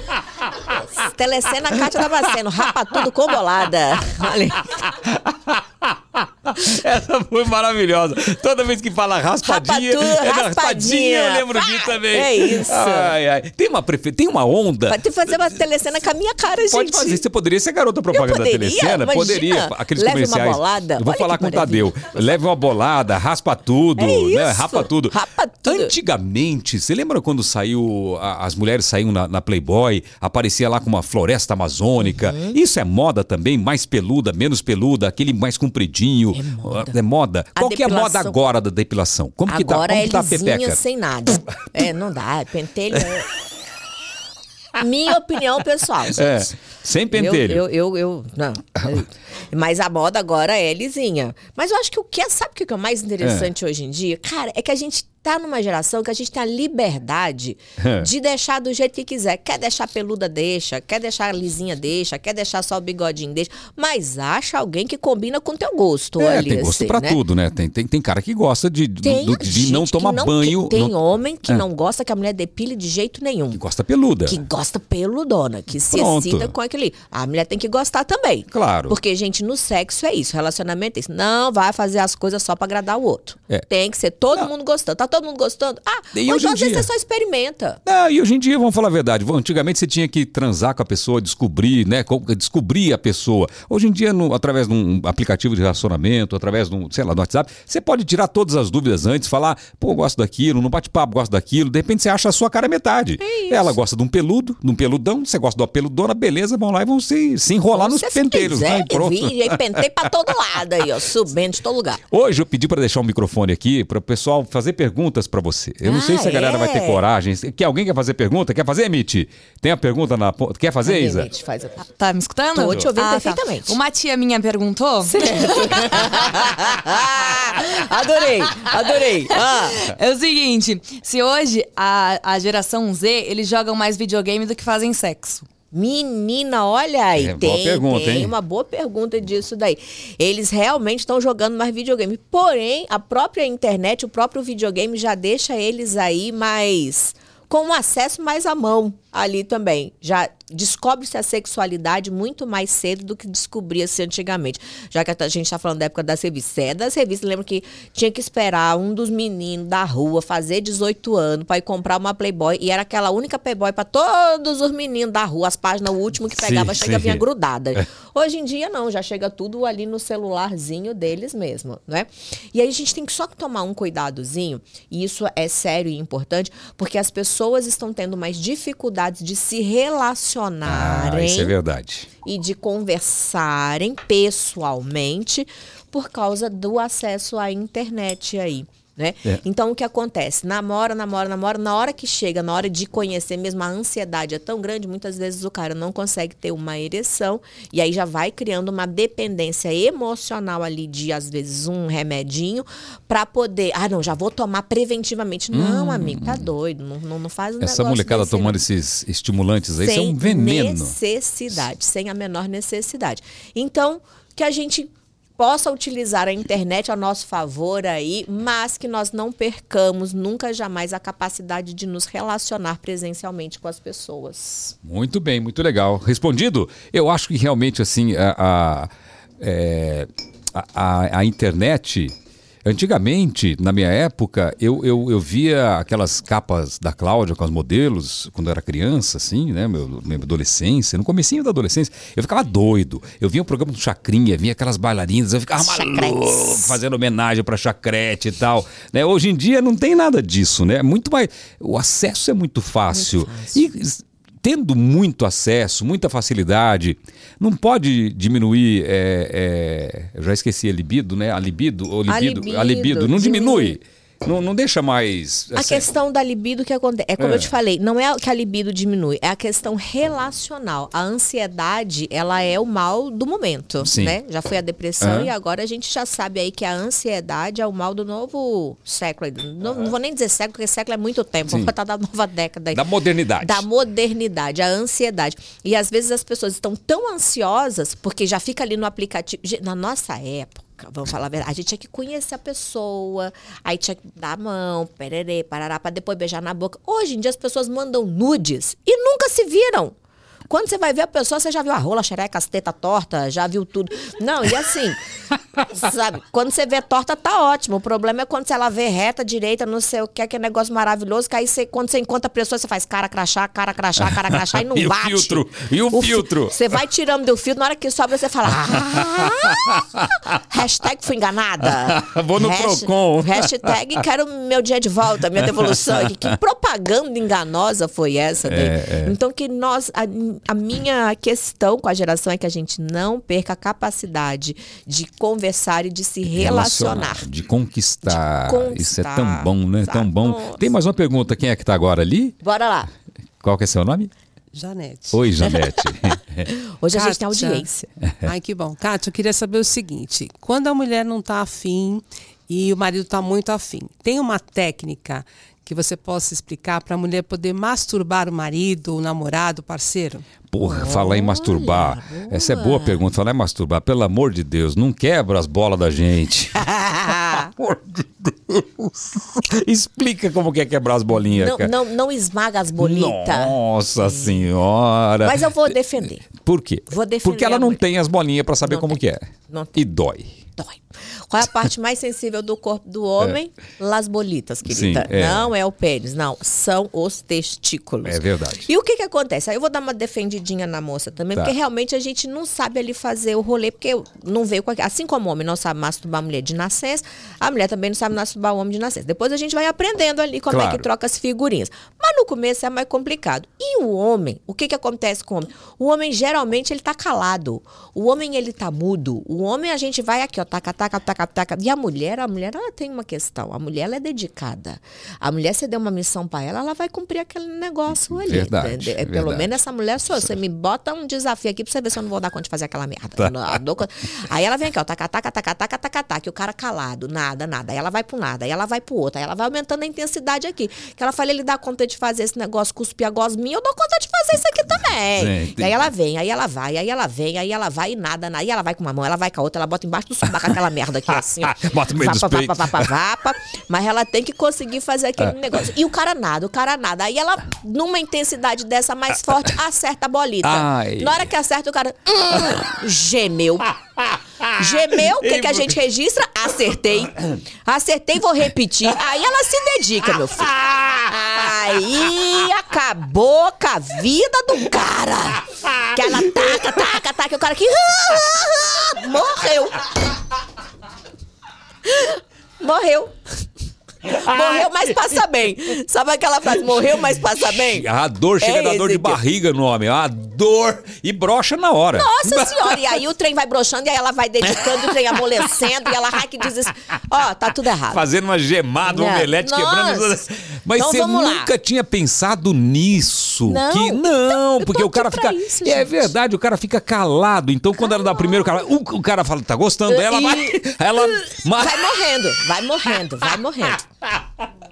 Telecena Cátia Damasceno, rapatudo com bolada. Olha Essa foi maravilhosa. Toda vez que fala raspadinha, Rapatu- é, não, raspadinha. eu lembro disso também. é isso. Ai, ai. Tem uma prefe... tem uma onda. Vai ter que fazer uma telecena com a minha cara, gente. Pode fazer, você poderia ser garota propaganda poderia, da Telecena? imagina. Poderia, aqueles Leve uma comerciais. bolada. Eu vou falar com o Tadeu. Leve uma bolada, raspa tudo, É né? Rapa tudo. Rapa tudo. Antigamente, você lembra quando saiu, a- as mulheres saíam na, na Playboy, aparecia lá com uma floresta amazônica? Uhum. Isso é moda também, mais peluda, menos peluda, aquele mais compridinho. É moda. É moda. Qual que é a moda depilação. agora da depilação? Como que tá, Agora como é que tá a pepeca? sem nada. É, não dá, é pentelho. É- Minha opinião pessoal. É, sem pentelho. Eu, eu, eu, eu- não. Mas a moda agora é lisinha. Mas eu acho que o que é, sabe o que é o mais interessante hoje em dia? Cara, é que a gente tá numa geração que a gente tem a liberdade É. de deixar do jeito que quiser. Quer deixar peluda, deixa. Quer deixar lisinha, deixa. Quer deixar só o bigodinho, deixa. Mas acha alguém que combina com o teu gosto É, ali. tem gosto assim, pra né? tudo, né? Tem, tem, tem cara que gosta de, Tem do- de não tomar não- banho. tem não- homem que É. não gosta que a mulher depile de jeito nenhum. que gosta peluda. Que gosta peludona, que se Pronto. excita com aquele. A mulher tem que gostar também. Claro. Porque, gente, no sexo é isso. Relacionamento é isso. Não vai fazer as coisas só pra agradar o outro. É. Tem que ser todo mundo gostando. Tá todo mundo gostando? Ah, E hoje então em vezes dia? você só experimenta. Ah, e hoje em dia, vamos falar a verdade, antigamente você tinha que transar com a pessoa, descobrir, né? co- Descobrir a pessoa. Hoje em dia, no- através de um aplicativo de relacionamento, através de um, sei lá, do WhatsApp, você pode tirar todas as dúvidas antes, falar, pô, gosto daquilo, no bate-papo, gosto daquilo, de repente você acha a sua cara metade. É Ela gosta de um peludo, de um peludão, você gosta de uma peludona, beleza, vão lá e vão se, se enrolar nos Se penteiros, quiser, né? E pronto. aí pentei pra todo lado aí, ó. Subindo de todo lugar. Hoje eu pedi para deixar o microfone aqui para o pessoal fazer perguntas para você. Eu não Ah, sei se a galera é? vai ter coragem. Quer alguém quer fazer pergunta? Quer fazer, Mitch? Tem a pergunta na ponta. Quer fazer, Cadê, Isa? Mitch? Faz a- Tá me escutando? Tô te ouvindo tá. perfeitamente. Uma tia minha perguntou. adorei, adorei. Ah. É o seguinte, se hoje a, a geração Z, eles jogam mais videogame do que fazem sexo. Menina, olha aí, É, tem, pergunta, tem uma boa pergunta disso daí. Eles realmente estão jogando mais videogame. Porém, a própria internet, o próprio videogame já deixa eles aí mais com um acesso mais à mão ali também. Já descobre-se a sexualidade muito mais cedo do que descobria-se antigamente. Já que a gente está falando da época das revistas. É das revistas, lembro que tinha que esperar um dos meninos da rua fazer 18 anos para ir comprar uma Playboy e era aquela única Playboy para todos os meninos da rua, as páginas, o último que pegava Sim, chega sim. vinha grudada. Hoje em dia não, já chega tudo ali no celularzinho deles mesmo, não é? E aí a gente tem que só tomar um cuidadozinho, e isso é sério e importante, porque as pessoas estão tendo mais dificuldades de se relacionarem Ah, isso é verdade. e de conversarem pessoalmente por causa do acesso à internet aí. Né? É. Então o que acontece? Namora, namora, namora. Na hora que chega, na hora de conhecer mesmo, a ansiedade é tão grande, muitas vezes o cara não consegue ter uma ereção e aí já vai criando uma dependência emocional ali de, às vezes, um remedinho para poder. Ah, não, já vou tomar preventivamente. Não, amigo, tá doido. Não, não, não faz um Hum. Essa molecada desse, não tomando esses estimulantes aí, isso é um veneno. necessidade, sem a menor necessidade. Então, que a gente possa utilizar a internet a nosso favor aí, mas que nós não percamos nunca jamais a capacidade de nos relacionar presencialmente com as pessoas. Muito bem, muito legal. Respondido? Eu acho que realmente assim a, a, é, a- a- a internet. Antigamente, na minha época, eu, eu, eu via aquelas capas da Cláudia com os modelos, quando eu era criança, assim, né? Meu, minha adolescência, no comecinho da adolescência, eu ficava doido. Eu via o programa do Chacrinha, via aquelas bailarinas, eu ficava maluco, fazendo homenagem pra Chacrete e tal. Né? Hoje em dia não tem nada disso, né? É Muito mais. O acesso é muito fácil. E tendo muito acesso, muita facilidade, não pode diminuir. é, é, eu já esqueci a libido, né? A libido, ou A libido, a libido, libido, não diminui. diminui. Não, não deixa mais. A assim, questão da libido que acontece, é como É. eu te falei, não é que a libido diminui, é a questão relacional. A ansiedade, ela é o mal do momento, Sim. né? Já foi a depressão e agora a gente já sabe aí que a ansiedade é o mal do novo século. Não, não vou nem dizer século, porque século é muito tempo, Sim. vamos botar da nova década aí. Da modernidade. Da modernidade, a ansiedade. E às vezes as pessoas estão tão ansiosas, porque já fica ali no aplicativo. Na nossa época, vamos falar a verdade, a gente tinha que conhecer a pessoa, aí tinha que dar a mão, pererê, parará, pra depois beijar na boca. Hoje em dia as pessoas mandam nudes e nunca se viram. Quando você vai ver a pessoa, você já viu a rola, xereca, as tetas torta, já viu tudo. Não, e assim, sabe? Quando você vê torta, tá ótimo. O problema é quando você ela vê reta, direita, não sei o que, que é negócio maravilhoso, que aí você, quando você encontra a pessoa, você faz cara crachá, cara crachá, cara crachá e não E o bate. filtro? E o fi- filtro? Você vai tirando do filtro, na hora que sobra, você fala. "Ah, hashtag fui enganada. Vou no Procon. Hashtag quero meu dia de volta, minha devolução. Que propaganda enganosa foi essa? né? É, Então, que nós. A, minha questão com a geração é que a gente não perca a capacidade de conversar e de se relacionar. De conquistar. De Isso é conquistar. tão bom, né? Tão bom. Nossa. Tem mais uma pergunta. Quem é que tá agora ali? Bora lá. Qual que é seu nome? Janete. Oi, Janete. Hoje a gente tem Kátia. audiência. Ai, que bom. Kátia, eu queria saber o seguinte: quando a mulher não está afim e o marido está muito afim, tem uma técnica que você possa explicar para a mulher poder masturbar o marido, o namorado, o parceiro? Porra, falar em masturbar. Essa é boa pergunta. Falar em masturbar. Pelo amor de Deus, não quebra as bolas da gente. Pelo amor de Deus. Explica como que é quebrar as bolinhas, Não, cara. não, não esmaga as bolitas. Nossa senhora. Mas eu vou defender. Por quê? Vou defender Porque ela não mulher. tem as bolinhas pra saber Não como tem. que é. Não tem. E dói. Dói. Qual é a parte mais sensível do corpo do homem? Las bolitas, querida. Sim, é. Não é o pênis, não. São os testículos. É verdade. E o que que acontece? Aí eu vou dar uma defendidinha na moça também, Tá. porque realmente a gente não sabe ali fazer o rolê, porque não veio com. Assim como o homem não sabe masturbar a mulher de nascença, a mulher também não sabe masturbar o homem de nascença. Depois a gente vai aprendendo ali como é Claro. que troca as figurinhas. Mas no começo é mais complicado. E o homem, o que que acontece com o homem? O homem geralmente ele tá calado. O homem ele tá mudo. O homem a gente vai aqui, ó, taca, taca, taca, taca. E a mulher, a mulher ela tem uma questão. A mulher ela é dedicada. A mulher você deu uma missão pra ela, ela vai cumprir aquele negócio ali. Verdade? É, Pelo verdade. menos essa mulher sou. Você me bota um desafio aqui pra você ver se eu não vou dar conta de fazer aquela merda. Tá. Aí ela vem aqui, ó, taca, taca, taca, taca, taca, taca, e o cara calado, nada, nada. Aí ela vai pro nada, aí ela vai pro outro, aí ela vai aumentando a intensidade aqui. Que ela fala, ele dá conta de fazer esse negócio, cuspir a gosminha, eu dou conta de fazer isso aqui também. E aí ela vem, aí ela vai, aí ela vem, aí ela vai e nada, nada. Aí ela vai com uma mão, ela vai com a outra, ela bota embaixo do subaco aquela merda aqui assim. Bota meio vapa, vapa, vapa, vapa, mas ela tem que conseguir fazer aquele negócio. E o cara nada, o cara nada. Aí ela, numa intensidade dessa mais forte, acerta a bolita. Na hora que acerta, o cara hum, gemeu. Gemeu, o que, que a gente registra? Acertei. Acertei, vou repetir. Aí ela se dedica, meu filho. Aí acabou com a vida do cara. Que ela taca, taca, taca, o cara aqui morreu. Morreu. Morreu, mas passa bem. Sabe aquela frase? Morreu, mas passa bem? A dor chega É da dor de barriga no homem. A dor e brocha na hora. Nossa senhora, e aí o trem vai broxando e aí ela vai dedicando, o trem amolecendo e ela ai que diz isso. Ó, tá tudo errado. Fazendo uma gemada, um Não. omelete, Nossa. quebrando. Mas Então você vamos lá. nunca tinha pensado nisso? Não. Que não, Eu tô porque o cara fica. isso, é verdade, o cara fica calado. Então, quando ela dá o primeiro cara, o, o cara fala, tá gostando, ela E- vai. Ela. Vai morrendo, vai morrendo, vai morrendo.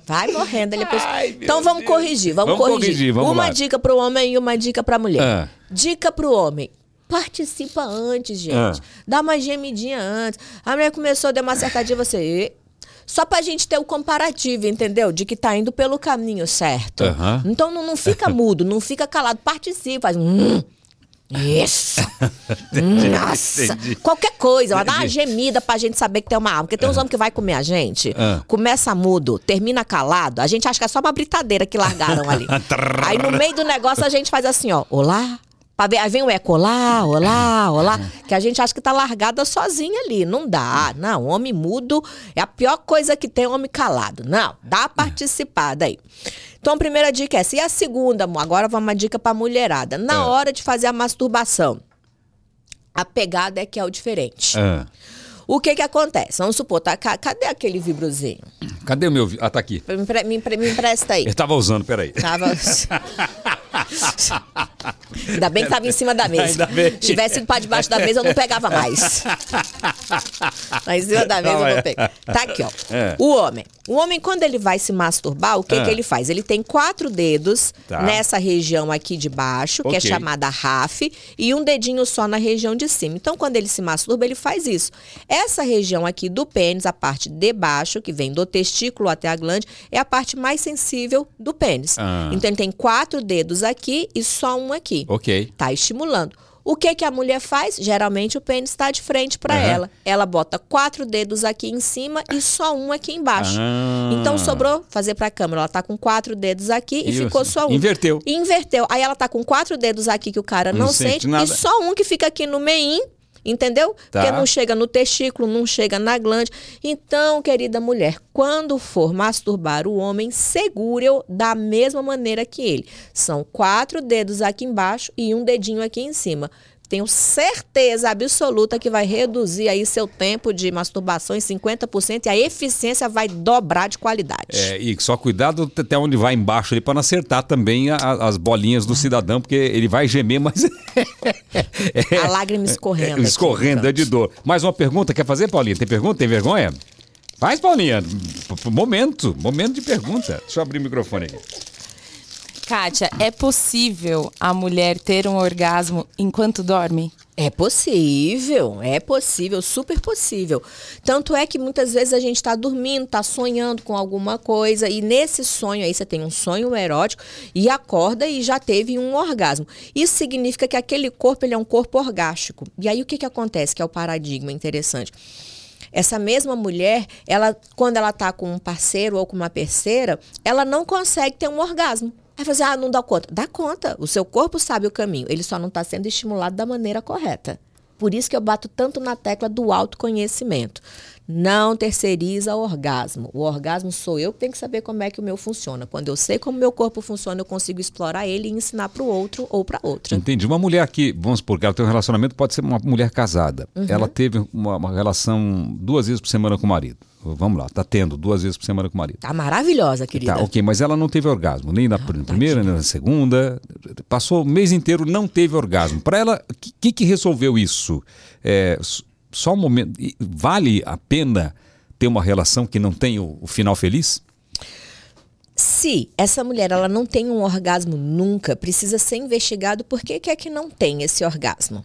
Vai morrendo. Ele depois... Ai, então vamos Deus. corrigir, vamos, Vamos corrigir. corrigir, vamos uma lá. dica pro homem e uma dica pra mulher. Ah. Dica pro homem. Participa antes, gente. Ah. Dá uma gemidinha antes. A mulher começou, deu uma acertadinha, você. Só pra gente ter o comparativo, entendeu? De que tá indo pelo caminho certo. Aham. Então não, não fica mudo, não fica calado. Participa, faz. Hum, isso! Nossa! Entendi. Qualquer coisa, ela dá uma gemida pra gente saber que tem uma alma. Porque tem uns homens que vai comer a gente, Ah. começa mudo, termina calado, a gente acha que é só uma britadeira que largaram ali. Aí no meio do negócio a gente faz assim, ó, olá. Ver- Aí vem o eco, olá, olá, olá. Que a gente acha que tá largada sozinha ali. Não dá. Não, homem mudo é a pior coisa que tem homem calado. Não, dá a participada aí. Então a primeira dica é essa. E a segunda, amor, agora vamos uma dica pra mulherada. Na É. hora de fazer a masturbação, a pegada é que é o diferente. Ah, O que que acontece? Vamos supor, tá, ca- cadê aquele vibrozinho? cadê o meu. Ah, tá aqui. Me, empre- me empre- me empresta aí. Eu tava usando, peraí. Tava. Ainda bem que tava em cima da mesa. Se tivesse ido pra debaixo da mesa, eu não pegava mais. Mas em cima da mesa eu vou pegar. Tá aqui, ó. É. O homem. O homem, quando ele vai se masturbar, o que, Ah. que ele faz? Ele tem quatro dedos Tá. nessa região aqui de baixo, que é chamada RAF, e um dedinho só na região de cima. Então, quando ele se masturba, ele faz isso. Essa região aqui do pênis, a parte de baixo, que vem do testículo até a glande, é a parte mais sensível do pênis. Ah. Então, ele tem quatro dedos aqui e só um aqui. Ok. Tá estimulando. O que que a mulher faz? Geralmente o pênis está de frente para Aham. ela. Ela bota quatro dedos aqui em cima e só um aqui embaixo. Ah. Então sobrou fazer para a câmera. Ela tá com quatro dedos aqui e Isso. ficou só um. Inverteu. Inverteu. Aí ela tá com quatro dedos aqui que o cara Não não, sente sente, nada. e só um que fica aqui no meio. Entendeu? Tá. Porque não chega no testículo, não chega na glande. Então, querida mulher, quando for masturbar o homem, segure-o da mesma maneira que ele. São quatro dedos aqui embaixo e um dedinho aqui em cima. Tenho certeza absoluta que vai reduzir aí seu tempo de masturbação em 50% e a eficiência vai dobrar de qualidade. É, e só cuidado até onde vai embaixo ali para não acertar também a- as bolinhas do cidadão, porque ele vai gemer, mas. É, A lágrima escorrendo. no Escorrendo, é de dor. Mais uma pergunta, quer fazer, Paulinha? Tem pergunta? Tem vergonha? Faz, Paulinha. Momento, momento de pergunta. Deixa eu abrir o microfone aqui. Kátia, é possível a mulher ter um orgasmo enquanto dorme? É possível, é possível, super possível. Tanto é que muitas vezes a gente está dormindo, está sonhando com alguma coisa, e nesse sonho aí você tem um sonho erótico e acorda e já teve um orgasmo. Isso significa que aquele corpo ele é um corpo orgástico. E aí o que, que acontece? Que é o paradigma interessante. Essa mesma mulher, ela, quando ela tá com um parceiro ou com uma parceira, ela não consegue ter um orgasmo. Aí você, ah, não dá conta. Dá conta. O seu corpo sabe o caminho. Ele só não está sendo estimulado da maneira correta. Por isso que eu bato tanto na tecla do autoconhecimento. Não terceiriza o orgasmo. O orgasmo sou eu que tenho que saber como é que o meu funciona. Quando eu sei como o meu corpo funciona, eu consigo explorar ele e ensinar para o outro ou para outra. Entendi. Uma mulher que, vamos supor, que ela tem um relacionamento, pode ser uma mulher casada. Uhum. Ela teve uma, uma relação duas vezes por semana com o marido. Vamos lá, tá tendo duas vezes por semana com o marido. Tá maravilhosa, querida. Tá, ok, mas ela não teve orgasmo, nem na pr- primeira, nem na segunda. Passou o mês inteiro, não teve orgasmo. Para ela, o que, que resolveu isso? É, só um momento. Vale a pena ter uma relação que não tem o, o final feliz? Se essa mulher ela não tem um orgasmo nunca, precisa ser investigado por que, que é que não tem esse orgasmo.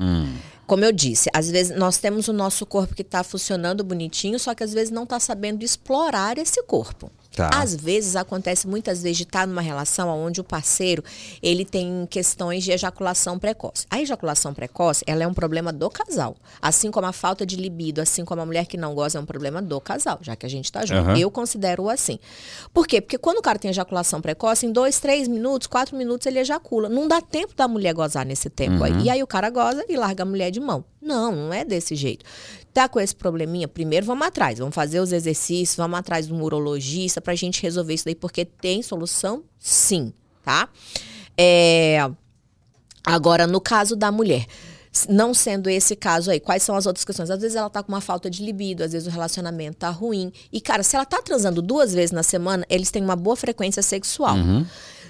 Como eu disse, às vezes nós temos o nosso corpo que está funcionando bonitinho, só que às vezes não está sabendo explorar esse corpo. Tá. Às vezes acontece muitas vezes de estar numa relação onde o parceiro ele tem questões de ejaculação precoce. A ejaculação precoce ela é um problema do casal, assim como a falta de libido, assim como a mulher que não goza é um problema do casal, já que a gente está junto. Aham. Eu considero assim. Por quê? Porque quando o cara tem ejaculação precoce, em dois, três minutos, quatro minutos ele ejacula. Não dá tempo da mulher gozar nesse tempo aí. E aí o cara goza e larga a mulher de mão. Não, não é desse jeito. Tá com esse probleminha? Primeiro vamos atrás, vamos fazer os exercícios, vamos atrás do urologista pra gente resolver isso daí, porque tem solução sim, tá? É... Agora, no caso da mulher, não sendo esse caso aí, quais são as outras questões? Às vezes ela tá com uma falta de libido, às vezes o relacionamento tá ruim. E, cara, se ela tá transando duas vezes na semana, eles têm uma boa frequência sexual.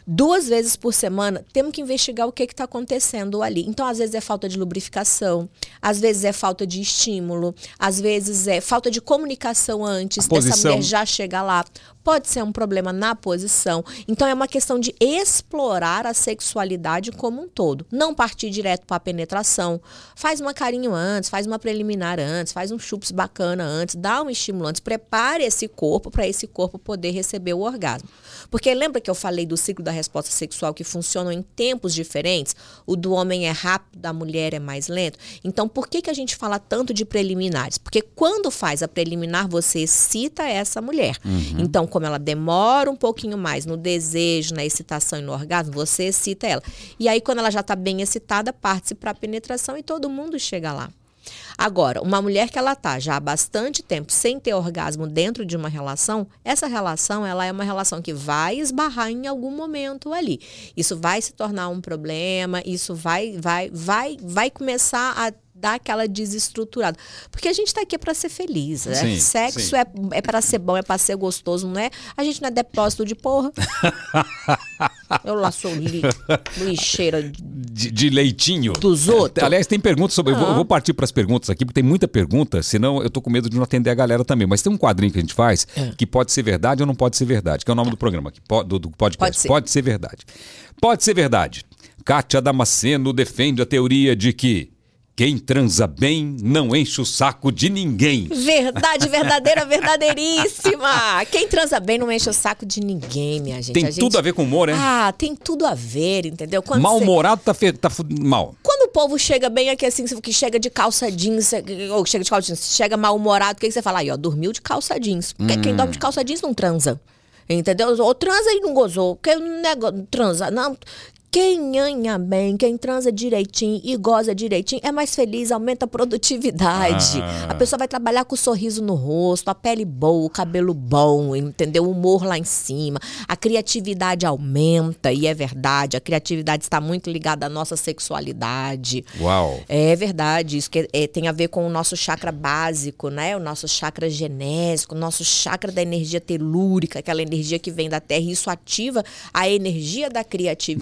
Duas vezes por semana, temos que investigar o que está acontecendo ali. Então, às vezes é falta de lubrificação, às vezes é falta de estímulo, às vezes é falta de comunicação antes dessa mulher já chegar lá. Pode ser um problema na posição. Então, é uma questão de explorar a sexualidade como um todo. Não partir direto para a penetração. Faz uma carinho antes, faz uma preliminar antes, faz um chups bacana antes, dá um estímulo antes, prepare esse corpo para esse corpo poder receber o orgasmo. Porque lembra que eu falei do ciclo da resposta sexual que funcionam em tempos diferentes? O do homem é rápido, da mulher é mais lento. Então, por que, que a gente fala tanto de preliminares? Porque quando faz a preliminar, você excita essa mulher. Então, como ela demora um pouquinho mais no desejo, na excitação e no orgasmo, você excita ela. E aí, quando ela já está bem excitada, parte-se para a penetração e todo mundo chega lá. Agora, uma mulher que ela tá já há bastante tempo sem ter orgasmo dentro de uma relação, essa relação ela é uma relação que vai esbarrar em algum momento ali. Isso vai se tornar um problema, isso vai vai vai vai começar a dar aquela desestruturada. Porque a gente tá aqui para ser feliz, né? Sim, Sexo sim. é, é para ser bom, é para ser gostoso, não é? A gente não é depósito de porra. Eu lá sou li, lixeira de- De, leitinho. dos outros. Aliás, tem perguntas sobre. Eu vou, Ah. eu vou partir para as perguntas aqui, porque tem muita pergunta, senão eu tô com medo de não atender a galera também. Mas tem um quadrinho que a gente faz que pode ser verdade ou não pode ser verdade, que é o nome do programa, que do, do podcast. Pode ser. verdade. Pode ser verdade. Kátia Damasceno defende a teoria de que quem transa bem não enche o saco de ninguém. Verdade verdadeira, verdadeiríssima. Quem transa bem não enche o saco de ninguém, minha gente. Tem A gente- tudo a ver com humor, né? Ah, tem tudo a ver, entendeu? Quando Mal-humorado tá, fe... tá mal. Quando o povo chega bem aqui assim, que chega de calça jeans, ou chega de calça jeans, chega mal-humorado, o que, que você fala? Aí, ó, dormiu de calça jeans. Porque quem dorme de calça jeans não transa. Entendeu? Ou transa e não gozou. Porque negócio, transa. Não. Quem anha bem, quem transa direitinho e goza direitinho, é mais feliz, aumenta a produtividade. Ah. A pessoa vai trabalhar com o sorriso no rosto, a pele boa, o cabelo bom, entendeu? O humor lá em cima. A criatividade aumenta, e é verdade, a criatividade está muito ligada à nossa sexualidade. Uau. É verdade, isso que é, tem a ver com o nosso chakra básico, né? O nosso chakra genésico, o nosso chakra da energia telúrica, aquela energia que vem da Terra, e isso ativa a energia da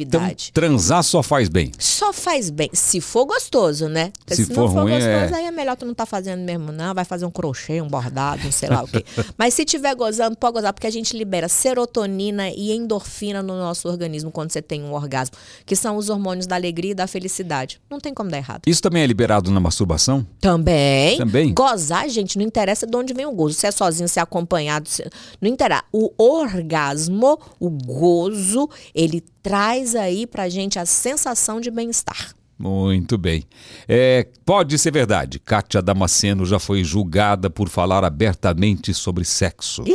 Então, transar só faz bem. Só faz bem, se for gostoso, né? Porque Se se, for não for ruim, gostoso, é. aí é melhor tu não tá fazendo mesmo, não. Vai fazer um crochê, um bordado, não sei lá o quê. Mas se tiver gozando, pode gozar, porque a gente libera serotonina e endorfina no nosso organismo quando você tem um orgasmo, que são os hormônios da alegria e da felicidade. Não tem como dar errado. Isso também é liberado na masturbação? Também. Também? Gozar, gente, não interessa de onde vem o gozo. Se é sozinho, se é acompanhado, se- não interessa. O orgasmo, o gozo, ele traz aí pra gente a sensação de bem-estar. Muito bem. É, pode ser verdade. Kátia Damasceno já foi julgada por falar abertamente sobre sexo. Vai,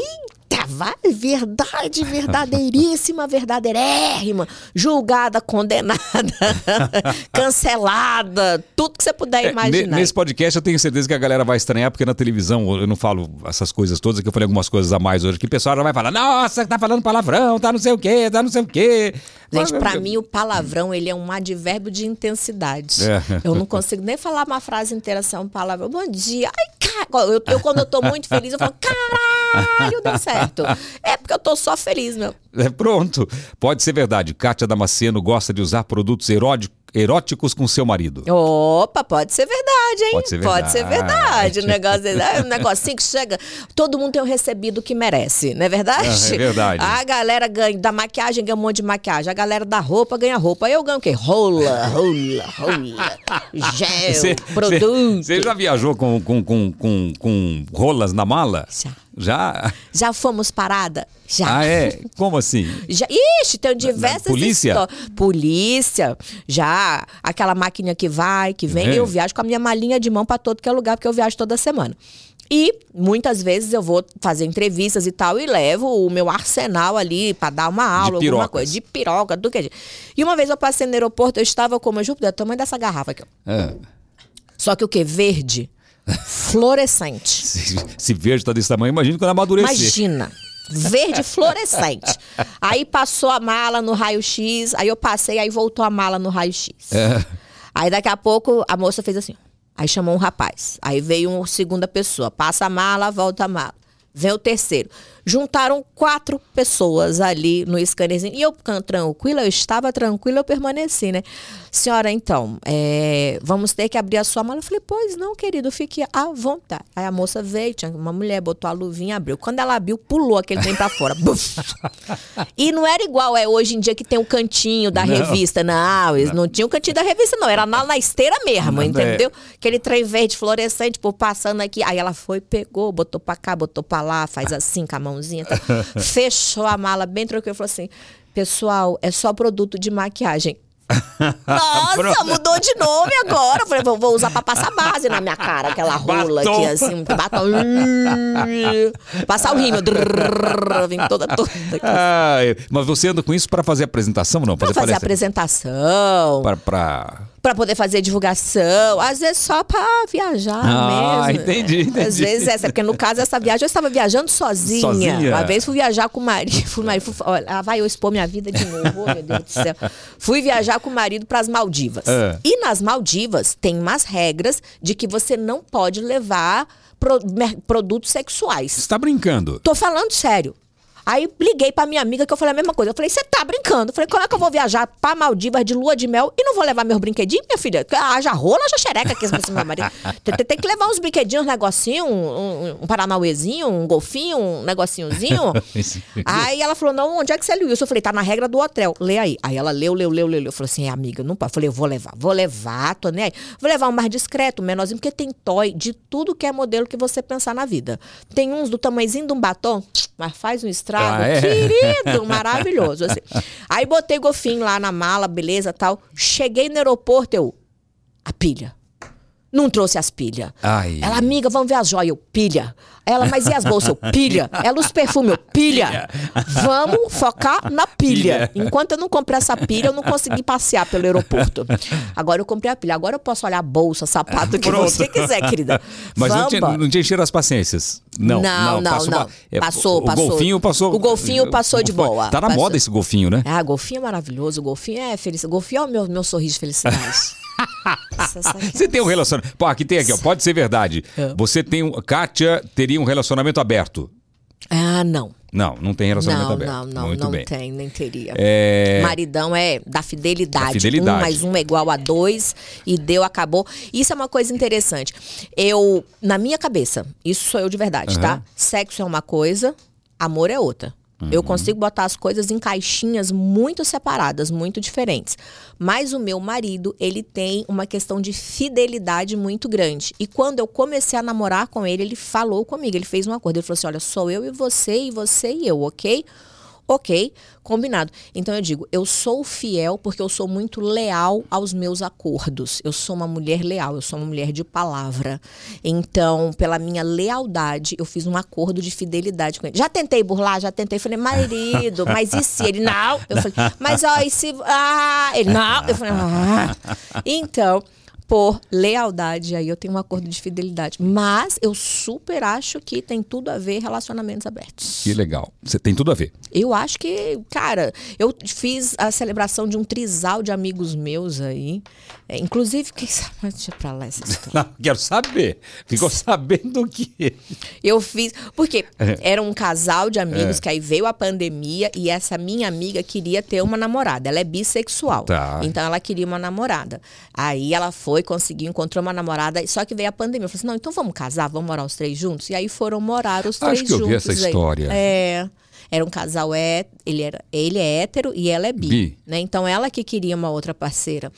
verdade, verdadeiríssima, verdadeirérrima, julgada, condenada, cancelada, tudo que você puder É, imaginar. nesse podcast eu tenho certeza que a galera vai estranhar, porque na televisão eu não falo essas coisas todas, que eu falei algumas coisas a mais hoje, que o pessoal já vai falar, nossa, tá falando palavrão, tá não sei o quê, tá não sei o quê. Gente, pra mim o palavrão, ele é um advérbio de intensidade. É. Eu não consigo nem falar uma frase inteira sem um palavrão. Bom dia. Ai, cara. Eu, eu, quando eu tô muito feliz, eu falo, caralho, deu certo. É porque eu tô só feliz, meu. É, pronto. Pode ser verdade. Kátia Damasceno gosta de usar produtos eróticos, eróticos com seu marido. Opa, pode ser verdade, hein? Pode ser Pode ser verdade. verdade. O negócio é um negocinho que chega. Todo mundo tem o recebido que merece, não é verdade? Ah, é verdade. A galera ganha da maquiagem ganha um monte de maquiagem. A galera da roupa ganha roupa. Eu ganho o quê? Rola, rola, rola. Gel, Cê- produto. Você já viajou com, com, com, com, com rolas na mala? Já. Já? Já fomos parada? Já. Ah, é? Como assim? Já, ixi, tem diversas polícia? histó- Polícia, já. Aquela máquina que vai, que vem. É. Eu viajo com a minha malinha de mão para todo que é lugar, porque eu viajo toda semana. E muitas vezes eu vou fazer entrevistas e tal e levo o meu arsenal ali para dar uma aula, alguma coisa. De piroca, do que. E uma vez eu passei no aeroporto, eu estava com o meu Júpiter, tamanho dessa garrafa aqui. ó. É. Só que o que? Verde. Fluorescente. Se, se verde tá desse tamanho, imagina quando amadurecer. Imagina. Verde fluorescente. Aí passou a mala no raio-x, aí eu passei, aí voltou a mala no raio-x. É. Aí daqui a pouco a moça fez assim. Aí chamou um rapaz. Aí veio uma segunda pessoa. Passa a mala, volta a mala. Vem o terceiro. Juntaram quatro pessoas ali no scannerzinho. E eu tranquila, eu estava tranquila, eu permaneci, né? Senhora, então, é, vamos ter que abrir a sua mala. Eu falei, pois não, querido, fique à vontade. Aí a moça veio, tinha uma mulher, botou a luvinha, abriu. Quando ela abriu, pulou aquele trem pra fora. Buf! e não era igual é hoje em dia que tem o cantinho da Não. revista. Não, eles não tinham o cantinho da revista, não. Era na, na esteira mesmo, Não, é. entendeu? Aquele trem verde fluorescente, por passando aqui. Aí ela foi, pegou, botou pra cá, botou pra lá, faz assim com a mãozinha. Tá? Fechou a mala bem tranquilo e falou assim: pessoal, é só produto de maquiagem. Nossa, Pronto. mudou de nome agora. Eu falei, vou, vou usar pra passar base na minha cara, aquela rola Batom. aqui, assim, batom. Passar o rímel. Vem toda toda. aqui. Ah, mas você anda com isso para fazer apresentação não? Pra fazer palestra? apresentação, Pra, pra- Pra poder fazer divulgação, às vezes só pra viajar Ah, mesmo. entendi, entendi. Às vezes essa, porque no caso essa viagem eu estava viajando sozinha. Sozinha? Uma vez fui viajar com o marido, fui, marido, fui, olha, vai eu expor minha vida de novo, oh, meu Deus do céu. Fui viajar com o marido para as Maldivas. Ah. E nas Maldivas tem umas regras de que você não pode levar pro- produtos sexuais. Você tá brincando? Tô falando sério. Aí liguei pra minha amiga que eu falei a mesma coisa. Eu falei, você tá brincando? Eu falei, como é que eu vou viajar pra Maldivas de lua de mel e não vou levar meus brinquedinhos, minha filha? Haja rola, haja xereca aqui do meu marido. Tem, tem- que levar uns brinquedinhos, um negocinho, um, um, um paranauezinho, um golfinho, um negocinhozinho. aí ela falou, não, onde é que você leu isso? Eu falei, tá na regra do hotel. Lê aí. Aí ela leu, leu, leu, leu. leu. Eu falei assim, é, amiga, não pode. Eu falei, eu vou levar, vou levar, tô nem aí. Vou levar um mais discreto, um menorzinho, porque tem toy de tudo que é modelo que você pensar na vida. Tem uns do tamanhozinho de um batom, mas faz um estrago. Ah, é? Querido, maravilhoso. assim. Aí botei golfinho lá na mala, beleza, tal. Cheguei no aeroporto, eu... A pilha. Não trouxe as pilhas. Ela, amiga, vamos ver as joias. Eu, pilha. Ela, mas e as bolsas? Eu, pilha. Ela, os perfumes? Eu, pilha. Vamos focar na pilha. Enquanto eu não comprei essa pilha, eu não consegui passear pelo aeroporto. Agora eu comprei a pilha. Agora eu posso olhar bolsa, sapato, o que Pronto. você quiser, querida. Mas não tinha, não tinha encher as paciências. Não, Não, não, passou não. é, Passou, o passou. golfinho passou. O golfinho passou de boa. Tá na Passou. moda esse golfinho, né? Ah, golfinho é maravilhoso. Golfinho é feliz. Golfinho é o meu, meu sorriso de felicidade. Você tem um relacionamento. Pô, aqui tem aqui, ó. Pode ser verdade. É. Você tem um. Kátia teria um relacionamento aberto. Ah, não. Não, não tem relacionamento Não, aberto. não, não, Muito não bem. tem, nem teria. É, Maridão é da fidelidade. Da fidelidade. Um mais um é igual a dois e deu, acabou. Isso é uma coisa interessante. Eu, na minha cabeça, isso sou eu de verdade, tá? Sexo é uma coisa, amor é outra. Eu consigo botar as coisas em caixinhas muito separadas, muito diferentes. Mas o meu marido, ele tem uma questão de fidelidade muito grande. E quando eu comecei a namorar com ele, ele falou comigo, ele fez um acordo. Ele falou assim: olha, sou eu e você, e você e eu, ok? Ok, combinado. Então eu digo, eu sou fiel porque eu sou muito leal aos meus acordos. Eu sou uma mulher leal, eu sou uma mulher de palavra. Então, pela minha lealdade, eu fiz um acordo de fidelidade com ele. Já tentei burlar, já tentei. Falei, marido, mas e se? Ele, não. Eu falei, mas ó, e se. Ah, ele, não. Eu falei, ah. Então por lealdade, aí eu tenho um acordo de fidelidade. Mas eu super acho que tem tudo a ver relacionamentos abertos. Que legal. Você tem tudo a ver. Eu acho que, cara, eu fiz a celebração de um trisal de amigos meus aí. É, inclusive, quem sabe, deixa pra lá essa história. Não, quero saber. Ficou sabendo o quê? Eu fiz. Porque É. era um casal de amigos que aí veio a pandemia e essa minha amiga queria ter uma namorada. Ela é bissexual. Tá. Então ela queria uma namorada. Aí ela foi, conseguiu, encontrou uma namorada, só que veio a pandemia. Eu falei assim: não, então vamos casar, vamos morar os três juntos. E aí foram morar os Acho três que eu vi juntos. essa aí. história. É. Era um casal, é, ele, era, ele é hétero e ela é bi, Bi. né? Então ela que queria uma outra parceira.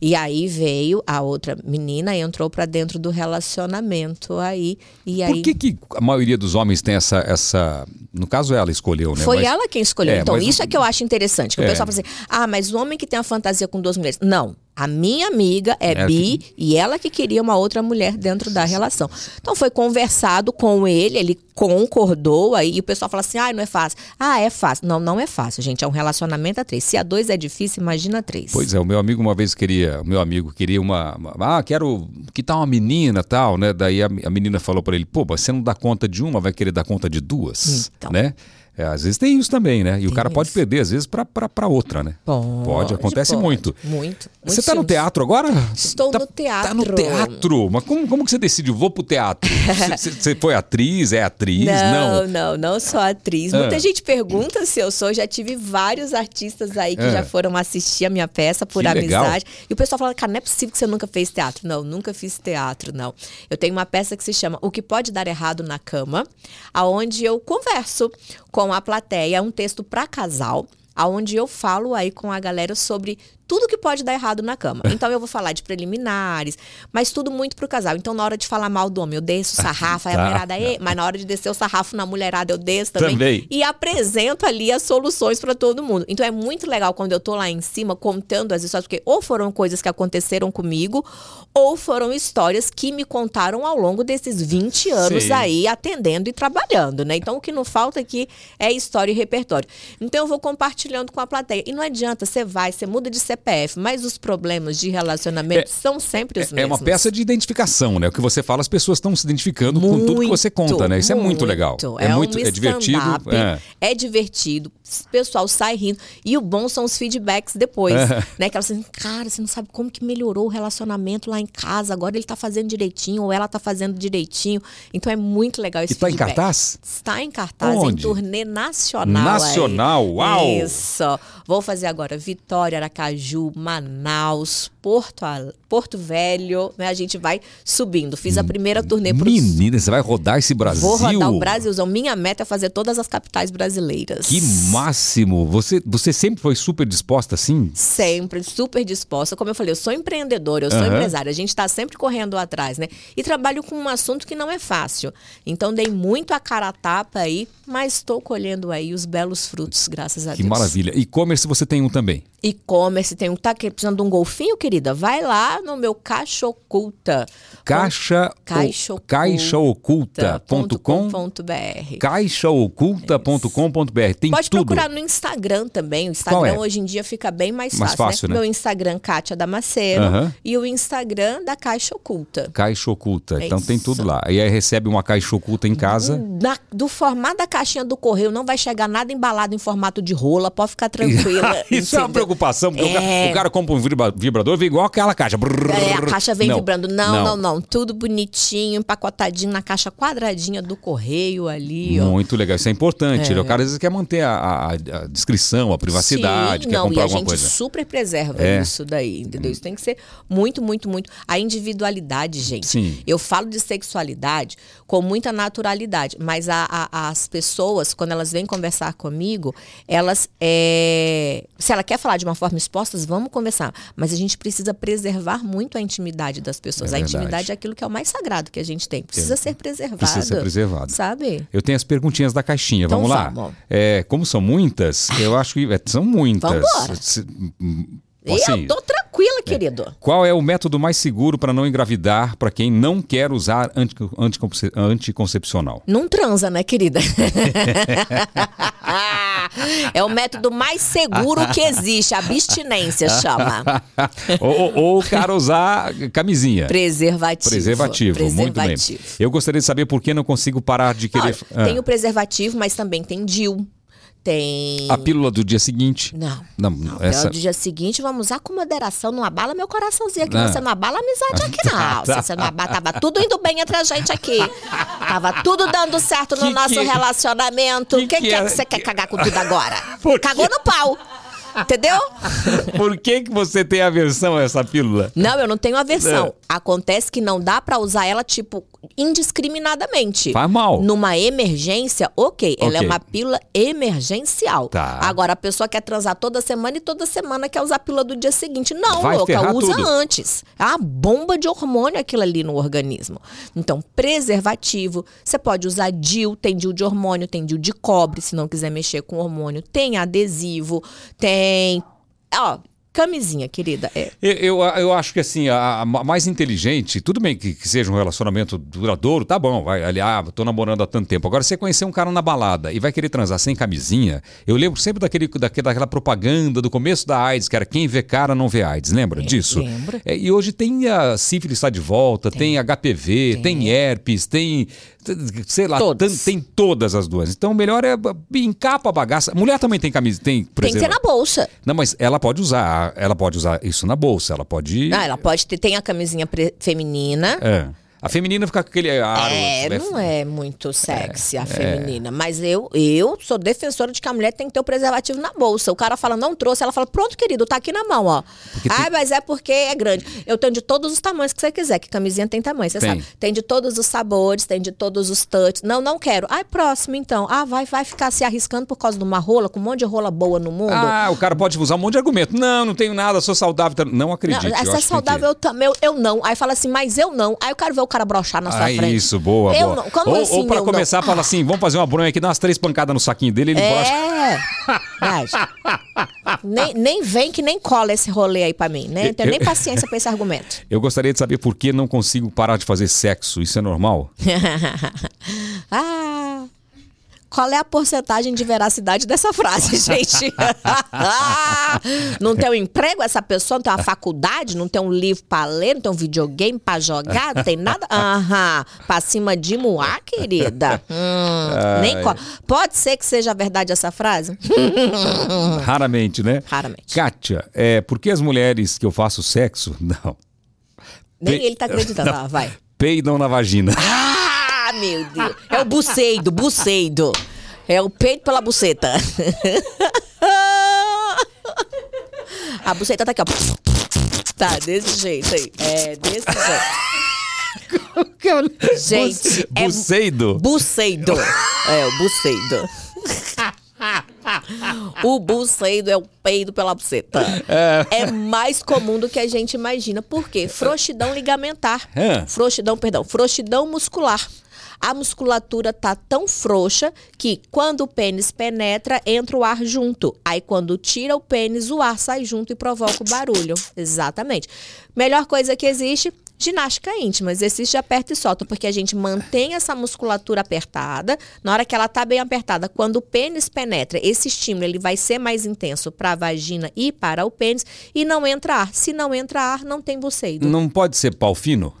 E aí veio a outra menina e entrou pra dentro do relacionamento aí. E aí Por que, que a maioria dos homens tem essa. essa... No caso, ela escolheu, né? Foi Mas- ela quem escolheu. É, então, mas- isso é que eu acho interessante. Que É. o pessoal fala assim, ah, mas o homem que tem a fantasia com duas mulheres. Não. A minha amiga é Ela bi e ela que queria uma outra mulher dentro da relação. Então foi conversado com ele, ele concordou aí, e o pessoal fala assim: ah, não é fácil. Ah, é fácil. Não, não é fácil, gente. É um relacionamento a três. Se a dois é difícil, imagina a três. Pois é, o meu amigo uma vez queria, o meu amigo queria uma, uma- ah, quero que tal uma menina, tal, né? Daí a, a menina falou pra ele, pô, mas você não dá conta de uma, vai querer dar conta de duas, Então. né? É, às vezes tem isso também, né? E o Tem cara pode isso. perder, às vezes, pra outra, né? Pode, acontece pode. muito. Muito. Você Muito tá no teatro agora? Estou Tá- no teatro. Tá no teatro. Mas como, como que você decidiu? Vou pro teatro. Você- foi atriz? É atriz? Não, Não. não, não sou atriz. Ah. Muita gente pergunta se eu sou. Já tive vários artistas aí que Ah. já foram assistir a minha peça por Que legal. amizade. E o pessoal fala, cara, não é possível que você nunca fez teatro. Não, nunca fiz teatro, não. Eu tenho uma peça que se chama O que pode dar errado na cama, aonde eu converso com a plateia, é um texto para casal. Aonde eu falo aí com a galera sobre tudo que pode dar errado na cama. Então eu vou falar de preliminares, mas tudo muito pro casal. Então na hora de falar mal do homem, eu desço o sarrafo, aí a Tá. mulherada, "Ê", mas na hora de descer o sarrafo na mulherada, eu desço também. Também. E apresento ali as soluções para todo mundo. Então é muito legal quando eu tô lá em cima contando as histórias, porque ou foram coisas que aconteceram comigo, ou foram histórias que me contaram ao longo desses 20 anos Sei. aí atendendo e trabalhando, né? Então o que não falta aqui é história e repertório. Então eu vou compartilhando com a plateia. E não adianta, você vai, você muda de CPF, mas os problemas de relacionamento são sempre os É mesmos. uma peça de identificação, né? O que você fala, as pessoas estão se identificando com tudo que você conta, né? Isso é muito legal. É, um muito é divertido. É. é divertido, o pessoal sai rindo. E o bom são os feedbacks depois, né? Que elas assim, cara, você não sabe como que melhorou o relacionamento lá em casa, agora ele tá fazendo direitinho, ou ela tá fazendo direitinho. Então é muito legal esse E tá em feedback. cartaz? Está em cartaz, Onde? em turnê nacional. Nacional, aí. uau! Isso. Vou fazer agora Vitória, Aracaju, Manaus, Porto, Porto Velho. né? A gente vai subindo. Fiz a primeira turnê pro Menina, você vai rodar esse Brasil? Vou rodar o Brasilzão. Minha meta é fazer todas as capitais brasileiras. Que máximo! Você, você sempre foi super disposta assim? Sempre, super disposta. Como eu falei, eu sou empreendedora, eu sou Aham. empresária. A gente está sempre correndo atrás, né? E trabalho com um assunto que não é fácil. Então, dei muito a cara a tapa aí, mas estou colhendo aí os belos frutos, graças a Que Deus. maravilha. E-commerce você tem um também. E-commerce, tem um. Tá precisando de um golfinho, querida? Vai lá no meu Caixa Oculta. Caixa, Caixa o- caixaoculta.com .com.br. caixaoculta.com.br Tem Pode tudo. procurar no Instagram também. O Instagram é? hoje em dia fica bem mais Mais fácil, fácil, né? Meu Instagram, Kátia Damasceno. E o Instagram da Caixa Oculta. Caixa oculta. É então tem isso. tudo lá. E aí recebe uma caixa oculta em casa. Na- do formato da caixinha do correio, não vai chegar nada embalado em formato de rola, pode ficar tranquila. Isso é uma entendeu? preocupação, porque o ca- É. o cara compra um vibra- vibrador vem igual aquela caixa. É, a caixa vem Não, vibrando. Não, não, não, Tudo bonitinho, empacotadinho na caixa quadradinha do correio ali, ó. Muito legal, isso é importante. O cara às vezes quer manter a, a- a descrição, a privacidade, Sim, quer não, comprar e a alguma gente coisa. super preserva É. isso daí, entendeu? Isso tem que ser muito, muito, muito. A individualidade, gente. Sim. Eu falo de sexualidade com muita naturalidade, mas a- a- as pessoas, quando elas vêm conversar comigo, elas. é, Se ela quer falar de uma forma exposta, vamos conversar. Mas a gente precisa preservar muito a intimidade das pessoas. É a intimidade é aquilo que é o mais sagrado que a gente tem. Precisa ser preservado. Precisa ser preservado. Sabe? Eu tenho as perguntinhas da caixinha, Então vamos lá. vamos. É, como são muitas, eu acho que é, são muitas. Vambora. Se- hum, E assim, eu tô tranquila, querido. Qual é o método mais seguro para não engravidar para quem não quer usar anti- anticonce- anticoncepcional? Não transa, né, querida? é o método mais seguro que existe. Abstinência chama. ou, ou- o cara usar camisinha. Preservativo. Preservativo, muito bem. Preservativo. Eu gostaria de saber por que não consigo parar de querer. Olha, Ah, Tem o preservativo, mas também tem DIL. Tem. A pílula do dia seguinte. Não. Não, Não, essa. No dia seguinte, vamos usar com moderação. Não abala meu coraçãozinho aqui. Ah. Você não abala a amizade aqui, não. Se você não abala, tava tudo indo bem entre a gente aqui. Tava tudo dando certo no Que nosso que- relacionamento. O que que, que é é- que você quer cagar com tudo agora? Cagou no pau. Entendeu? Por que, que você tem aversão a essa pílula? Não, eu não tenho aversão. É. Acontece que não dá pra usar ela, tipo, indiscriminadamente. Faz mal. Numa emergência, ok. Ela é uma pílula emergencial. Tá. Agora, a pessoa quer transar toda semana e toda semana quer usar a pílula do dia seguinte. Não, Vai louca, usa tudo. antes. É uma bomba de hormônio aquilo ali no organismo. Então, preservativo. Você pode usar DIL, tem DIL de hormônio, tem DIL de cobre, se não quiser mexer com hormônio. Tem adesivo, tem. Ó, Camisinha, querida. É. Eu, eu, eu acho que assim, a, a mais inteligente, tudo bem que, que seja um relacionamento duradouro, tá bom, vai, ali, ah, tô namorando há tanto tempo. Agora, você conhecer um cara na balada e vai querer transar sem camisinha, eu lembro sempre daquele, daquele, daquela propaganda do começo da AIDS, que era quem vê cara não vê AIDS, lembra disso? lembro. É, e hoje tem a sífilis está de volta, tem, HPV, tem. herpes, tem, sei lá, Todas. tan- tem todas as duas. Então, o melhor é encapa a bagaça. Mulher também tem camisa, tem Tem que ter na bolsa. Não, mas ela pode usar, ela pode usar isso na bolsa, ela pode. Ah, ela pode ter. Tem a camisinha feminina. É. A feminina fica com aquele aro. É, né? não é muito sexy a feminina. Mas eu, eu sou defensora de que a mulher tem que ter o preservativo na bolsa. O cara fala, não trouxe. Ela fala, pronto, querido, tá aqui na mão, ó. Ah, mas é porque é grande. Eu tenho de todos os tamanhos que você quiser, que camisinha tem tamanho, você Tem. sabe. Tem de todos os sabores, tem de todos os touches. Não, não quero. Ai, próximo então. Ah, vai, vai ficar se arriscando por causa de uma rola, com um monte de rola boa no mundo. Ah, o cara pode usar um monte de argumento. Não, não tenho nada, sou saudável. Não Não, acredite. eu essa é que saudável, eu também, eu, eu não. Aí fala assim, mas eu não. Aí eu quero ver o cara brochar na sua Ah, frente. isso, boa, eu boa. Não. Como ou assim, ou para eu não? começar, fala assim: vamos fazer uma bronha aqui, dá umas três pancadas no saquinho dele, ele brocha. É. Mas, nem, nem vem que nem cola esse rolê aí pra mim, né? Não tenho nem paciência pra esse argumento. Eu gostaria de saber por que não consigo parar de fazer sexo. Isso é normal? ah. Qual é a porcentagem de veracidade dessa frase, gente? não tem um emprego essa pessoa, não tem uma faculdade, não tem um livro pra ler, não tem um videogame pra jogar, não tem nada. Aham. Pra cima de moar, querida. Hum, nem co- Pode ser que seja verdade essa frase? Raramente, né? Raramente. Kátia, é, por que as mulheres que eu faço sexo, não, Nem Pe- ele tá acreditando. Ah, vai. peidam na vagina? Ah, meu Deus. É o buceido, buceido. É o peito pela buceta. A buceta tá aqui, ó. Tá, desse jeito aí. É, desse jeito. Gente, é Buceido? buceido. É, o buceido. O buceido é o peido pela buceta. É. mais comum do que a gente imagina. Por quê? Frouxidão ligamentar. É. Frouxidão, perdão, frouxidão muscular. A musculatura tá tão frouxa que quando o pênis penetra, entra o ar junto. Aí quando tira o pênis, o ar sai junto e provoca o barulho. Exatamente. Melhor coisa que existe, ginástica íntima, exercício de e solta, porque a gente mantém essa musculatura apertada. Na hora que ela tá bem apertada, quando o pênis penetra, esse estímulo ele vai ser mais intenso para a vagina e para o pênis e não entra ar. Se não entra ar, não tem buceido. Não pode ser pau fino?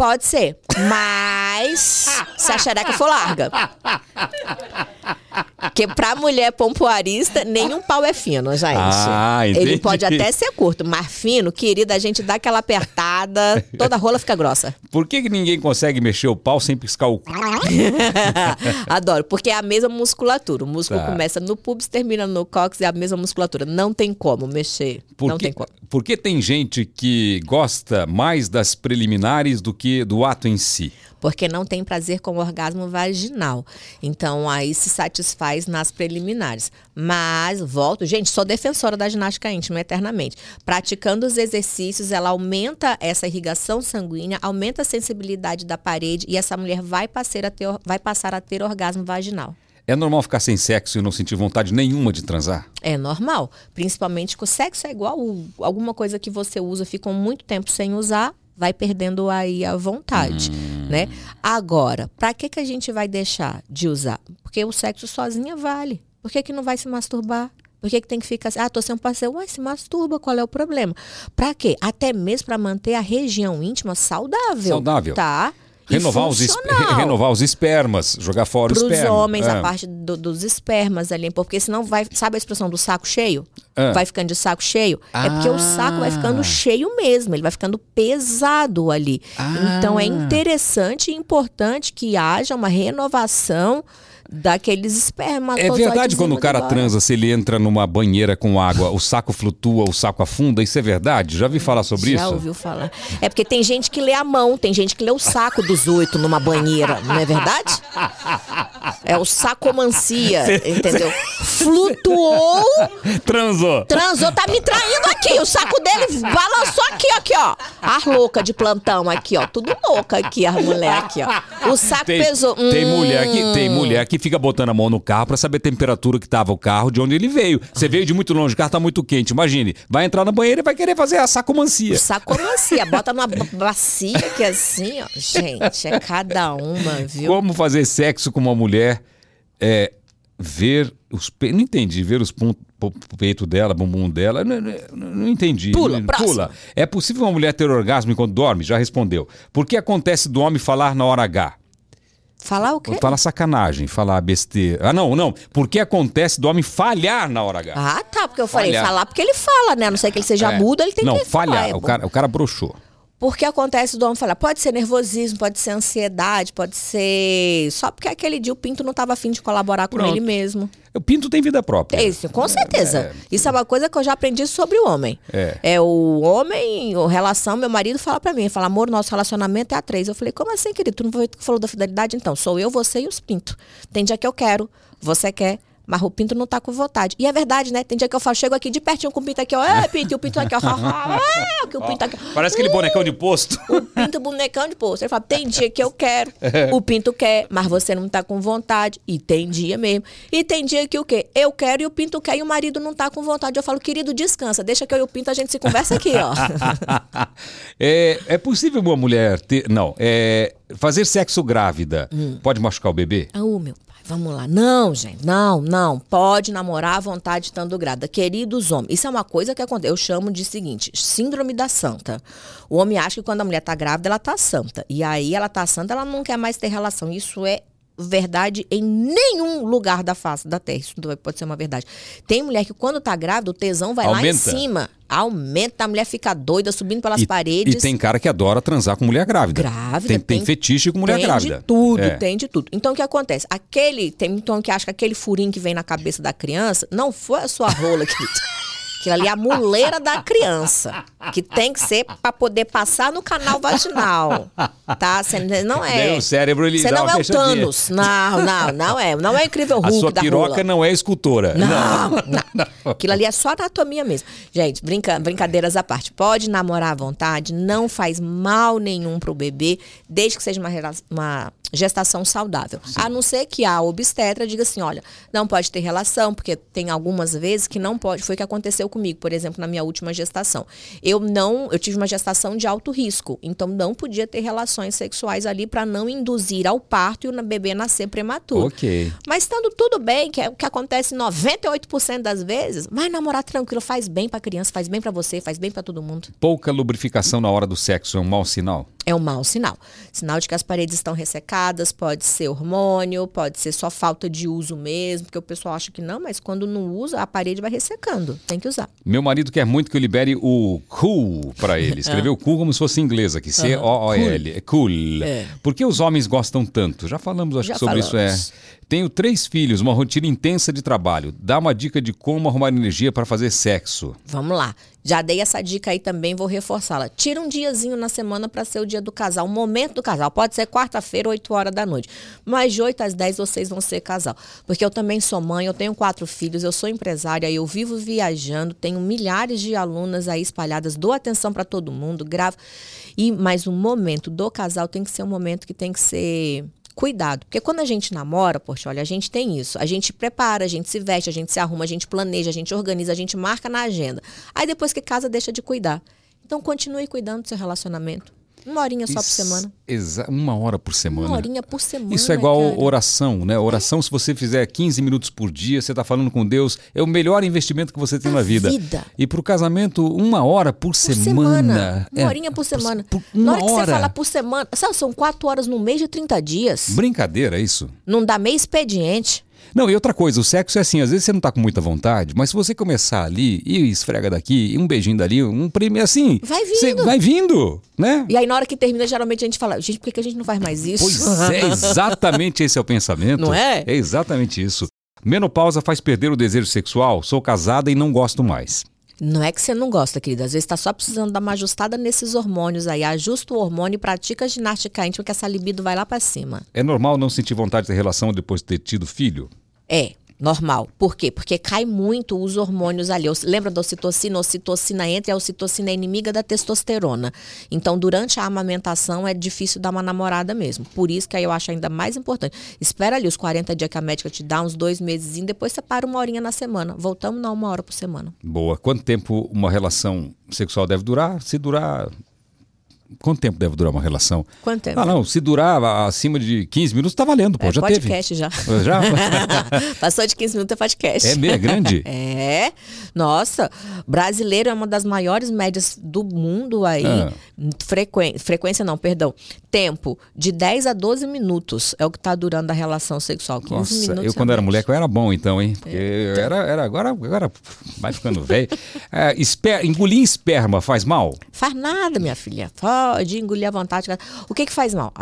Pode ser, mas se a xereca for larga. Porque pra mulher pompoarista, nenhum pau é fino, gente. Ah, Ele pode até ser curto, mas fino, querida, a gente dá aquela apertada, toda rola fica grossa. Por que, que ninguém consegue mexer o pau sem piscar o cu? Adoro, porque é a mesma musculatura. O músculo Tá. começa no pubis, termina no cóccix, é a mesma musculatura. Não tem como mexer. Por não que, tem como. por que tem gente que gosta mais das preliminares do que do ato em si? Porque não tem prazer com o orgasmo vaginal. Então, aí se satisfaz nas preliminares. Mas, volto, gente, sou defensora da ginástica íntima eternamente. Praticando os exercícios, ela aumenta essa irrigação sanguínea, aumenta a sensibilidade da parede e essa mulher vai passar a ter, vai passar a ter orgasmo vaginal. É normal ficar sem sexo e não sentir vontade nenhuma de transar? É normal, principalmente que o sexo é igual alguma coisa que você usa, ficou muito tempo sem usar, vai perdendo aí a vontade, né? Agora, para que que a gente vai deixar de usar? Porque o sexo sozinha vale. Por que que não vai se masturbar? Por que, que tem que ficar assim? Ah, tô sem um parceiro. Ué, se masturba, qual é o problema? Pra quê? Até mesmo para manter a região íntima saudável. Saudável. Tá? Renovar os, renovar os espermas, jogar fora para os esperma. homens, É. a parte do- dos espermas ali, porque senão vai, sabe a expressão do saco cheio? Ah. Vai ficando de saco cheio? É porque o saco vai ficando Ah. cheio mesmo, ele vai ficando pesado ali. Ah. Então é interessante e importante que haja uma renovação daqueles espermas. É verdade quando o cara transa, se ele entra numa banheira com água, o saco flutua, o saco afunda? Isso é verdade? Já vi falar sobre Já isso? ouviu falar. É porque tem gente que lê a mão, tem gente que lê o saco dos oito numa banheira, não é verdade? É o sacomancia, entendeu? Flutuou, Transou. transou, tá me traindo aqui. O saco dele balançou aqui, aqui, ó. As loucas de plantão aqui, ó. Tudo louca aqui, as mulher aqui, ó. O saco Tem, pesou. tem Hum, mulher que tem mulher que fica botando a mão no carro pra saber a temperatura que tava o carro, de onde ele veio. Você veio de muito longe, o carro tá muito quente. Imagine, vai entrar na banheira e vai querer fazer a sacomancia. Sacomancia, bota numa ba- bacia que assim, ó. Gente, é cada uma, viu? Como fazer sexo com uma mulher é ver os peitos. Não entendi, ver os pon- po- peito dela, bumbum dela. Não, não- não entendi. Pula, próximo. É possível uma mulher ter orgasmo enquanto dorme? Já respondeu. Por que acontece do homem falar na hora H? Falar o quê? Falar sacanagem, falar besteira. Ah, não, não. Por que acontece do homem falhar na hora H? Ah, tá, porque eu falei Falhar. falar porque ele fala, né? A não ser que ele seja É. mudo, ele tem não, que falar. falhar. é o, cara, o cara broxou. Porque acontece do homem falar, pode ser nervosismo, pode ser ansiedade, pode ser. Só porque aquele dia o Pinto não estava afim de colaborar com Pronto. ele mesmo. O pinto tem vida própria. É isso, com certeza. Isso é uma coisa que eu já aprendi sobre o homem. É. o homem, a relação, meu marido fala pra mim, fala, amor, nosso relacionamento é a três. Eu falei, como assim, querido? Tu não falou da fidelidade? Então, sou eu, você e os pintos. Tem dia que eu quero, você quer. Mas o Pinto não tá com vontade. E é verdade, né? Tem dia que eu falo, chego aqui de pertinho com o Pinto aqui, ó. É, Pinto, e o Pinto aqui, ó. Ah, que o Pinto aqui. Parece aquele bonecão de posto. O pinto bonecão de posto. Ele fala, tem dia que eu quero, o pinto quer, mas você não tá com vontade. E tem dia mesmo. E tem dia que o quê? Eu quero e o pinto quer e o marido não tá com vontade. Eu falo, querido, descansa, deixa que eu e o pinto a gente se conversa aqui, ó. é, é possível uma mulher ter. Não, é, fazer sexo grávida Hum. pode machucar o bebê? Ah, Ô, meu vamos lá. Não, gente, não, não. Pode namorar à vontade estando grávida. Queridos homens, isso é uma coisa que acontece. Eu chamo de seguinte, síndrome da santa. O homem acha que quando a mulher tá grávida, ela tá santa. E aí ela tá santa, ela não quer mais ter relação. Isso é verdade em nenhum lugar da face da terra. Isso pode ser uma verdade. Tem mulher que quando tá grávida, o tesão vai lá em Aumenta. cima. Aumenta, a mulher fica doida, subindo pelas E, paredes. e tem cara que adora transar com mulher grávida. Grávida, Tem, tem tem- fetiche com mulher tem grávida. de tudo, É. tem de tudo. Então o que acontece? Aquele, tem então que acha que aquele furinho que vem na cabeça da criança não foi a sua rola, querido. Aquilo ali é a muleira da criança, que tem que ser para poder passar no canal vaginal, tá? Você não é. Daí o cérebro, ele Você não é o. Thanos. Não, não, não é. Não é incrível A Hulk sua da piroca não é escultora. Não, não. Aquilo ali é só anatomia mesmo. Gente, brinca, brincadeiras à parte. Pode namorar à vontade, não faz mal nenhum pro bebê, desde que seja uma, uma gestação saudável. A não ser que a obstetra diga assim, olha, não pode ter relação, porque tem algumas vezes que não pode. Foi o que aconteceu comigo, por exemplo, na minha última gestação. Eu não, eu tive uma gestação de alto risco, então não podia ter relações sexuais ali para não induzir ao parto e o bebê nascer prematuro. Ok. Mas estando tudo bem, que é o que acontece 98% das vezes, vai namorar tranquilo, faz bem pra criança, faz bem pra você, faz bem pra todo mundo. Pouca lubrificação na hora do sexo é um mau sinal? É um mau sinal. Sinal de que as paredes estão ressecadas, pode ser hormônio, pode ser só falta de uso mesmo, porque o pessoal acha que não, mas quando não usa, a parede vai ressecando. Tem que usar. Meu marido quer muito que eu libere o cool pra ele. Escreveu cool como se fosse em inglês aqui. C-O-O-L. É cool. É. Por que os homens gostam tanto? Já falamos, acho Já que sobre falamos. isso. É. Tenho três filhos, uma rotina intensa de trabalho. Dá uma dica de como arrumar energia para fazer sexo. Vamos lá. Já dei essa dica aí também, vou reforçá-la. Tira um diazinho na semana para ser o dia do casal, o momento do casal. Pode ser quarta-feira, 8 horas da noite. Mas de 8 às 10 vocês vão ser casal. Porque eu também sou mãe, eu tenho quatro filhos, eu sou empresária, eu vivo viajando, tenho milhares de alunas aí espalhadas, dou atenção para todo mundo, gravo. E mas o momento do casal tem que ser um momento que tem que ser cuidado. Porque quando a gente namora, poxa, olha, a gente tem isso. A gente prepara, a gente se veste, a gente se arruma, a gente planeja, a gente organiza, a gente marca na agenda. Aí depois que casa, deixa de cuidar. Então continue cuidando do seu relacionamento. Uma horinha só por Isso- semana. Exa uma hora por semana. Uma horinha por semana. Isso é igual cara. oração, né? Oração, se você fizer 15 minutos por dia, você está falando com Deus, é o melhor investimento que você tem Na na vida. vida. E para o casamento, uma hora por, Por semana. semana. Uma É, horinha por semana. por na uma hora que você hora. fala por semana. Sabe, são quatro horas no mês de 30 dias. Brincadeira, é isso? Não dá meio expediente. Não, e outra coisa, o sexo é assim, às vezes você não tá com muita vontade, mas se você começar ali e esfrega daqui, e um beijinho dali, um prêmio assim. Vai vindo. vai vindo, né? E aí, na hora que termina, geralmente a gente fala, gente, por que que a gente não faz mais isso? Pois é, exatamente esse é o pensamento. Não é? É exatamente isso. Menopausa faz perder o desejo sexual? Sou casada e não gosto mais. Não é que você não gosta, querida. Às vezes está só precisando dar uma ajustada nesses hormônios aí. Ajusta o hormônio e pratica ginástica íntima, que essa libido vai lá para cima. É normal não sentir vontade de ter relação depois de ter tido filho? É. Normal. Por quê? Porque cai muito os hormônios ali. Lembra da ocitocina? Ocitocina entra e a ocitocina é inimiga da testosterona. Então, durante a amamentação é difícil dar uma namorada mesmo. Por isso que eu acho ainda mais importante. Espera ali os 40 dias que a médica te dá, uns dois meses, e depois você para uma horinha na semana. Voltamos na uma hora por semana. Boa. Quanto tempo uma relação sexual deve durar? Se durar Quanto tempo deve durar uma relação? Quanto tempo? Ah, não, se durar acima de 15 minutos, tá valendo, pô, é, já podcast teve. já. Já? Passou de 15 minutos é podcast. É meio grande? É. Nossa, brasileiro é uma das maiores médias do mundo aí. Ah. Frequ... Frequência não, perdão. Tempo de 10 a 12 minutos é o que tá durando a relação sexual. 15 Nossa, minutos. eu quando era mulher, eu era bom então, hein? Porque é. eu era, era agora, agora vai ficando velho. É, esper... Engolir esperma faz mal? Faz nada, minha filha. Pode engolir à vontade. O que que faz mal?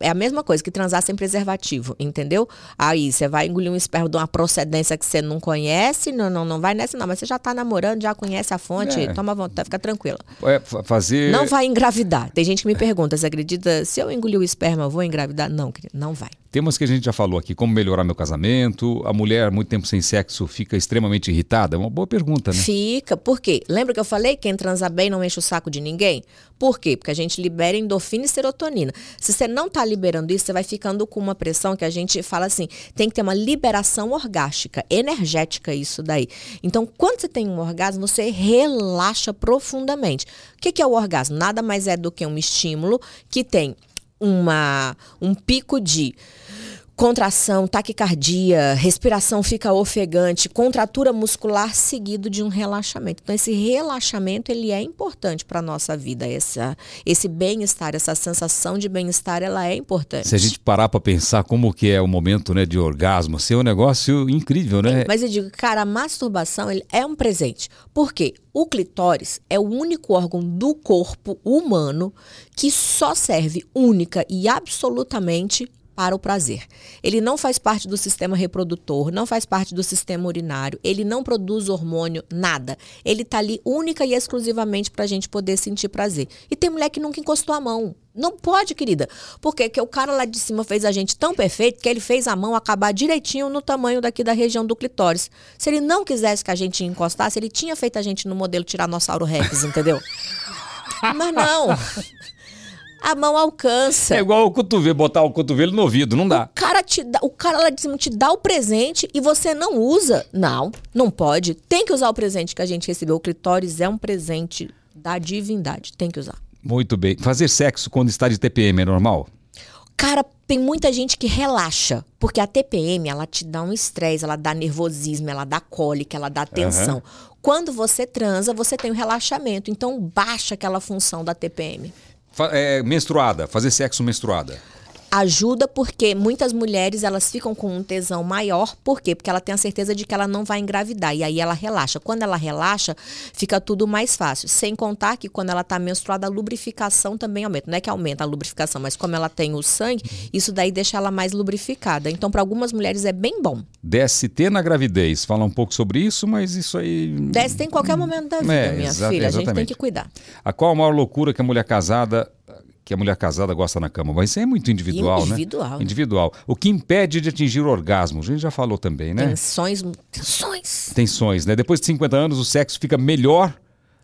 É a mesma coisa que transar sem preservativo, entendeu? Aí você vai engolir um esperma de uma procedência que você não conhece, não, não, não vai nessa não, mas você já tá namorando, já conhece a fonte, é. toma vontade, fica tranquila. É, fazer... Não vai engravidar. Tem gente que me pergunta, você acredita, se eu engolir o esperma, eu vou engravidar? Não, não vai. Temas que a gente já falou aqui, como melhorar meu casamento, a mulher muito tempo sem sexo fica extremamente irritada? É uma boa pergunta, né? Fica, por quê? Lembra que eu falei, quem transa bem não enche o saco de ninguém? Por quê? Porque a gente libera endorfina e serotonina. Se você não está liberando isso, você vai ficando com uma pressão que a gente fala assim, tem que ter uma liberação orgástica, energética isso daí. Então, quando você tem um orgasmo, você relaxa profundamente. O que, que é o orgasmo? Nada mais é do que um estímulo que tem uma, um pico de contração, taquicardia, respiração fica ofegante, contratura muscular seguido de um relaxamento. Então esse relaxamento ele é importante para nossa vida, essa esse bem-estar, essa sensação de bem-estar, ela é importante. Se a gente parar para pensar como que é o momento, né, de orgasmo, assim, é um negócio incrível, né? É, mas eu digo, cara, a masturbação ele é um presente. Por quê? O clitóris é o único órgão do corpo humano que só serve única e absolutamente para o prazer. Ele não faz parte do sistema reprodutor, não faz parte do sistema urinário, ele não produz hormônio, nada. Ele está ali única e exclusivamente para a gente poder sentir prazer. E tem mulher que nunca encostou a mão. Não pode, querida. Porque que o cara lá de cima fez a gente tão perfeito que ele fez a mão acabar direitinho no tamanho daqui da região do clitóris. Se ele não quisesse que a gente encostasse, ele tinha feito a gente no modelo Tiranossauro Rex, entendeu? Mas não. A mão alcança. É igual o cotovelo, botar o cotovelo no ouvido, não dá. O cara, te dá, o cara lá de cima te dá o presente e você não usa. Não, não pode. Tem que usar o presente que a gente recebeu. O clitóris é um presente da divindade. Tem que usar. Muito bem. Fazer sexo quando está de TPM é normal? Cara, tem muita gente que relaxa, porque a TPM, ela te dá um estresse, ela dá nervosismo, ela dá cólica, ela dá tensão. Uhum. Quando você transa, você tem o um relaxamento, então baixa aquela função da TPM. É, menstruada, fazer sexo menstruada ajuda porque muitas mulheres elas ficam com um tesão maior, por quê? Porque ela tem a certeza de que ela não vai engravidar e aí ela relaxa. Quando ela relaxa, fica tudo mais fácil. Sem contar que quando ela está menstruada, a lubrificação também aumenta. Não é que aumenta a lubrificação, mas como ela tem o sangue, isso daí deixa ela mais lubrificada. Então, para algumas mulheres é bem bom. DST na gravidez, fala um pouco sobre isso, mas isso aí. DST em qualquer momento da vida, é, minha filha. A gente tem que cuidar. A qual a maior loucura que a mulher casada que a mulher casada gosta na cama, mas isso é muito individual, individual né? Individual. O que impede de atingir o orgasmo? A gente já falou também, né? Tensões, tensões. Tensões, né? Depois de 50 anos, o sexo fica melhor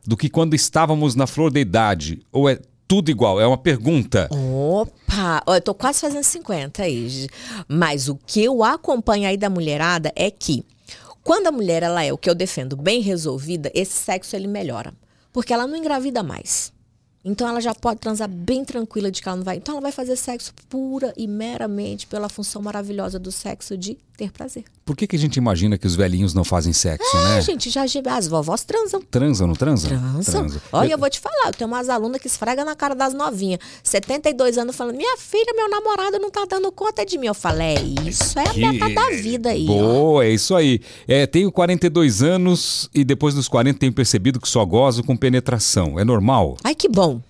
do que quando estávamos na flor da idade. Ou é tudo igual? É uma pergunta. Opa! Eu tô quase fazendo 50 aí. Mas o que eu acompanho aí da mulherada é que quando a mulher ela é o que eu defendo bem resolvida, esse sexo ele melhora. Porque ela não engravida mais. Então ela já pode transar bem tranquila de que ela não vai. Então ela vai fazer sexo pura e meramente pela função maravilhosa do sexo de ter prazer. Por que, que a gente imagina que os velhinhos não fazem sexo, é, né? gente, já as vovós transam. Transam, não transam? Transam. Transam. Olha, eu vou te falar, eu tenho umas alunas que esfrega na cara das novinhas. 72 anos falando, minha filha, meu namorado não tá dando conta de mim. Eu falei, é isso, é a meta da vida aí. Boa, ó. é isso aí. É, tenho 42 anos e depois dos 40 tenho percebido que só gozo com penetração. É normal? Ai, que bom.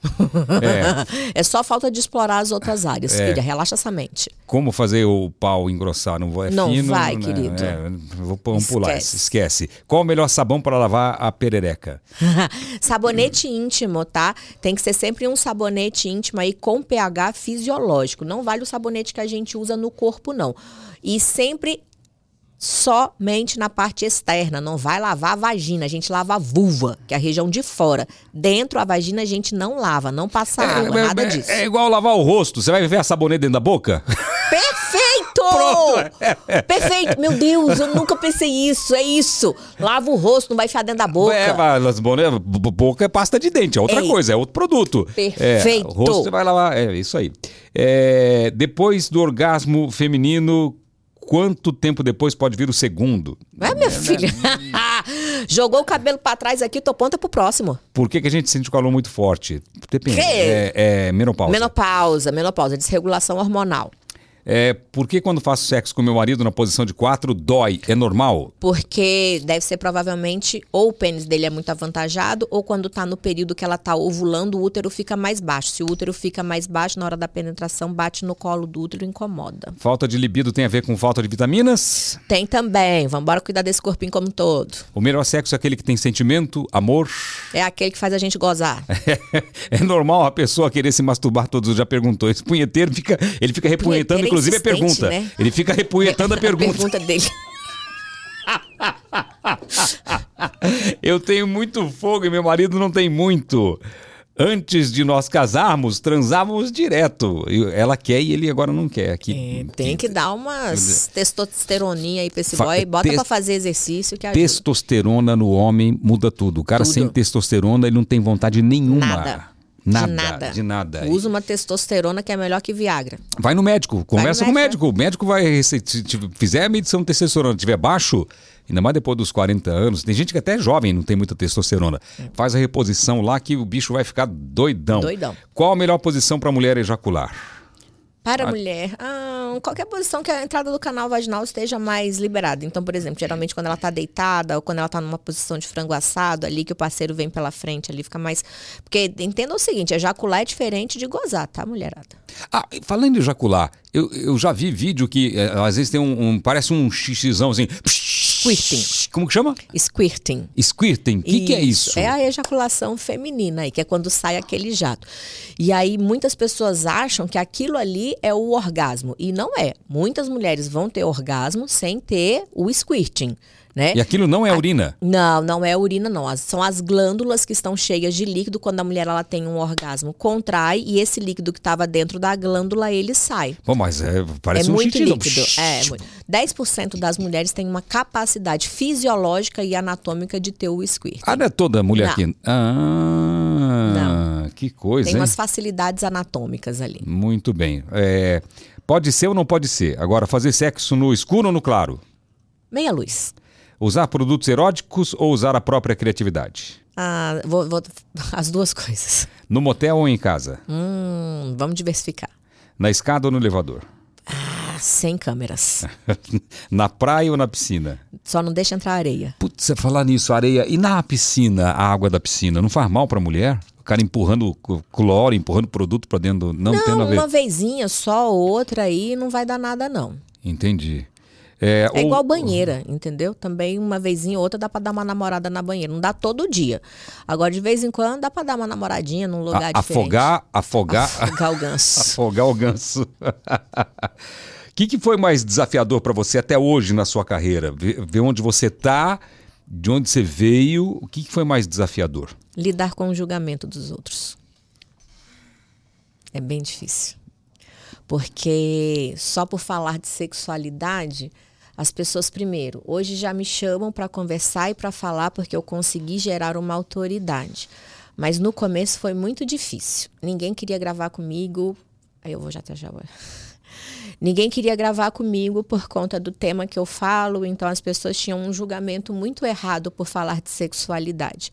É, é só falta de explorar as outras áreas, é. filha. Relaxa essa mente. Como fazer o pau engrossar? Não, é não feminino. vai, né, querido. é, vamos pular, Esquece. esquece. Qual o melhor sabão para lavar a perereca? sabonete íntimo, tá? Tem que ser sempre um sabonete íntimo aí com pH fisiológico. Não vale o sabonete que a gente usa no corpo, não. E sempre somente na parte externa. Não vai lavar a vagina. A gente lava a vulva, que é a região de fora. Dentro a vagina a gente não lava, não passa água, nada é, disso. é igual lavar o rosto. Você vai ver a sabonete dentro da boca? Perfeito! Pronto! Perfeito! Meu Deus, eu nunca pensei isso. É isso. Lava o rosto, não vai enfiar dentro da boca. É, mas b- boca é pasta de dente, é outra Ei. coisa, é outro produto. Perfeito. É, o rosto você vai lavar, é isso aí. É, depois do orgasmo feminino, quanto tempo depois pode vir o segundo? É, minha filha. Jogou o cabelo pra trás aqui, tô ponta pro próximo. Por que, que a gente sente o calor muito forte? Depende. Que? É, é menopausa. Menopausa, menopausa, desregulação hormonal. É, por que quando faço sexo com meu marido na posição de quatro dói? É normal? Porque deve ser provavelmente ou o pênis dele é muito avantajado ou quando tá no período que ela tá ovulando, o útero fica mais baixo. Se o útero fica mais baixo, na hora da penetração, bate no colo do útero e incomoda. Falta de libido tem a ver com falta de vitaminas? Tem também, vamos embora cuidar desse corpinho como um todo. O melhor sexo é aquele que tem sentimento, amor? É aquele que faz a gente gozar. É normal a pessoa querer se masturbar todos, já perguntou. Esse punheteiro fica, ele fica repunhetando, Punheteiro é inclusive a insistente, pergunta. né? Ele fica repunhetando a pergunta. pergunta dele. Eu tenho muito fogo e meu marido não tem muito. Antes de nós casarmos, transávamos direto. Ela quer e ele agora não quer. Que, É, tem que dar umas testosteroninha aí pra esse boy. Bota tes- pra fazer exercício que ajuda. Testosterona no homem muda tudo. O cara Tudo. sem testosterona, ele não tem vontade nenhuma. Nada. Nada. de nada. De nada. Usa uma testosterona que é melhor que Viagra. Vai no médico, conversa com o médico, médico. O médico vai, se te- fizer a medição de testosterona, tiver baixo, ainda mais depois dos 40 anos, tem gente que até é jovem não tem muita testosterona. Faz a reposição lá que o bicho vai ficar doidão. Doidão. Qual a melhor posição para mulher ejacular? Para a mulher, ah, qualquer posição que a entrada do canal vaginal esteja mais liberada. Então, por exemplo, geralmente quando ela tá deitada ou quando ela tá numa posição de frango assado, ali que o parceiro vem pela frente, ali fica mais. Porque entenda o seguinte: ejacular é diferente de gozar, tá, mulherada? Ah, falando em ejacular, eu, eu já vi vídeo que eh, às vezes tem um, um- parece um xixizão assim. Squirting. Como que chama? Squirting. Squirting. O que, que é isso? É a ejaculação feminina aí, que é quando sai aquele jato. E aí muitas pessoas acham que aquilo ali é o orgasmo. E não é. Muitas mulheres vão ter orgasmo sem ter o squirting. Né? E aquilo não é urina. Não, não é urina, não. As- são as glândulas que estão cheias de líquido. Quando a mulher ela tem um orgasmo, contrai e esse líquido que estava dentro da glândula, ele sai. Pô, mas é, parece é um muito xixi. líquido. É, muito. 10% das mulheres têm uma capacidade fisiológica e anatômica de ter o squirt. Ah, não é toda mulher Não. que. Ah, que coisa, Tem hein? umas facilidades anatômicas ali. Muito bem. É, pode ser ou não pode ser? Agora, fazer sexo no escuro ou no claro? Meia luz. Usar produtos eróticos ou usar a própria criatividade? Ah, vou- vou- as duas coisas. No motel ou em casa? Hum, vamos diversificar. Na escada ou no elevador? Ah, sem câmeras. na praia ou na piscina? Só não deixa entrar areia. Putz, você falar nisso, areia. E na piscina, a água da piscina, não faz mal pra mulher? O cara empurrando cloro, empurrando produto pra dentro, não, tem Não, nada a ver. uma vezinha só, outra aí, não vai dar nada, não. Entendi. É, É ou- igual banheira, entendeu? Também uma vezinha ou outra dá pra dar uma namorada na banheira. Não dá todo dia. Agora, de vez em quando, dá pra dar uma namoradinha num lugar a- diferente. afogar, afogar, Afogar o ganso. afogar o ganso. O que, que foi mais desafiador pra você até hoje na sua carreira? Ver, ver onde você tá, de onde você veio, o que, que foi mais desafiador? Lidar com o julgamento dos outros. É bem difícil. Porque só por falar de sexualidade, as pessoas, primeiro, hoje já me chamam para conversar e para falar porque eu consegui gerar uma autoridade. Mas no começo foi muito difícil. Ninguém queria gravar comigo. Aí eu vou já até já. Ninguém queria gravar comigo por conta do tema que eu falo, então as pessoas tinham um julgamento muito errado por falar de sexualidade.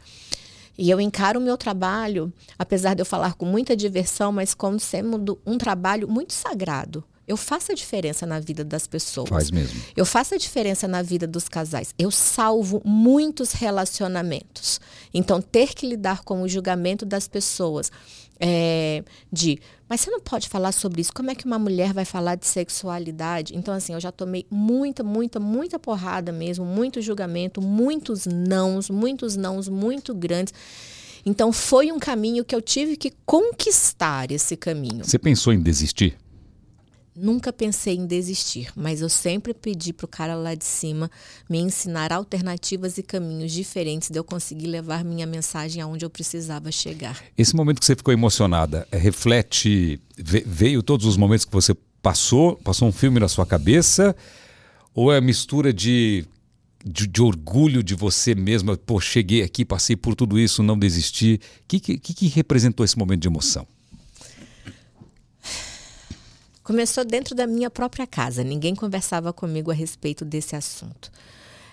E eu encaro o meu trabalho, apesar de eu falar com muita diversão, mas como sendo um trabalho muito sagrado. Eu faço a diferença na vida das pessoas. Faz mesmo. Eu faço a diferença na vida dos casais. Eu salvo muitos relacionamentos. Então, ter que lidar com o julgamento das pessoas é, de, mas você não pode falar sobre isso. Como é que uma mulher vai falar de sexualidade? Então, assim, eu já tomei muita, muita, muita porrada mesmo, muito julgamento, muitos nãos, muitos nãos muito grandes. Então, foi um caminho que eu tive que conquistar esse caminho. Você pensou em desistir? Nunca pensei em desistir, mas eu sempre pedi para o cara lá de cima me ensinar alternativas e caminhos diferentes de eu conseguir levar minha mensagem aonde eu precisava chegar. Esse momento que você ficou emocionada, é, reflete, veio todos os momentos que você passou, passou um filme na sua cabeça, ou é a mistura de, de, de orgulho de você mesma, pô, cheguei aqui, passei por tudo isso, não desisti. O que, que, que representou esse momento de emoção? Começou dentro da minha própria casa. Ninguém conversava comigo a respeito desse assunto.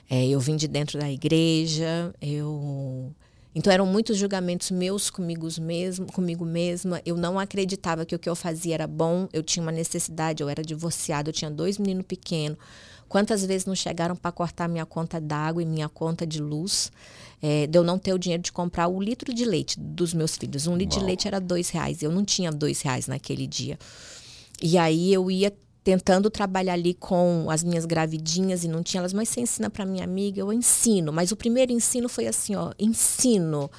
É, eu vim de dentro da igreja, eu então eram muitos julgamentos meus comigo mesmo, comigo mesma. Eu não acreditava que o que eu fazia era bom. Eu tinha uma necessidade. Eu era divorciada. Eu tinha dois meninos pequenos. Quantas vezes não chegaram para cortar minha conta d'água e minha conta de luz? É, de eu não ter o dinheiro de comprar o litro de leite dos meus filhos. Um litro Uau. de leite era dois reais. Eu não tinha dois reais naquele dia. E aí eu ia tentando trabalhar ali com as minhas gravidinhas e não tinha elas, mas você ensina para minha amiga, eu ensino. Mas o primeiro ensino foi assim, ó, ensino.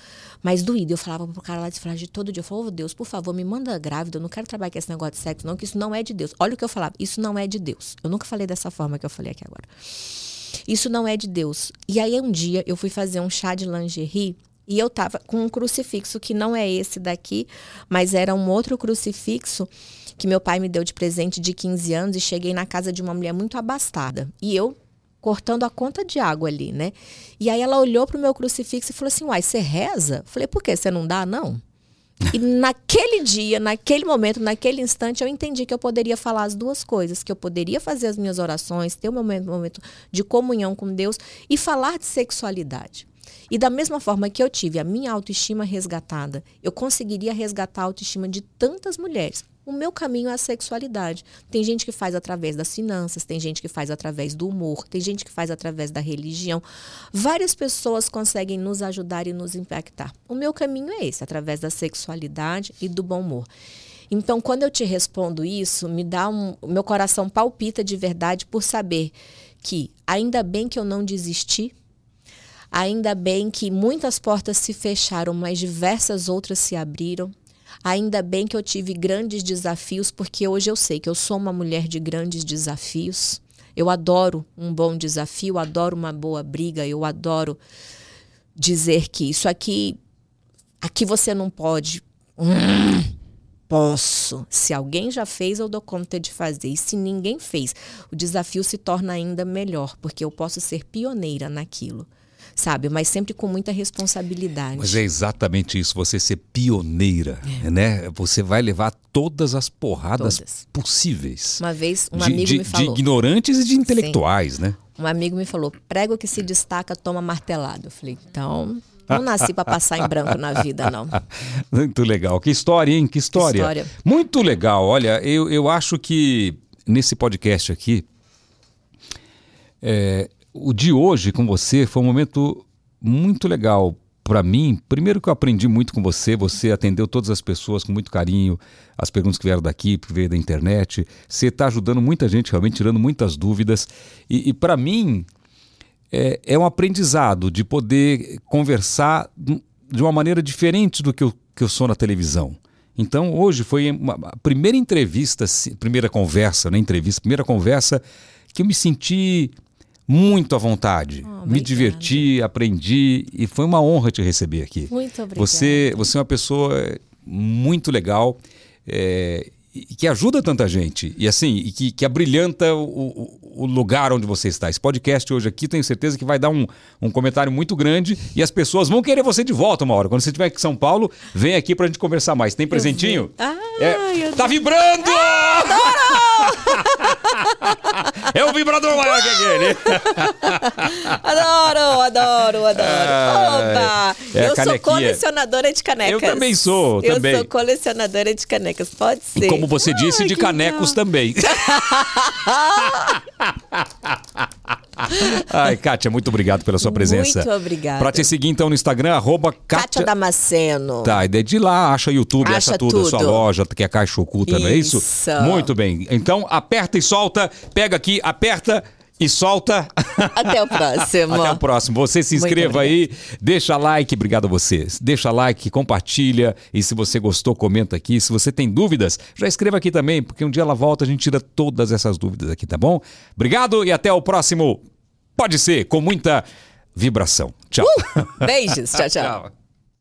Mas doído, eu falava pro cara lá de frase todo dia, eu falava, oh, Deus, por favor, me manda grávida, eu não quero trabalhar com esse negócio de sexo não, que isso não é de Deus. Olha o que eu falava, isso não é de Deus. Eu nunca falei dessa forma que eu falei aqui agora. Isso não é de Deus. E aí um dia eu fui fazer um chá de lingerie e eu tava com um crucifixo que não é esse daqui, mas era um outro crucifixo que meu pai me deu de presente de 15 anos e cheguei na casa de uma mulher muito abastada. E eu cortando a conta de água ali, né? E aí ela olhou pro meu crucifixo e falou assim: "Uai, você reza?" Falei: "Por quê? Você não dá não?" E naquele dia, naquele momento, naquele instante, eu entendi que eu poderia falar as duas coisas, que eu poderia fazer as minhas orações, ter o meu momento, momento de comunhão com Deus e falar de sexualidade. E da mesma forma que eu tive a minha autoestima resgatada, eu conseguiria resgatar a autoestima de tantas mulheres. O meu caminho é a sexualidade. Tem gente que faz através das finanças, tem gente que faz através do humor, tem gente que faz através da religião. Várias pessoas conseguem nos ajudar e nos impactar. O meu caminho é esse, através da sexualidade e do bom humor. Então, quando eu te respondo isso, me dá um, meu coração palpita de verdade por saber que ainda bem que eu não desisti, ainda bem que muitas portas se fecharam, mas diversas outras se abriram. Ainda bem que eu tive grandes desafios, porque hoje eu sei que eu sou uma mulher de grandes desafios. Eu adoro um bom desafio, adoro uma boa briga, eu adoro dizer que isso aqui, aqui você não pode. Hum, posso. Se alguém já fez, eu dou conta de fazer. E se ninguém fez, o desafio se torna ainda melhor, porque eu posso ser pioneira naquilo sabe? Mas sempre com muita responsabilidade. Mas é exatamente isso, você ser pioneira, é. né? Você vai levar todas as porradas todas. possíveis. Uma vez um de, amigo de, me falou. De ignorantes e de intelectuais, Sim. né? Um amigo me falou: prego que se destaca, toma martelado. Eu falei, então. Não nasci para passar em branco na vida, não. Muito legal. Que história, hein? Que história. Que história. Muito legal. Olha, eu, eu acho que nesse podcast aqui, é, o de hoje com você foi um momento muito legal para mim. Primeiro que eu aprendi muito com você, você atendeu todas as pessoas com muito carinho, as perguntas que vieram daqui, que veio da internet. Você está ajudando muita gente, realmente tirando muitas dúvidas. E, e para mim é, é, um aprendizado de poder conversar de uma maneira diferente do que eu, que eu sou na televisão. Então hoje foi a primeira entrevista, primeira conversa, né, entrevista, primeira conversa que eu me senti muito à vontade. Oh, Me diverti, aprendi e foi uma honra te receber aqui. Muito obrigada. Você, você é uma pessoa muito legal é, e que ajuda tanta gente. E assim, e que, que abrilhanta o, o, lugar onde você está. Esse podcast hoje aqui, tenho certeza que vai dar um, um comentário muito grande e as pessoas vão querer você de volta uma hora. Quando você estiver aqui em São Paulo, vem aqui pra gente conversar mais. Tem presentinho? Ah, é, tá vibrando! Ah, É o vibrador maior que aquele. Adoro, adoro, adoro. Ah, Oba! é eu sou colecionadora de canecas. Eu também sou, Eu também. sou colecionadora de canecas, pode ser. E como você disse, Ai, de canecos legal. também. Ai, Kátia, muito obrigado pela sua presença. Muito obrigada. Pra te seguir, então, no Instagram, arroba Kátia Kátia... Damasceno. Tá, e de lá, acha YouTube, acha, Acha tudo, a sua tudo. loja, que é Caixa Oculta, não é isso? Isso. Muito bem. Então, aperta e solta, pega aqui, aperta e solta. Até o próximo. Até o próximo. Você se inscreva aí, deixa like, obrigado a vocês. Deixa like, compartilha e se você gostou, comenta aqui. Se você tem dúvidas, já escreva aqui também, porque um dia ela volta, a gente tira todas essas dúvidas aqui, tá bom? Obrigado e até o próximo. Pode ser, com muita vibração. Tchau. Beijos. Tchau, tchau. Tchau.